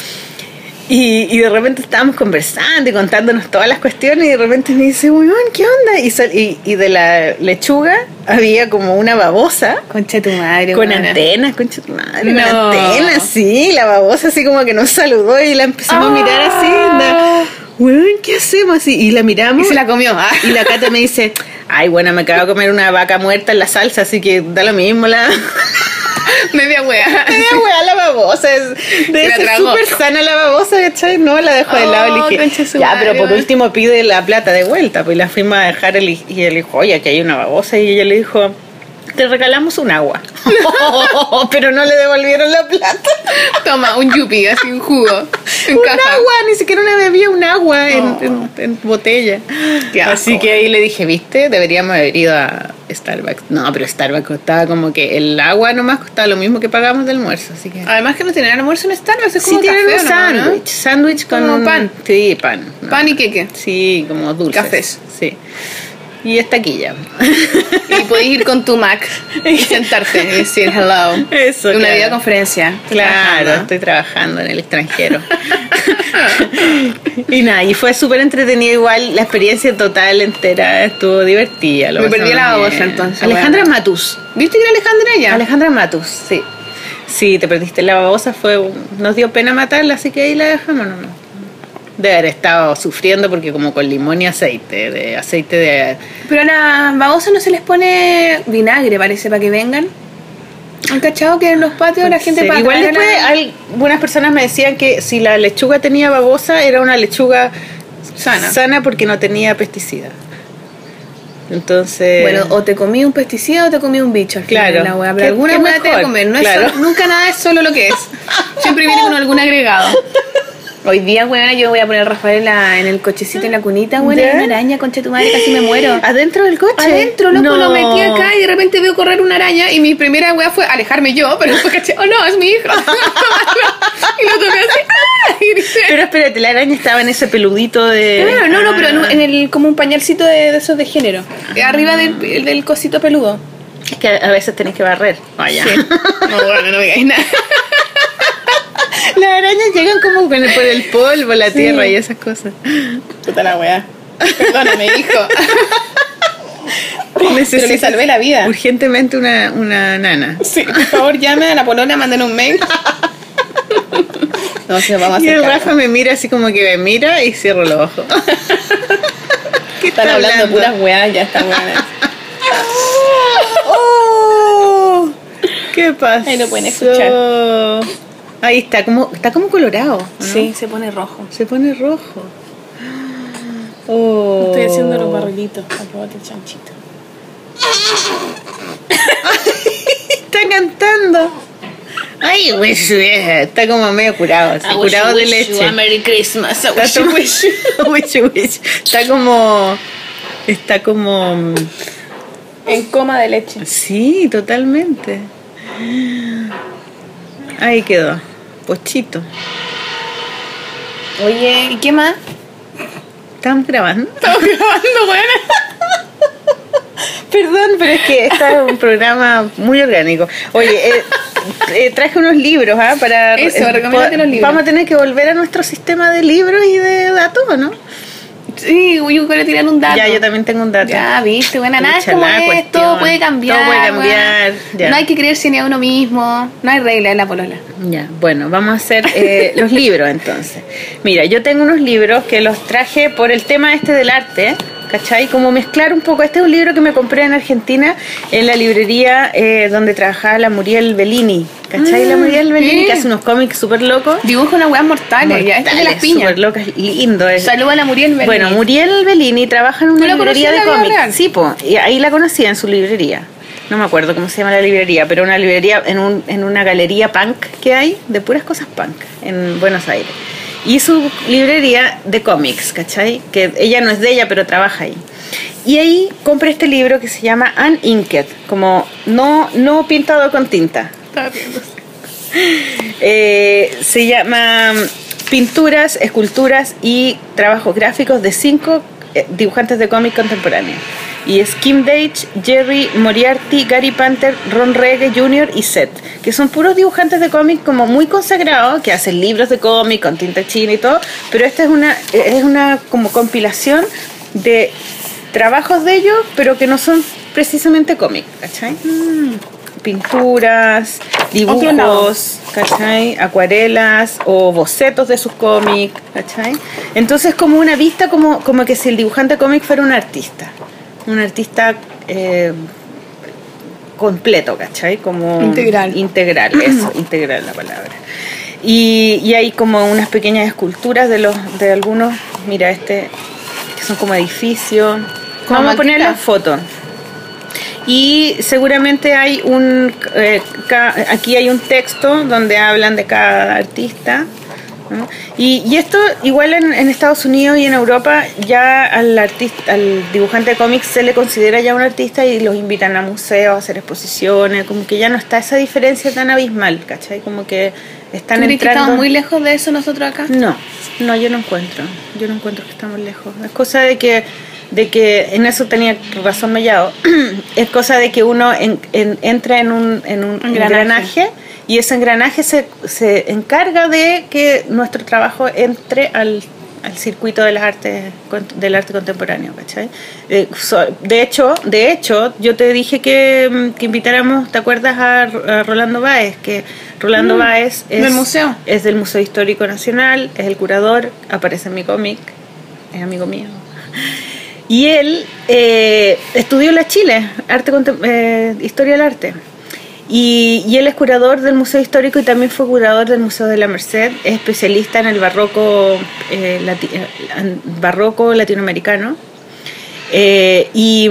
Y, y de repente estábamos conversando y contándonos todas las cuestiones y de repente me dice, weón, ¿qué onda? Y, sal- y, y de la lechuga había como una babosa Concha tu madre, con antenas, concha tu madre, No. con antenas, sí, la babosa así como que nos saludó y la empezamos a mirar así, anda, weón, ¿qué hacemos? Así, y la Y miramos se la comió. Ah. y la Cata me dice, ay, bueno, me acabo de comer una vaca muerta en la salsa, así que da lo mismo la... Media wea. Media weá la babosa, es, debe la ser súper sana la babosa, ¿cachai? No, la dejo de lado, Oh, dije, ya, pero por último pide la plata de vuelta, pues y la fuimos a dejar el, y él dijo, oye, aquí hay una babosa, y ella le dijo, te regalamos un agua, pero no le devolvieron la plata. Toma, un yupi, así un jugo. En un caja. agua, ni siquiera una bebía, un agua en, Oh. en- en botella. Así que ahí le dije, viste, deberíamos haber ido a Starbucks. No, pero Starbucks costaba como que el agua nomás costaba lo mismo que pagamos de almuerzo, así que... Además que no tienen almuerzo en Starbucks, es Sí, como tienen café, un sándwich, sándwich con un- pan. Sí, pan. no. Pan y queque. Sí, como dulces. Cafés. Sí. Y esta aquí ya. Y podéis ir con tu Mac y sentarte y decir hello. Eso, Una claro. videoconferencia. Claro, trabajando. estoy trabajando en el extranjero. y nada, y fue súper entretenido igual, la experiencia total entera estuvo divertida. lo Me perdí la babosa, bien. entonces, Alejandra bueno. Matus. ¿Viste que era Alejandra ya? Alejandra Matus, sí. Sí, te perdiste la babosa, fue nos dio pena matarla, así que ahí la dejamos nomás. De haber estado sufriendo porque como con limón y aceite, de aceite de... Pero a las babosas no se les pone vinagre, parece, para que vengan. ¿Han cachado que en los patios la gente Sí, para Igual después la- algunas personas me decían que si la lechuga tenía babosa era una lechuga Sana. sana porque no tenía pesticida. Entonces... Bueno, o te comí un pesticida o te comí un bicho al final Claro. la wea. ¿Qué- Pero alguna wea te a comer. No Claro. es solo- nunca nada es solo lo que es. Siempre viene con algún agregado. Hoy día, weona, yo voy a poner a Rafael en, la- en el cochecito en la cunita, weona, ¿Ya? y una araña, concha tu madre, casi me muero. ¿Adentro del coche? Adentro, loco, No. lo metí acá y de repente veo correr una araña y mi primera wea fue alejarme yo, pero después caché, oh no, es mi hijo. y lo toqué así, ¡ah! y grité. Pero espérate, la araña estaba en ese peludito de... No, no, no, Ah. pero en, en el, como un pañalcito de, de esos de género. Arriba del, del cosito peludo. Es que a veces tenés que barrer. Vaya. Sí. No, bueno, no me digáis nada. Las arañas llegan como con el- por el polvo, la tierra y esas cosas. Puta la weá. Perdóname, hijo. Pero le Necesito salvé la vida. urgentemente una, una nana. Sí, por favor, llame a la polona, manden un mail. No, nos vamos a Y el hacer Rafa me mira así como que me mira y cierro los ojos. ¿Qué Están está hablando de puras weas, ya está buena. ¡Oh! ¿Qué pasa? Ahí lo pueden escuchar. Ahí está, como, está como colorado. ¿no? Sí, se pone rojo. Se pone rojo. Oh. Estoy haciendo los barrilitos. Acabate el chanchito. Está cantando. Ay, güey, está como medio curado, así, curado de leche. Merry Christmas. I Está wish you wish you. Wish you wish. Está como. Está como. En coma de leche. Sí, totalmente. Ahí quedó. Pochito. Oye, ¿y qué más? ¿Estamos grabando? Estamos grabando, buena. Perdón, pero es que este es un programa muy orgánico. Oye, eh, eh, traje unos libros ¿ah? para... Eso, eh, los libros. Vamos a tener que volver a nuestro sistema de libros y de datos, ¿no? Sí, yo quiero tirar un dato. Ya, yo también tengo un dato. Ya, viste, buena, nada es como es, todo puede cambiar. Todo puede cambiar, ya. No hay que creerse ni a uno mismo, no hay regla en la polola. Ya, bueno, vamos a hacer eh, los libros entonces. Mira, yo tengo unos libros que los traje por el tema este del arte. ¿Cachai? Como mezclar un poco. Este es un libro que me compré en Argentina, en la librería eh, donde trabajaba la Muriel Bellini. ¿Cachai? la Mm, Muriel Bellini, sí. que hace unos cómics súper locos. Dibuja unas weas mortales, ya. Esta es de las piñas. Súper locas, lindo. es. Saluda a la Muriel Bellini. Bueno, Muriel Bellini trabaja en ¿Tú una librería de cómics. Sí, po, y ahí la conocía en su librería. No me acuerdo cómo se llama la librería, pero una librería en, un, en una galería punk que hay de puras cosas punk en Buenos Aires. Y su librería de cómics, ¿cachai? Que ella no es de ella, pero trabaja ahí. Y ahí compré este libro que se llama Uninked, como no, no pintado con tinta. Eh, se llama Pinturas, Esculturas y Trabajos Gráficos de cinco eh, dibujantes de cómic contemporáneos. Y es Kim Deitch, Jerry Moriarty, Gary Panther, Ron Regge Jr. y Seth, que son puros dibujantes de cómic como muy consagrados, que hacen libros de cómic con tinta china y todo, pero esta es una, es una como compilación de trabajos de ellos, pero que no son precisamente cómic, ¿cachai? Pinturas, Otro lado. dibujos, ¿cachai? Acuarelas o bocetos de sus cómics, ¿cachai? Entonces como una vista como, como que si el dibujante cómic fuera un artista, un artista eh, completo, ¿cachai? Como Integral. Integral, eso, integral la palabra. Y, y hay como unas pequeñas esculturas de los de algunos, mira este, que son como edificios. Vamos a poner las fotos. Y seguramente hay un, eh, ca- aquí hay un texto donde hablan de cada artista. ¿No? Y, y esto igual en, en Estados Unidos y en Europa ya al artista, al dibujante de cómics se le considera ya un artista y los invitan a museos a hacer exposiciones, como que ya no está esa diferencia tan abismal, ¿cachai? Como que están ¿Tú entrando... estamos muy lejos de eso nosotros acá? No, no, yo no encuentro. Yo no encuentro que estamos lejos. Es cosa de que, de que en eso tenía razón Mellado. es cosa de que uno en- en- entra en un, en un Engranaje. engranaje. Y ese engranaje se, se encarga de que nuestro trabajo entre al, al circuito de las artes del arte contemporáneo, ¿cachai? Eh, de hecho, de hecho, yo te dije que, mm, que invitáramos, ¿te acuerdas a, Rolando Báez? Que Rolando Mm, Báez es del museo. es del Museo Histórico Nacional, es el curador, aparece en mi cómic, es amigo mío. Y él eh, estudió en la Chile, arte eh, historia del arte. Y, él es curador del Museo Histórico y también fue curador del Museo de la Merced, es especialista en el barroco, eh, eh, barroco latinoamericano. Eh, y,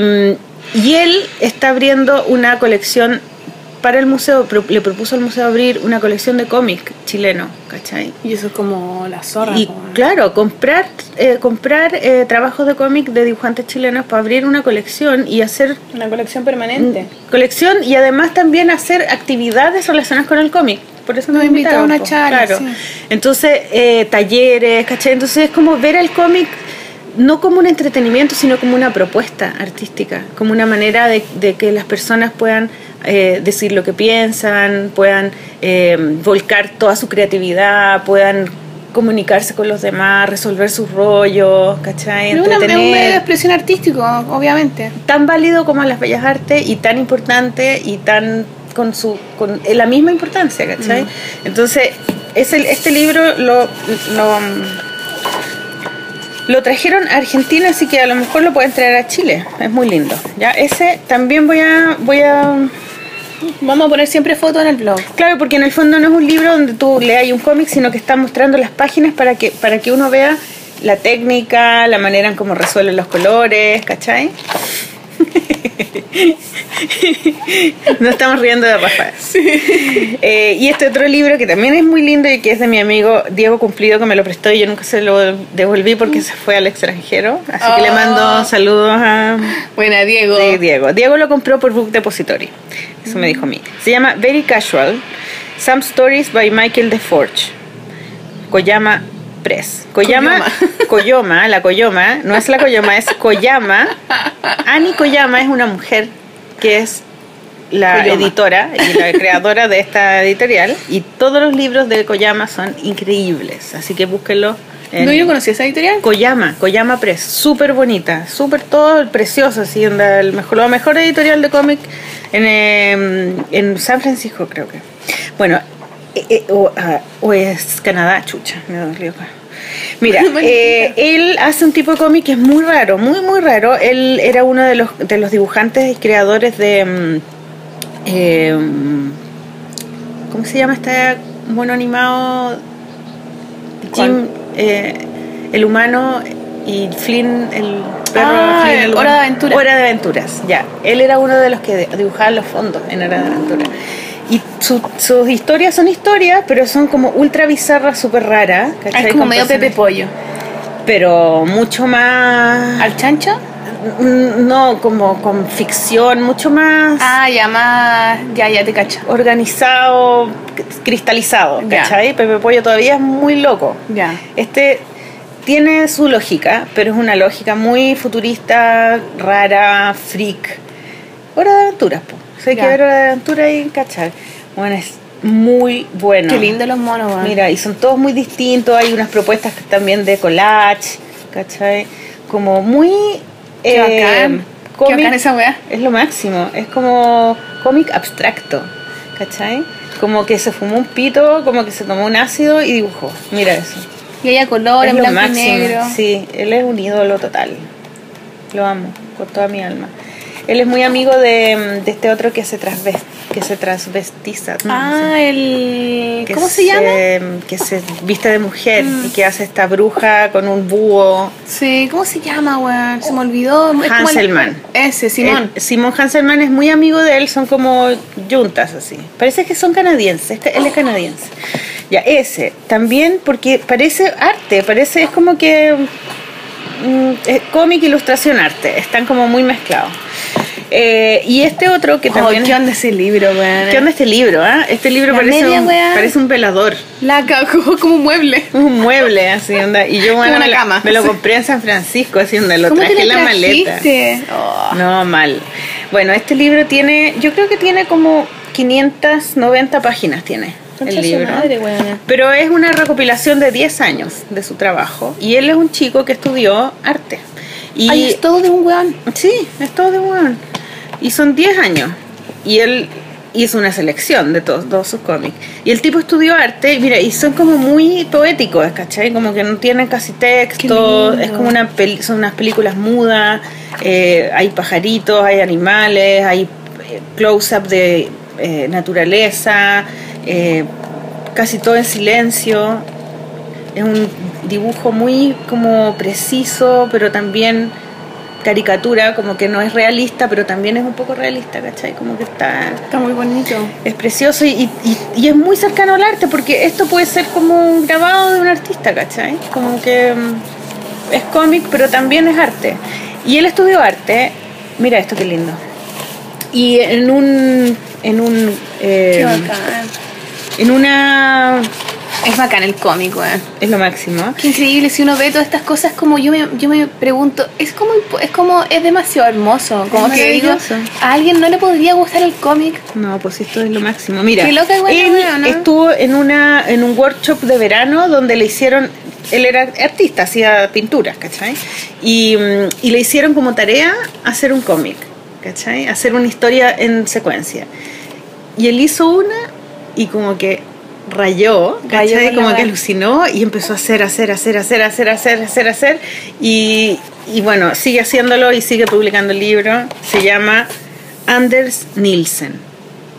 y él está abriendo una colección para el museo, pro- le propuso al museo abrir una colección de cómic chileno, ¿cachai? Y eso es como la zorra. Y claro, comprar, eh, comprar eh, trabajos de cómic de dibujantes chilenos para abrir una colección y hacer Una colección permanente. colección y además también hacer actividades relacionadas con el cómic. Por eso Nos nos invitó a invitaron, una charla, Claro. sí. Entonces, eh, talleres, ¿cachai? Entonces es como ver el cómic no como un entretenimiento, sino como una propuesta artística, como una manera de, de que las personas puedan eh, decir lo que piensan, puedan eh, volcar toda su creatividad, puedan comunicarse con los demás, resolver sus rollos, ¿cachai? Una- es un medio de expresión artístico, obviamente. tan válido como las bellas artes y tan importante y tan con su con la misma importancia, ¿cachai? Mm. Entonces, es el- este libro lo, lo, lo trajeron a Argentina, así que a lo mejor lo pueden traer a Chile. Es muy lindo. Ya, ese también voy a voy a Vamos a poner siempre fotos en el blog. Claro, porque en el fondo no es un libro donde tú leas un cómic, sino que está mostrando las páginas para que, para que uno vea la técnica, la manera en cómo resuelven los colores, ¿cachai? No estamos riendo de Rafael. Eh, y este otro libro que también es muy lindo y que es de mi amigo Diego Cumplido, que me lo prestó y yo nunca se lo devolví porque se fue al extranjero. Así que le mando saludos a, Buena, Diego. Diego. Diego lo compró por Book Depository. Eso me dijo a mí. Se llama Very Casual. Some Stories by Michael DeForge. Koyama Press. Koyama, Koyoma, la Koyoma, no es la Koyoma, es Koyama. Annie Koyama es una mujer que es la Koyama. editora y la creadora de esta editorial. Y todos los libros de Koyama son increíbles. Así que búsquenlo. en- No, yo no conocía esa editorial. Koyama, Koyama Press, súper bonita, súper todo precioso, así, el mejor, la mejor editorial de cómic en, eh, en San Francisco, creo que. Bueno, eh, eh, o, ah, o es Canadá, chucha, me dolió acá. Mira, eh, él hace un tipo de cómic que es muy raro, muy, muy raro. Él era uno de los, de los dibujantes y creadores de... eh, ¿Cómo se llama este mono animado? Jim, eh, el humano y Flynn, el perro. Ah, Flynn, el Hora de Aventura. Hora de Aventuras, ya. Él era uno de los que dibujaba los fondos en Hora de Aventura. Y su- sus historias son historias, pero son como ultra bizarras, súper raras. Ah, ¿cachai? es como Con medio Pepe Pollo. Pero mucho más. ¿Al chancho? Mm, No, como con ficción, mucho más Ah, ya más. Ya, ya te cacho. organizado, cristalizado, Ya. ¿cachai? Pepe Pollo todavía es muy loco. Ya. Este tiene su lógica, pero es una lógica muy futurista, rara, freak. Hora de aventuras, po. O sea, hay que Ya. ver Hora de aventura y cachar. Bueno, es muy bueno. Qué lindo los monos, weón. Mira, y son todos muy distintos. Hay unas propuestas también de collage, ¿cachai? Como muy. Qué eh, bacán. Qué bacán esa weá. es lo máximo. Es como cómic abstracto, ¿cachai? Como que se fumó un pito, como que se tomó un ácido y dibujó. Mira eso. Y ella color, es en lo blanco y máximo. negro. Sí, él es un ídolo total. Lo amo con toda mi alma. Él es muy amigo de, de este otro que se, transves- que se transvestiza. ¿no? Ah, el. que ¿Cómo se llama? Que se viste de mujer y que hace esta bruja con un búho. Sí, ¿cómo se llama, weón? Se me olvidó. Es como el- Hanselman. Ese, Simón. Eh, Simón Hanselman es muy amigo de él, son como juntas así. Parece que son canadienses, él es canadiense. Ya, ese, también porque parece arte, parece, es como que mm, es cómic, ilustración, arte, están como muy mezclados. Eh, y este otro que Oh, también... ¿Qué onda ese libro, weón? ¿Qué onda este libro? ah? Este libro La parece media, un, parece un velador. La cagó como un mueble. Un mueble, así onda. Y yo, bueno, una me, lo- cama. me lo compré en San Francisco, así onda. Lo ¿Cómo traje en la maleta. Oh. No, mal. Bueno, este libro tiene, yo creo que tiene como 590 páginas tiene el libro. madre. Pero es una recopilación de 10 años de su trabajo. Y él es un chico que estudió arte. Y Ay, es todo de un weón. Sí, es todo de one. Y son 10 años. Y él hizo una selección de todos, todos sus cómics. Y el tipo estudió arte, mira, y son como muy poéticos, ¿cachai? Como que no tienen casi texto, es como una peli- son unas películas mudas, eh, hay pajaritos, hay animales, hay eh, close-up de eh, naturaleza, eh, casi todo en silencio. Es un dibujo muy como preciso, pero también caricatura, como que no es realista, pero también es un poco realista, ¿cachai? Como que está... Está muy bonito. Es precioso y, y- y es muy cercano al arte, porque esto puede ser como un grabado de un artista, ¿cachai? Como que mm, es cómic, pero también es arte. Y él estudió arte, mira esto qué lindo. Y en un... En un eh, Qué bacán. en una... Es bacán el cómic, weón. Es lo máximo. Qué increíble, si uno ve todas estas cosas, como yo me, yo me pregunto, es como, es como, es demasiado hermoso. Como Es que digo, a alguien no le podría gustar el cómic. No, pues esto es lo máximo. Mira, Qué loca la él ¿no? estuvo en una en un workshop de verano donde le hicieron él era artista, hacía pinturas, ¿cachai? Y, mm, y le hicieron como tarea hacer un cómic, ¿cachai? Hacer una historia en secuencia. Y él hizo una y como que rayó, Rayó Como que alucinó y empezó a hacer, hacer, hacer, hacer, hacer, hacer, hacer, hacer. Y, y bueno, sigue haciéndolo y sigue publicando el libro. Se llama Anders Nielsen.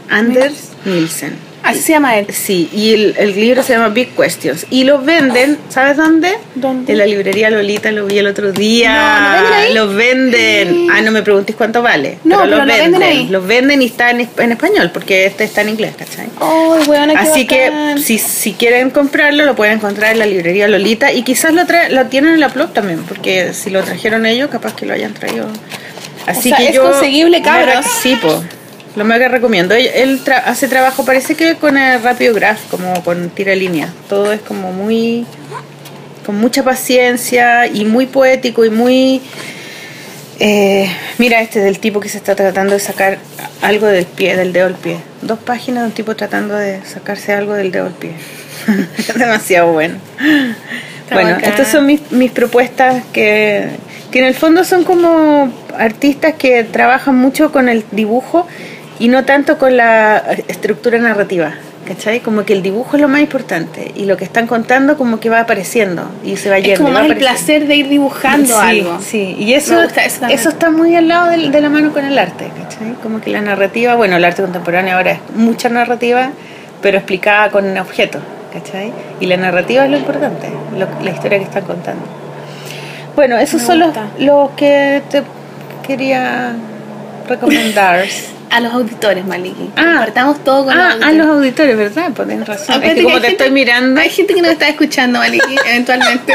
Anders Nielsen. Así se llama él. Sí, y el, el libro se llama Big Questions. Y lo venden, ¿sabes dónde? ¿Dónde? En la librería Lolita, lo vi el otro día. No, ¿lo venden ahí? Los venden. Ah, no me preguntes cuánto vale. No, pero, lo venden. venden ahí. Los venden y está en, en español, porque este está en inglés, ¿cachai? Oh, weón, Así que si, si quieren comprarlo, lo pueden encontrar en la librería Lolita. Y quizás lo, tra- lo tienen en la Plop también, porque si lo trajeron ellos, capaz que lo hayan traído. Así sea, que es yo. conseguible, cabros. Sí, po. Lo mega recomiendo. Él, él tra- hace trabajo, parece que con el Rápido Graph, como con tira línea. Todo es como muy. con mucha paciencia y muy poético y muy. eh, mira este del tipo que se está tratando de sacar algo del pie, del dedo del pie. Dos páginas de un tipo tratando de sacarse algo del dedo del pie. Es demasiado bueno. bueno, bacán. estas son mis, mis propuestas que, que en el fondo son como artistas que trabajan mucho con el dibujo y no tanto con la estructura narrativa. ¿cachai? Como que el dibujo es lo más importante y lo que están contando como que va apareciendo y se va yendo. Es como más el placer de ir dibujando sí, algo. Sí, y eso, gusta eso está muy al lado del- de, la mano con el arte, ¿cachai? Como que la narrativa, bueno, el arte contemporáneo ahora es mucha narrativa, pero explicada con objetos, ¿cachai? Y la narrativa es lo importante, lo- la historia que están contando. Bueno, esos Me son los, los que te quería recomendar. A los auditores, Maliki. Ah. Compartamos todo con ah, los a auditores. los auditores, ¿verdad? Pues tienes razón. Es que como te gente- estoy mirando... Hay gente que nos está escuchando, Maliki, eventualmente.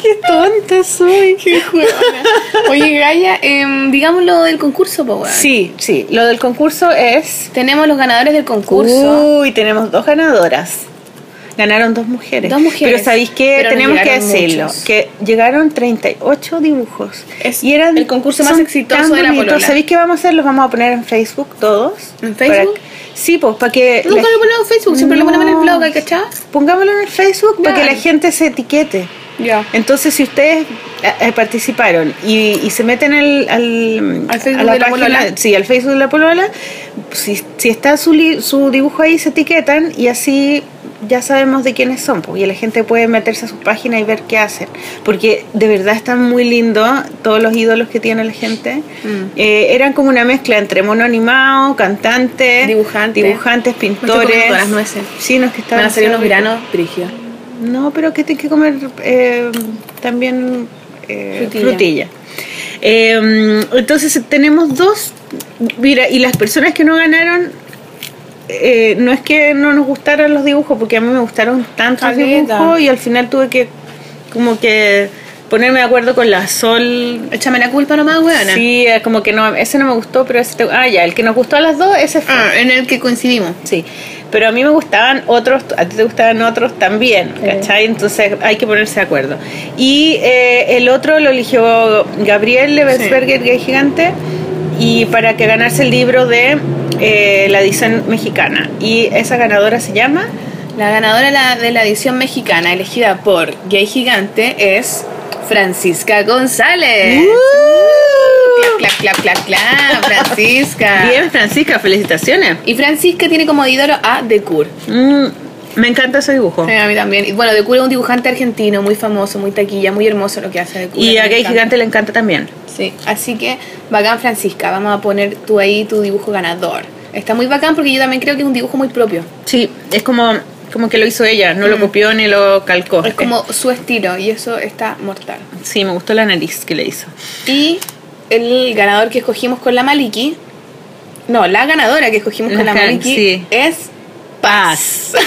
¡Qué tonta soy! Qué juegona. Oye, Gaia, em, digamos lo del concurso, weón. Sí, sí. Lo del concurso es... Tenemos los ganadores del concurso. Uy, tenemos dos ganadoras. Ganaron dos mujeres. Dos mujeres. Pero ¿sabéis qué? Pero Tenemos que decirlo. muchos. Que llegaron 38 dibujos. Es el concurso más exitoso de la polola. ¿Sabéis qué vamos a hacer? Los vamos a poner en Facebook todos. ¿En Facebook? Para- sí, pues para que... Nunca la- lo ponemos en Facebook, siempre lo ponemos en el No. blog, ¿hay cachado? Pongámoslo en el Facebook para que la gente se etiquete. Ya. Entonces, si ustedes eh, eh, participaron y, y se meten al, al, Al Facebook a la de la página, polola. sí, al Facebook de la polola, si, si está su, li- su dibujo ahí, se etiquetan y así ya sabemos de quiénes son. y la gente puede meterse a su página y ver qué hacen. Porque de verdad están muy lindos todos los ídolos que tiene la gente. Mm. Eh, eran como una mezcla entre mono animado, cantante, Dibujante. dibujantes, pintores. comiendo las nueces. Sí, no es que Van estaban a salir unos granos brígidos. no, pero que tienes que comer eh, también eh, Frutilla. frutilla. Eh, entonces tenemos dos. Mira, y las personas que no ganaron, eh, no es que no nos gustaran los dibujos, porque a mí me gustaron tantos dibujos y al final tuve que como que ponerme de acuerdo con la Sol. Échame la culpa nomás, weona. Sí, como que no, ese no me gustó, pero ese te- ah ya, el que nos gustó a las dos, ese fue. Ah, en el que coincidimos. Sí, pero a mí me gustaban otros, a ti te gustaban otros también, ¿cachai? Entonces hay que ponerse de acuerdo. Y eh, el otro lo eligió Gabriel Lebesberger, Gay Gigante, y para que ganarse el libro de eh, la edición mexicana. Y esa ganadora se llama... La ganadora de la, edición mexicana, elegida por Gay Gigante, es Francisca González. Clap, clap, clap, clap, clap, Francisca. Bien, Francisca, felicitaciones. Y Francisca tiene como ídolo a Decur. Mm, me encanta ese dibujo. Sí, a mí también. Y bueno, Decur es un dibujante argentino muy famoso, muy taquilla, muy hermoso lo que hace Decur. Y a Gay. Gigante le encanta también. Sí, así que bacán Francisca, vamos a poner tú ahí tu dibujo ganador. Está muy bacán porque yo también creo que es un dibujo muy propio. Sí, es como, como que lo hizo ella, no lo copió ni lo calcó. Es como su estilo y eso está mortal. Sí, me gustó la nariz que le hizo. Y el ganador que escogimos con la Maliki, no, la ganadora que escogimos con La Maliki sí. es Paz.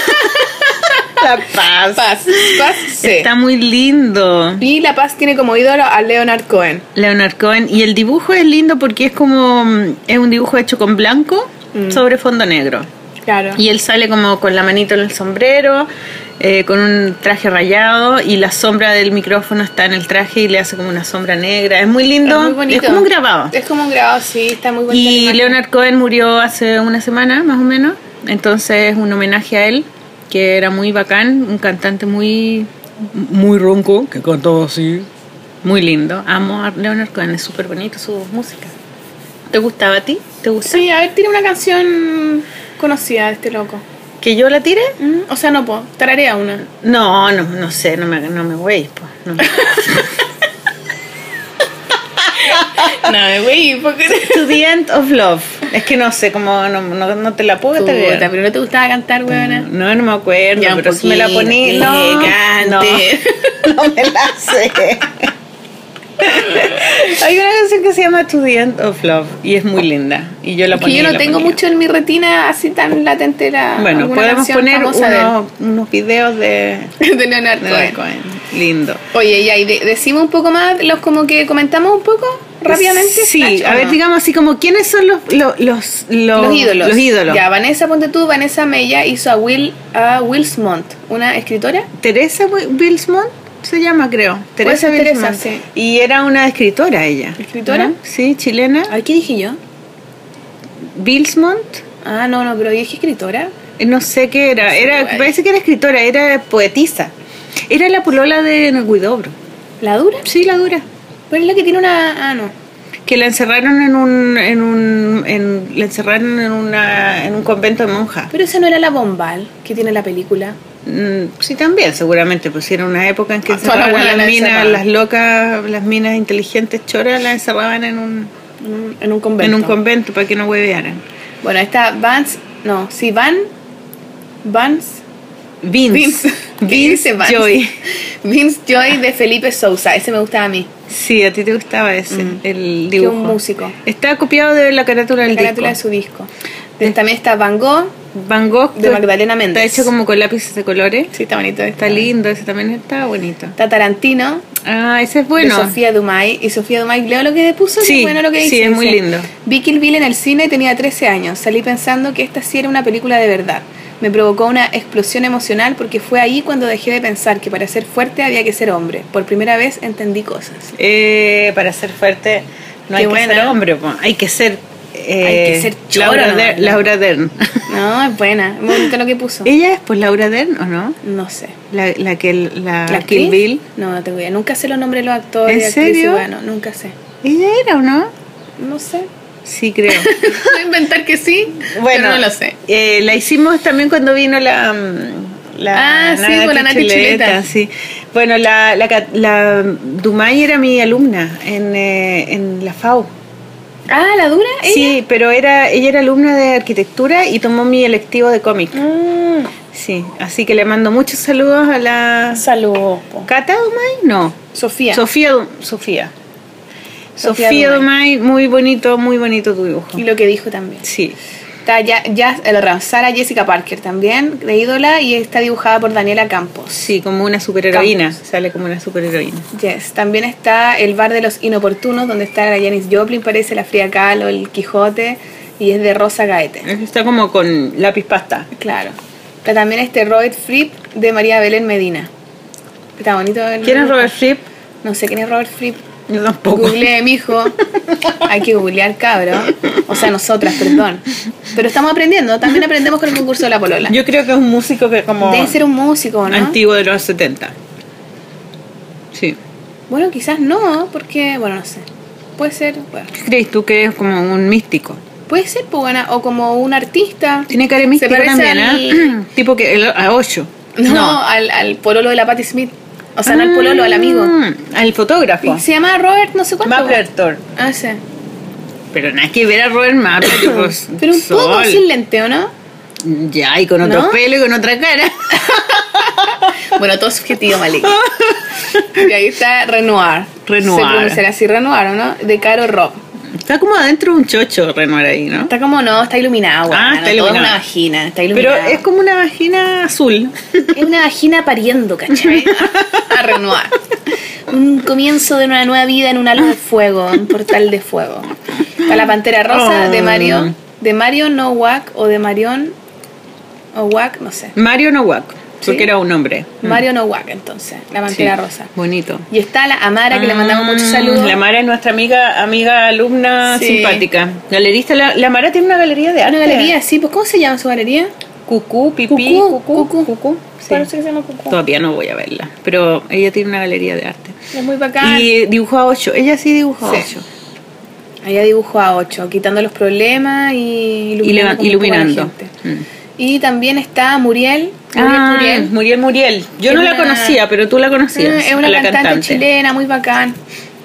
La paz. Paz. Paz sí. Está muy lindo. Y La Paz tiene como ídolo a Leonard Cohen. Leonard Cohen. Y el dibujo es lindo porque es como. mm, Es un dibujo hecho con blanco Mm. sobre fondo negro. Claro. Y él sale como con la manito en el sombrero, eh, con un traje rayado y la sombra del micrófono está en el traje y le hace como una sombra negra. Es muy lindo. Es muy bonito. como un grabado. Es como un grabado, sí, está muy bonito. Y Leonard Cohen murió hace una semana, más o menos. Entonces es un homenaje a él, que era muy bacán, un cantante muy, muy ronco, que cantaba así. Muy lindo. Amo a Leonard Cohen, es súper bonito su música. ¿Te gustaba a ti? ¿Te gusta? Sí, a ver, tiene una canción conocida de este loco. ¿Que yo la tire? Mm, O sea, no puedo. Tararea una. No, no, no sé, no me, no me voy. Pues, no. No, güey, porque... to the End of Love. Es que no sé, como no, no, no te la puedo tarea. pero no te gustaba cantar, weona. No, no me acuerdo, Ya, pero si me la poní. No, no, no me la sé. Hay una canción que se llama To the End of Love y es muy linda. Y yo la Es que ponía. yo no tengo ponía. mucho en mi retina así tan latente la. Bueno, podemos poner unos, videos de, de Leonard de Cohen. Cohen. Lindo. Oye, ya, y de- decimos un poco más, los como que comentamos un poco rápidamente. Sí, Snatch, ¿o a ver, no? digamos así como, ¿quiénes son los, los, los, Los ídolos. Los ídolos. Ya, Vanessa, ponte tú, Vanessa Mella hizo a Will, a Wilsmont, una escritora. Teresa Wi- Bilsmont se llama, creo. Teresa Teresa, sí. Y era una escritora ella. ¿Escritora? ¿no? Sí, chilena. Ay, ¿qué dije yo? Bilsmont. Ah, no, no, pero dije escritora. eh, No sé qué era. era parece que era escritora, era poetisa. Era la polola de Guidobro. ¿La dura? Sí, la dura. Pero es la que tiene una. Ah, no. que la encerraron en un, en un en, la encerraron en una en un convento de monjas. Pero esa no era la bombal que tiene la película. Mm, sí, también, seguramente, pues era una época en que Ah, las las la minas, las locas, las minas inteligentes choras, las encerraban en un, En un, en un convento. en un convento para que no huevearan. Bueno, está Vance. No, sí, Van. Vance. Vince. Vince. ¿Qué Vince? Joy. Vince Joy de Felipe Sousa. Ese me gustaba a mí. Sí, a ti te gustaba ese, Mm. el Que dibujo. un músico. Está copiado de la carátula La del carátula de disco. su disco. De- También está Van Gogh. Van Gogh De Magdalena Méndez. Está hecho como con lápices de colores. Sí, está bonito. Está lindo, ese también está bonito. Está Tarantino. Ah, ese es de bueno. Sofía Dumay. Y Sofía Dumay, leo lo que puso. Sí, Sí, bueno lo que sí, dice. es muy lindo. Vi Kill Bill en el cine y tenía 13 años. Salí pensando que esta sí era una película de verdad. Me provocó una explosión emocional porque fue ahí cuando dejé de pensar que para ser fuerte había que ser hombre. Por primera vez entendí cosas. Eh, para ser fuerte no Qué hay buena. que ser hombre, po. hay que ser... eh, Hay que ser choro Laura, Dern, ¿no? Laura Dern. No, es buena. Bonito lo que puso. ¿Ella es pues Laura Dern o no? No sé. La, la que la, ¿La Kill? Bill. No, no tengo idea. Nunca sé los nombres de los actores. ¿En serio? Bueno, nunca sé. ¿Ella era o no? No sé. Sí, creo. Voy a inventar que sí, Bueno, pero no lo sé. eh, la hicimos también cuando vino la. mm, la Ah, sí, con la Nati Chuleta. Sí. Bueno, la, la, la Dumay era mi alumna en, eh, en la FAO. Ah, ¿la dura? ¿Ella? Sí, pero era ella era alumna de arquitectura y tomó mi electivo de cómic. Mm, Sí, así que le mando muchos saludos a la. saludos. ¿Cata Dumay? No. Sofía. Sofía. Sofía. Sofía Sofía Dumay. Dumay, muy bonito, muy bonito tu dibujo. Y lo que dijo también. Sí. Está ya, ya el Sara Jessica Parker también, de ídola, y está dibujada por Daniela Campos. Sí, como una superheroína. Campos. Sale como una superheroína. Yes. También está el bar de los inoportunos, donde está la Janis Joplin, parece la Frida Kahlo, el Quijote, y es de Rosa Gaete. Está como con lápiz pasta. Claro. Está también este Robert Fripp de María Belén Medina. Está bonito. el- ¿Quién es Robert Fripp? No sé quién es Robert Fripp. Yo tampoco. Googleé, mijo. Hay que googlear, cabro. O sea, nosotras, perdón. Pero estamos aprendiendo. También aprendemos con el concurso de la polola. Yo creo que es un músico que como Debe ser un músico, ¿no? antiguo de los 70. Sí. Bueno, quizás no, porque, bueno, no sé. Puede ser, bueno. ¿Qué crees tú que es como un místico? Puede ser, pues, bueno, o como un artista. Tiene cara de místico también, al- ¿eh? tipo que el- a 8. No, Al, al pololo de la Patti Smith. O sea, no al pololo, al amigo. Al fotógrafo. Se llama Robert, no sé cuánto. Mapperton. Ah, sí. Pero nada que ver a Robert Mapperton. pues, Pero un poco sin lente, ¿o no? Ya, y con otro ¿No? pelo y con otra cara. Bueno, todo subjetivo, Malik. y ahí está Renoir. Renoir. Se pronunciará así Renoir, ¿o no? De Caro Rob. Está como adentro de un chocho Renoir ahí, ¿no? Está como no, está iluminado. Ah, está iluminado. es una vagina, está Pero iluminado. es como una vagina azul. Es una vagina pariendo, ¿cachai? A Renoir. Un comienzo de una nueva vida en una luz de fuego, un portal de fuego. Está la pantera rosa Oh. de Mario, de Mario Nowak o de Marion Nowak, no sé. Mario Nowak, porque ¿Sí? era un hombre. Mario Nowak, entonces, la pantera Sí, rosa. Bonito. Y está la Amara, que le mandamos muchos Mm, saludos. La Mara es nuestra amiga, amiga alumna Sí. simpática. Galerista. La, la Mara tiene una galería de arte. Una galería, sí, pues ¿cómo se llama su galería? Cucú, pipí, Cucú, cucú, Cucú. cucú. Sí. Parece que se llama Cucú. Todavía no voy a verla, pero ella tiene una galería de arte. Es muy bacán. Y dibujó a 8. Ella sí dibujó a Sí. 8. Ella dibujó a 8, quitando los problemas y Y iluminando. un poco a la iluminando. gente. Mm. Y también está Muriel. Muriel, Ah, Muriel. Muriel Muriel. Yo Es no la conocía, pero tú la conocías. Es una la cantante, chilena muy bacán.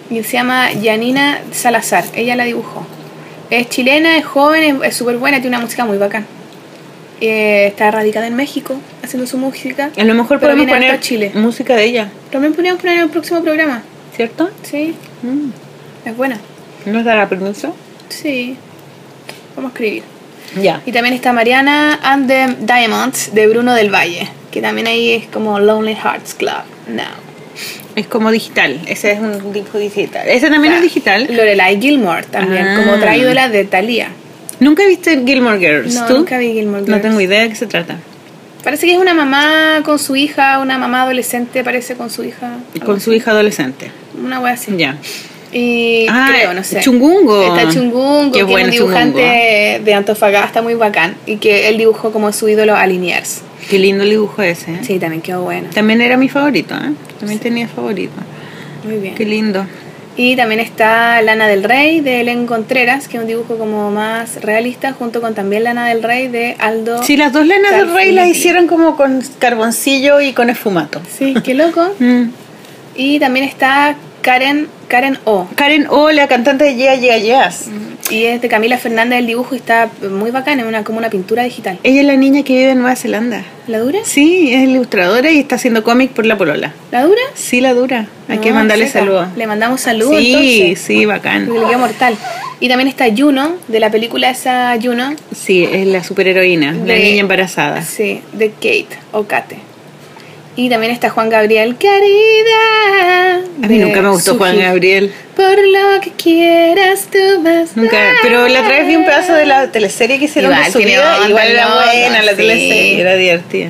Y se llama Yanina Salazar. Ella la dibujó. Es chilena, es joven, es- súper buena, tiene una música muy bacán. Eh, está radicada en México haciendo su música. A lo mejor podemos poner Chile. música de ella, También podríamos poner en el próximo programa. ¿cierto? Sí, Mm. es buena. ¿Nos dará permiso? Sí. Vamos a escribir. Ya. Y también está Mariana and the Diamonds de Bruno del Valle, que también ahí es como Lonely Hearts Club. No. Es como digital. Ese es un dibujo digital. Ese también es digital. Lorelai Gilmore también, Ah. como otra ídola de Thalía. ¿Nunca viste Gilmore Girls? No, ¿Tú? nunca vi Gilmore No Girls. tengo idea de qué se trata. Parece que es una mamá con su hija, una mamá adolescente, parece con su hija. Con su hija adolescente. Una wea así. Ya. Y Ah, creo, no sé. Chungungo. Está Chungungo, Qué que bueno es un dibujante de Antofagasta muy bacán. Y que él dibujó como su ídolo a Liniers. Qué lindo el dibujo ese. ¿eh? Sí, también quedó bueno. También era mi favorito, ¿eh? También tenía favorito. Muy bien. Qué lindo. Y también está Lana del Rey de Helen Contreras, que es un dibujo como más realista, junto con también Lana del Rey de Aldo. Sí, las dos Lanas del Rey las hicieron como con carboncillo y con esfumato. Sí, qué loco. Mm. Y también está Karen, Karen O. Karen O, la cantante de Yeah Yeah Yeahs. Y es de Camila Fernández el dibujo y está muy bacán, es una, como una pintura digital. Ella es la niña que vive en Nueva Zelanda. ¿La dura? Sí, es ilustradora y está haciendo cómic por la polola. ¿La dura? Sí, la dura. Hay que mandarle seca. saludos. Le mandamos saludos Sí, entonces. sí, bacán. Le mortal. Y también está Juno, de la película esa Juno. Sí, es la superheroína, la de- niña embarazada. Sí, de Kate o Kate. Y también está Juan Gabriel, caridad. A mí nunca me gustó Juan. Gabriel. Por lo que quieras tú vas. Nunca, pero la otra vez vi un pedazo de la teleserie que hicieron Igual de su vida, onda, igual era buena la sí. teleserie, era divertida.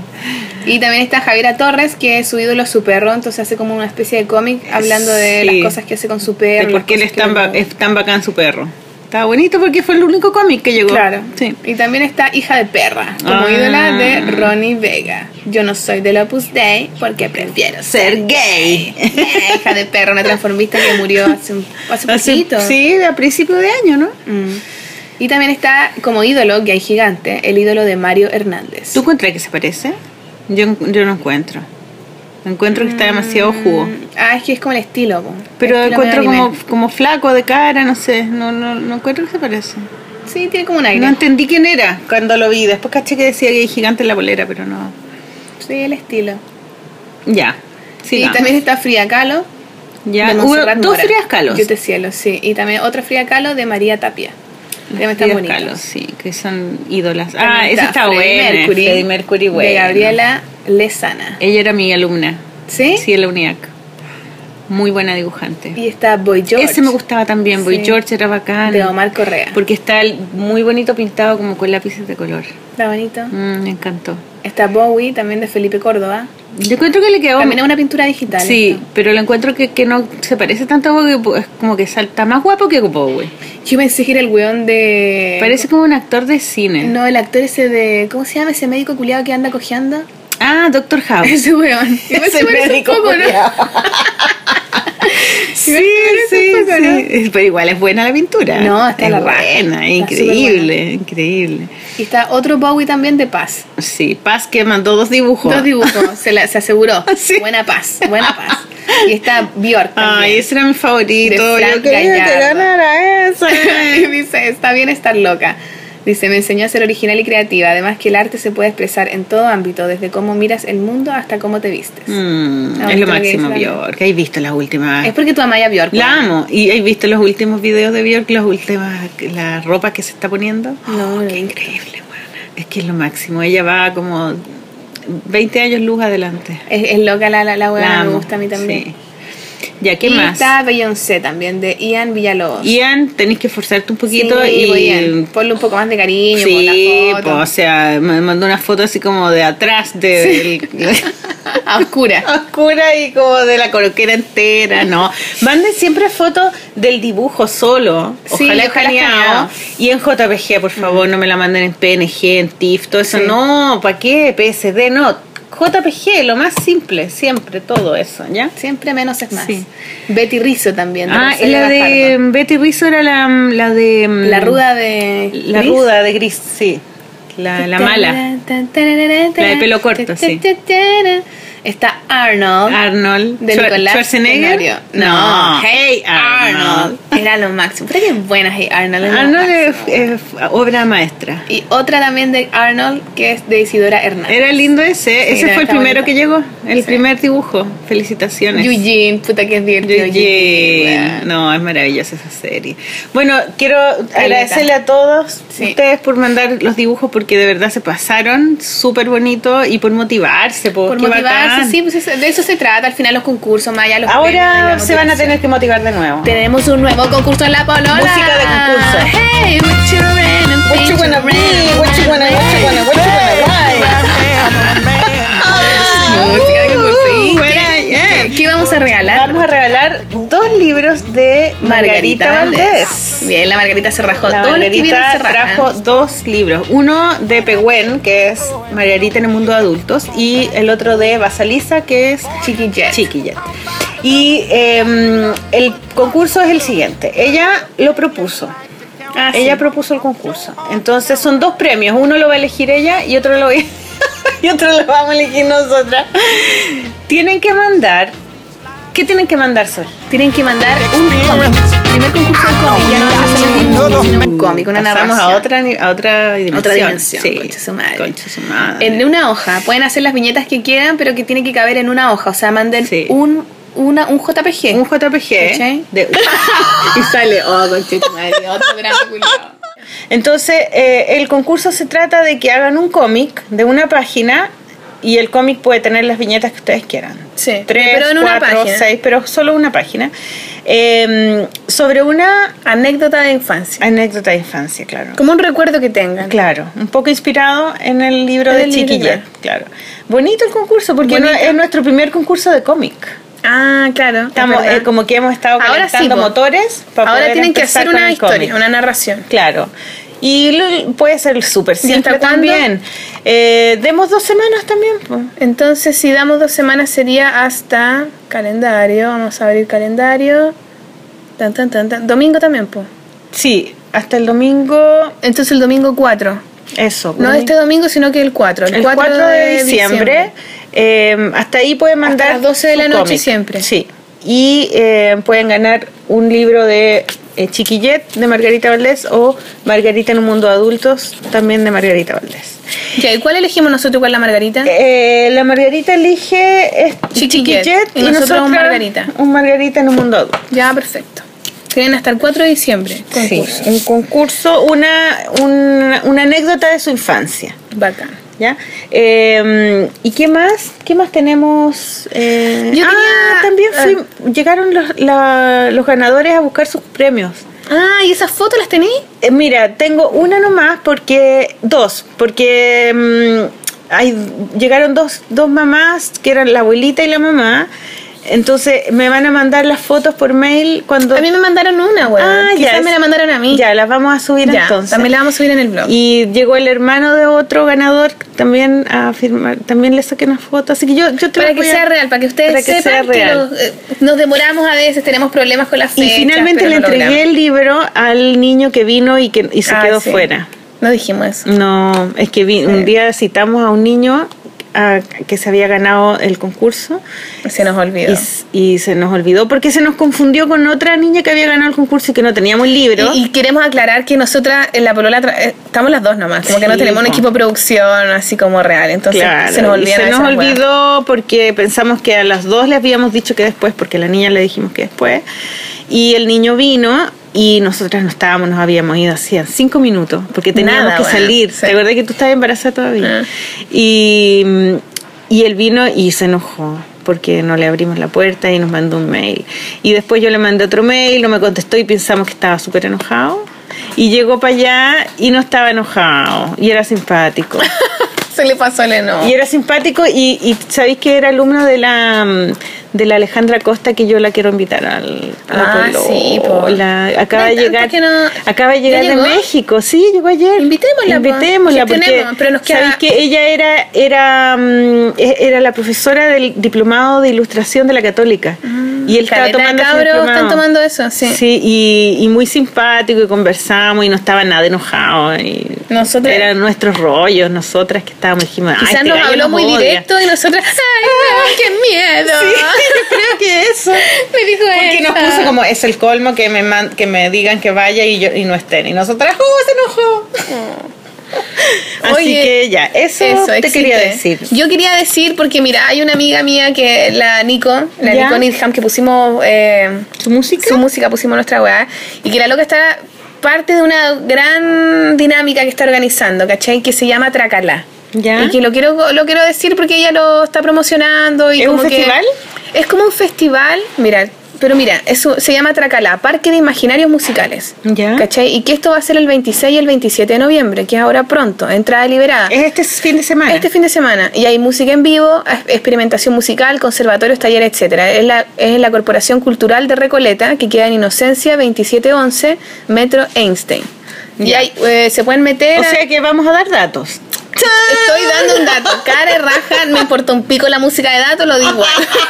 Y también está Javiera Torres, que es su ídolo su perro, entonces hace como una especie de cómic hablando de Sí. las cosas que hace con su perro. De por qué él es tan, es tan bacán su perro. Estaba bonito porque fue el único cómic que llegó. Claro. Sí. Y también está Hija de Perra, como Ah. ídola de Ronnie Vega. Yo no soy del Opus Dei porque prefiero ser gay. Eh, hija de perra, una transformista que murió hace, un, hace Hace- poquito. sí, a principio de año, ¿no? Mm. Y también está como ídolo, hay gigante, el ídolo de Mario Hernández. ¿Tú encuentras que se parece? Yo, yo no encuentro. Encuentro que está demasiado jugo. Mm, Ah, es que es como el estilo. po. Pero Estilo encuentro como, como flaco de cara, no sé. No, no, no encuentro que se parece. Sí, tiene como un aire. No entendí quién era cuando lo vi. Después caché que decía que hay gigante en la bolera, pero no. Sí, el estilo. Ya. y sigamos. también está Frida Kahlo. Ya, hubo dos Mora. Fridas Kahlos. Yo te cielo, sí. Y también otra Frida Kahlo de María Tapia. Fridas bonitos. Kahlo, sí, que son ídolas. Ah, esa está buena. Mercury, Freddie Mercury, De bueno. Gabriela Lezana. Ella era mi alumna. ¿Sí? Sí, en la UNIAC. Muy buena dibujante. Y está Boy George. Ese me gustaba también, Boy Sí. George era bacán. De Omar Correa. Porque está muy bonito pintado como con lápices de color. Está bonito. Mm, me encantó. Está Bowie, también de Felipe Córdoba. Yo encuentro que le quedó... También es una pintura digital. Sí, esto. pero lo encuentro que, que no se parece tanto a Bowie, es como que salta más guapo que Bowie. Yo pensé que era el weón de. Parece como un actor de cine. No, el actor ese de. ¿Cómo se llama ese médico culiado que anda cojeando? Ah, Doctor House. Ese weón. Ese un médico poco, ¿no? Sí, sí, poco, ¿no? sí. Pero igual es buena la pintura. No, está es la buena, Está increíble, increíble. Y está otro Bowie también de paz. Sí, Paz que mandó dos dibujos. Dos dibujos, se, la- se aseguró. Sí. Buena paz, buena paz. Y está Bjork. Ay, ese era mi favorito. Yo quería que ganara ese. Dice, está bien estar loca. Dice, me enseñó a ser original y creativa. Además que el arte se puede expresar en todo ámbito, desde cómo miras el mundo hasta cómo te vistes. Mm, Ah, es lo que máximo, la- Bjork. ¿Has visto las últimas? Es porque tu amaya Bjork. La amo. ¿Y has visto los últimos videos de Bjork? Las últimas, la ropa que se está poniendo. No, no qué he increíble, buena. Es que es lo máximo. Ella va como 20 años luz adelante. Es, es loca la, la, la La me gusta a mí también. sí. Ya, ¿qué y más? está Beyoncé también, de Ian Villalobos. Ian, tenés que esforzarte un poquito Sí, y... pues, Ian, ponle un poco más de cariño por Sí, la foto. pues, o sea, me mandó una foto así como de atrás de A oscura. oscura y como de la coloquera entera, no. Manden siempre fotos del dibujo solo, Sí, ojalá ojalá escaneado, escaneado. y en JPG, por favor, no me la manden en PNG, en TIFF, todo eso, Sí. no, ¿para qué? PSD, no. JPG, lo más simple, siempre, todo eso, ¿ya? Siempre menos es más. Sí. Betty Rizzo también. de Ah, la de Gajardo. Betty Rizzo era la, la de... La ruda de. La Gris. ruda de Gris, sí. La, la mala. La de pelo corto, sí. Está Arnold. Arnold. de Schwar- Nicolás Schwarzenegger. Tenorio. No. Hey Arnold. Era lo máximo. Pero qué buena Hey Arnold. es Arnold es, obra maestra. Y otra también de Arnold que es de Isidora Hernández. Era lindo ese. Sí, ese fue el primero que llegó. El Sí. primer dibujo. Felicitaciones. Eugene, puta que es divertido. Eugene. No, es maravillosa esa serie. Bueno, quiero agradecerle a todos Sí. ustedes por mandar los dibujos porque de verdad se pasaron súper bonito y por motivarse. po, Por qué motivarse, bacán. sí, pues eso- de eso se trata al final los concursos, más allá los Ahora premios, se van a tener que motivar de nuevo. Tenemos un nuevo concurso en la polola. Música de concurso. Hey, what you random What you to be? What you wanna, what you wanna, what you why? Música de concurso. ¿Y Buena, qué- yeah. qué- ¿Qué vamos a regalar? Vamos a regalar libros de Margarita, Valdés. Bien, la Margarita se rajó. La vienen Margarita se trajo dos libros. Uno de Pehuen, que es Margarita en el mundo de adultos, y el otro de Basalisa, que es Chiqui Jet. Chiquillet. Y em, el concurso es el siguiente. Ella lo propuso. Ah, ella propuso el concurso. Entonces son dos premios. Uno lo va a elegir ella y otro lo, y otro lo vamos a elegir nosotras. Tienen que mandar. ¿Qué tienen que mandar, Sol? Tienen que mandar un cómic. Primer concurso de cómic. Ya no el mismo, sino un cómic, una Pasamos narración. a otra, ni- a otra dimensión. Otra dimensión, Sí. concha su madre. Concha su madre. En una hoja. Pueden hacer las viñetas que quieran, pero que tiene que caber en una hoja. O sea, manden Sí. un, una, un JPG. un JPG. De- y sale, oh, conchita madre, otro drama culiao. Entonces, eh, el concurso se trata de que hagan un cómic de una página y el cómic puede tener las viñetas que ustedes quieran. Sí, Tres, pero en una cuatro, página. seis, pero solo una página. Eh, sobre una Anécdota de infancia. anécdota de infancia, claro. Como un recuerdo que tengan. Claro, un poco inspirado en el libro En de el libro, Chiquillet, claro. Bonito el concurso porque Bonito. no- es nuestro primer concurso de cómic. Ah, claro. es Estamos eh, como que hemos estado Ahora sí, calentando motores para Ahora poder tienen que hacer una historia, cómic. una narración. Claro. Y puede ser súper hasta simple también. Eh, demos dos semanas también. po. Entonces, si damos dos semanas sería hasta calendario. Vamos a abrir calendario. Tan, tan, tan, tan. Domingo también, pues. Sí, hasta el domingo. Entonces el domingo 4. Eso. No este domingo, sino que el 4. El, el 4, de diciembre. eh, hasta ahí pueden mandar. las 12 de la noche cómic. siempre. Sí. Y eh, pueden ganar un libro de eh, Chiquillet de Margarita Valdés o Margarita en un mundo de adultos también de Margarita Valdés. Ya, ¿y cuál elegimos nosotros con la Margarita? Eh, la Margarita elige es Chiquillet. Chiquillet Y nosotros un Margarita. Un Margarita en un mundo adulto. Ya, perfecto. Tienen hasta el 4 de diciembre. Sí, un concurso, una, una, una anécdota de su infancia. Bacán. ¿Ya? Eh, ¿Y qué más? ¿Qué más tenemos? Eh, Yo ah, también ah. llegaron los, la- los ganadores a buscar sus premios. Ah, ¿y esas fotos las tenéis? Eh, mira, tengo una nomás porque. Dos, porque mm, hay, llegaron dos, dos mamás que eran la abuelita y la mamá. Entonces me van a mandar las fotos por mail cuando. A mí me mandaron una, weón. Ah, ya, Quizás es- me la mandaron a mí. Ya, las vamos a subir Ya, entonces. también la vamos a subir en el blog. Y llegó el hermano de otro ganador también a firmar, también le saqué una foto, así que yo, yo te para las que a- sea real, para que ustedes para que sepan sea que real. los, eh, nos demoramos a veces, tenemos problemas con las Y fechas. finalmente pero le entregué logramos. el libro al niño que vino y que y se Ah, quedó sí. fuera. No dijimos eso. No, es que vi- un día citamos a un niño a- que se había ganado el concurso Se nos olvidó. y, se nos olvidó porque se nos confundió con otra niña que había ganado el concurso y que no teníamos el libro. Y, y queremos aclarar que nosotras en la polola eh, estamos las dos nomás, como que no tenemos un po. equipo de producción así como real, entonces Claro, se nos y olvidan se nos olvidó porque pensamos que a las dos le habíamos dicho que después, porque a la niña le dijimos que después. Y el niño vino y nosotras no estábamos, nos habíamos ido hacía cinco minutos porque teníamos Nada, que bueno, salir. sí. ¿Te acuerdas que tú estabas embarazada todavía? Ah. Y, y él vino y se enojó porque no le abrimos la puerta y nos mandó un mail. Y después yo le mandé otro mail, no me contestó y pensamos que estaba súper enojado. Y llegó para allá y no estaba enojado y era simpático. Se le pasó el enojo. Y era simpático y, y sabéis que era alumno de la mm, de la Alejandra Costa que yo la quiero invitar al la Ah, sí, po. acaba de llegar no- acaba de ¿Ya llegar de llegó? México sí llegó ayer Invitémosla, po. invitémosla porque Gestionemos, pero nos queda- sabéis que ella era era mm, e- era la profesora del diplomado de ilustración de la Católica y él estaba tomando cabros están tomando eso, sí. Sí, y, y muy simpático y conversamos y no estaba nada enojado. Y Nosotras- Eran nuestros rollos, nosotras que estábamos, dijimos, "Ay, Quizás este nos habló muy odia". directo y nosotras, ¡ay, no, qué miedo! Sí, yo creo que eso. Me dijo Porque nos puso como, es el colmo que me, man- que me digan que vaya y, yo, y no estén. Y nosotras, ¡oh, se enojó! Así Oye, que ya, eso, Eso, te existe. quería decir. Yo quería decir, porque mira, hay una amiga mía que, la Nico, la ¿Ya? Nico Needham, que pusimos eh, ¿Su música? su música, pusimos nuestra weá, y que la loca está parte de una gran dinámica que está organizando, ¿cachai? Que se llama Tracalá. ¿Ya? Y que lo quiero, lo quiero decir porque ella lo está promocionando. Y ¿Es un como que- festival? es como un festival, mira, pero mira, eso se llama Tracalá, Parque de Imaginarios Musicales. ¿Ya? ¿Cachai? Y que esto va a ser el 26 y el 27 de noviembre, que es ahora pronto, entrada liberada. Es este fin de semana. Este fin de semana. Y hay música en vivo, experimentación musical, conservatorios, talleres, etcétera. Es la, es la Corporación Cultural de Recoleta, que queda en Inocencia 2711, Metro Einstein. Y hay, eh, se pueden meter. o sea que vamos a dar datos. Estoy dando un dato. Cara y raja, me importa un pico la música de datos, lo digo.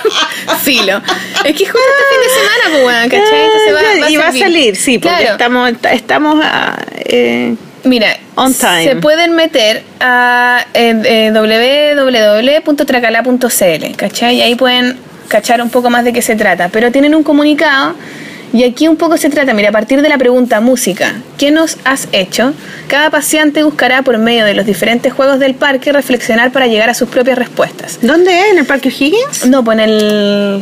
Filo. Es que justo este fin de semana, pues, ¿cachai? Entonces va, va y va a salir, sí, porque estamos, estamos a, eh, Mira, On time. se pueden meter a eh, www.tracala.cl, ¿cachai? Y ahí pueden cachar un poco más de qué se trata. Pero tienen un comunicado y aquí un poco se trata, mira, a partir de la pregunta música, ¿qué nos has hecho? Cada paciente buscará por medio de los diferentes juegos del parque reflexionar para llegar a sus propias respuestas. ¿Dónde es? ¿En el Parque Higgins? No, pues en el...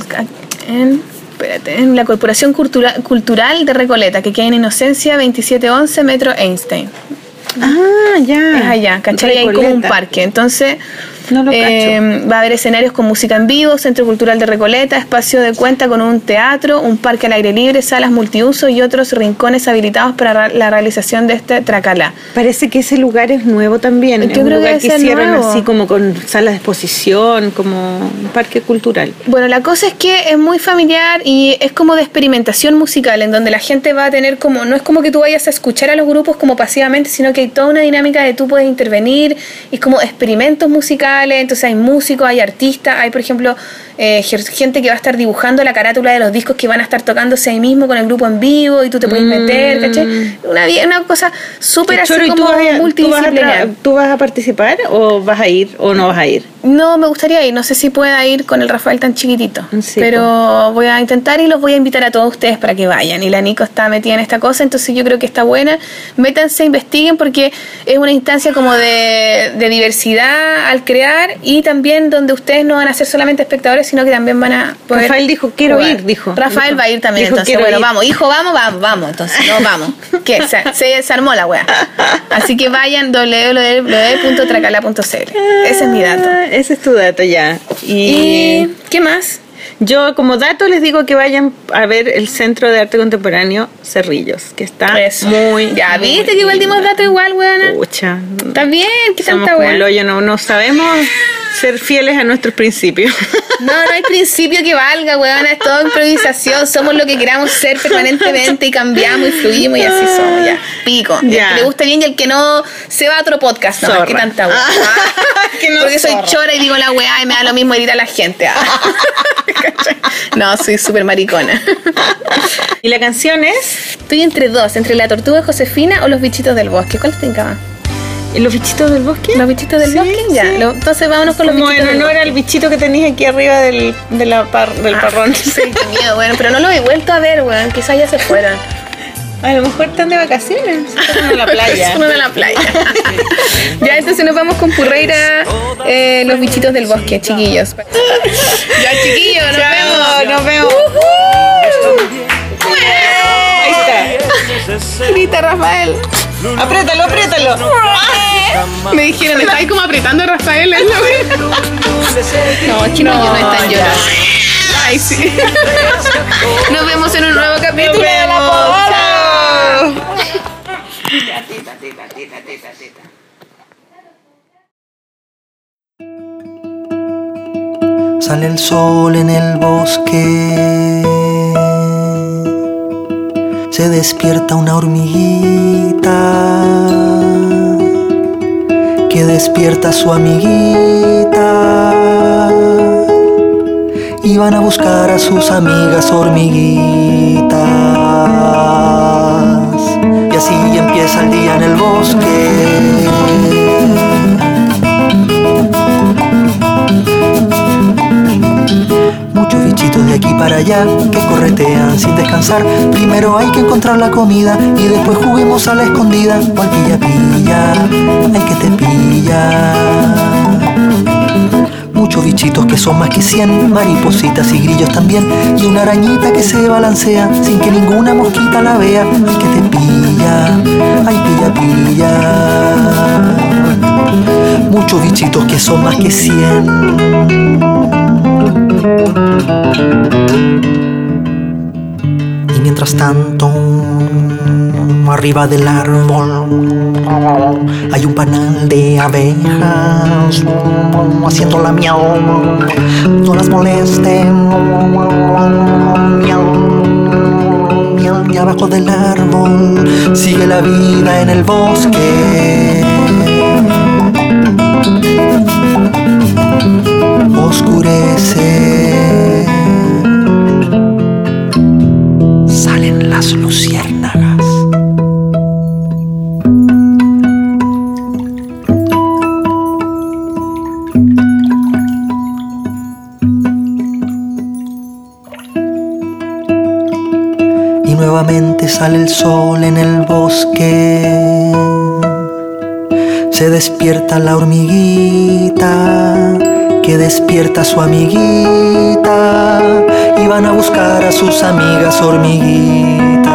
En, espérate, en la Corporación Cultura- Cultural de Recoleta, que queda en Inocencia 2711 Metro Einstein. Ah, ya. Es allá, ¿cachai? Hay como un parque. Entonces, No lo eh, va a haber escenarios con música en vivo, Centro Cultural de Recoleta, espacio de cuenta con un teatro, un parque al aire libre, salas multiuso y otros rincones habilitados para ra- la realización de este tracalá. Parece que ese lugar es nuevo también. Yo es un creo que lugar que ser hicieron nuevo. así como con salas de exposición, como un parque cultural. Bueno, la cosa es que es muy familiar y es como de experimentación musical, en donde la gente va a tener como, no es como que tú vayas a escuchar a los grupos como pasivamente, sino que hay toda una dinámica de tú puedes intervenir, y es como experimentos musicales, entonces hay músicos, hay artistas, hay por ejemplo eh, gente que va a estar dibujando la carátula de los discos que van a estar tocándose ahí mismo con el grupo en vivo y tú te puedes meter, ¿cachai? Una, cosa súper así choro, ¿y como tú vas, tú, multidisciplinar. tú vas a participar o vas a ir o no vas a ir? No, me gustaría ir. No sé si pueda ir con el Rafael tan chiquitito. Sí, pero voy a intentar y los voy a invitar a todos ustedes para que vayan. Y la Nico está metida en esta cosa, entonces yo creo que está buena. Métanse, investiguen porque es una instancia como de, de diversidad al y también donde ustedes no van a ser solamente espectadores, sino que también van a poder. Rafael dijo, "Quiero jugar". ir", dijo. Rafael Dijo. va a ir también, Dijo, entonces. "Quiero Bueno, ir". vamos. Hijo, vamos, vamos, vamos. Entonces, no, vamos. ¿Qué? Se, se desarmó la wea. Así que vayan www.tracala.cl. Ese es mi dato. Ah, ese es tu dato ya. Y, ¿Y qué más? Yo como dato les digo que vayan a ver el Centro de Arte Contemporáneo Cerrillos, que está Eso. muy... Ya, muy viste que igual dimos dato igual, weona. Pucha, Está bien, ¿qué somos tanta hoyo, no, no sabemos ser fieles a nuestros principios. No, no hay principio que valga, weona, es todo improvisación, somos lo que queramos ser permanentemente y cambiamos y fluimos y así somos, ya. Pico. Ya. El que le guste bien y el que no se va a otro podcast, no, qué tanta weá. Que no Porque soy chora y digo la weá y me da lo mismo herir a la gente. ah. no, soy súper maricona. y la canción es Estoy entre dos, entre la tortuga Josefina o los bichitos del bosque. ¿Cuál te encanta? Los bichitos del bosque. ¿Los bichitos del Sí, bosque? Ya. Lo- entonces vámonos con los Como bichitos en del honor al bichito que tenías aquí arriba del, de la par- del Ah, parrón. Sí, qué miedo, bueno, pero no lo he vuelto a ver, weón. Quizás ya se fueron. A lo mejor están de vacaciones. Fueron a la playa. Fueron a la playa. ya, entonces nos vamos con Purreira, eh, los bichitos del bosque, chiquillos. ya, chiquillos, nos Chao, vemos. nos vemos. Ahí está. Grita, Rafael. Apriétalo, apriétalo. Me dijeron, está ahí como apretando a Rafael. No, es que no, no están llorando. Ay, sí. Nos vemos en un nuevo capítulo de la. Sale el sol en el bosque. Se despierta una hormiguita que despierta a su amiguita. Y van a buscar a sus amigas hormiguitas. Y así empieza el día en el bosque. Aquí para allá que corretean sin descansar. Primero hay que encontrar la comida y después juguemos a la escondida o al pilla pilla. Hay que te pilla. Muchos bichitos que son más que cien, maripositas y grillos también, y una arañita que se balancea sin que ninguna mosquita la vea. Ay que te pilla, ay pilla pilla. Muchos bichitos que son más que cien. Y mientras tanto, arriba del árbol, hay un panal de abejas haciendo la miau. No las molesten. Miau. Y abajo del árbol sigue la vida en el bosque. Oscurece. Salen las luciérnagas. Y nuevamente sale el sol en el bosque se despierta la hormiguita que despierta su amiguita y van a buscar a sus amigas hormiguitas.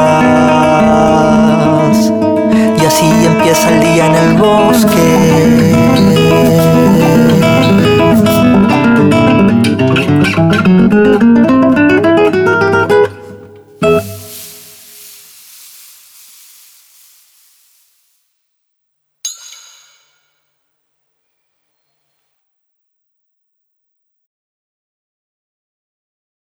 Y así empieza el día en el bosque.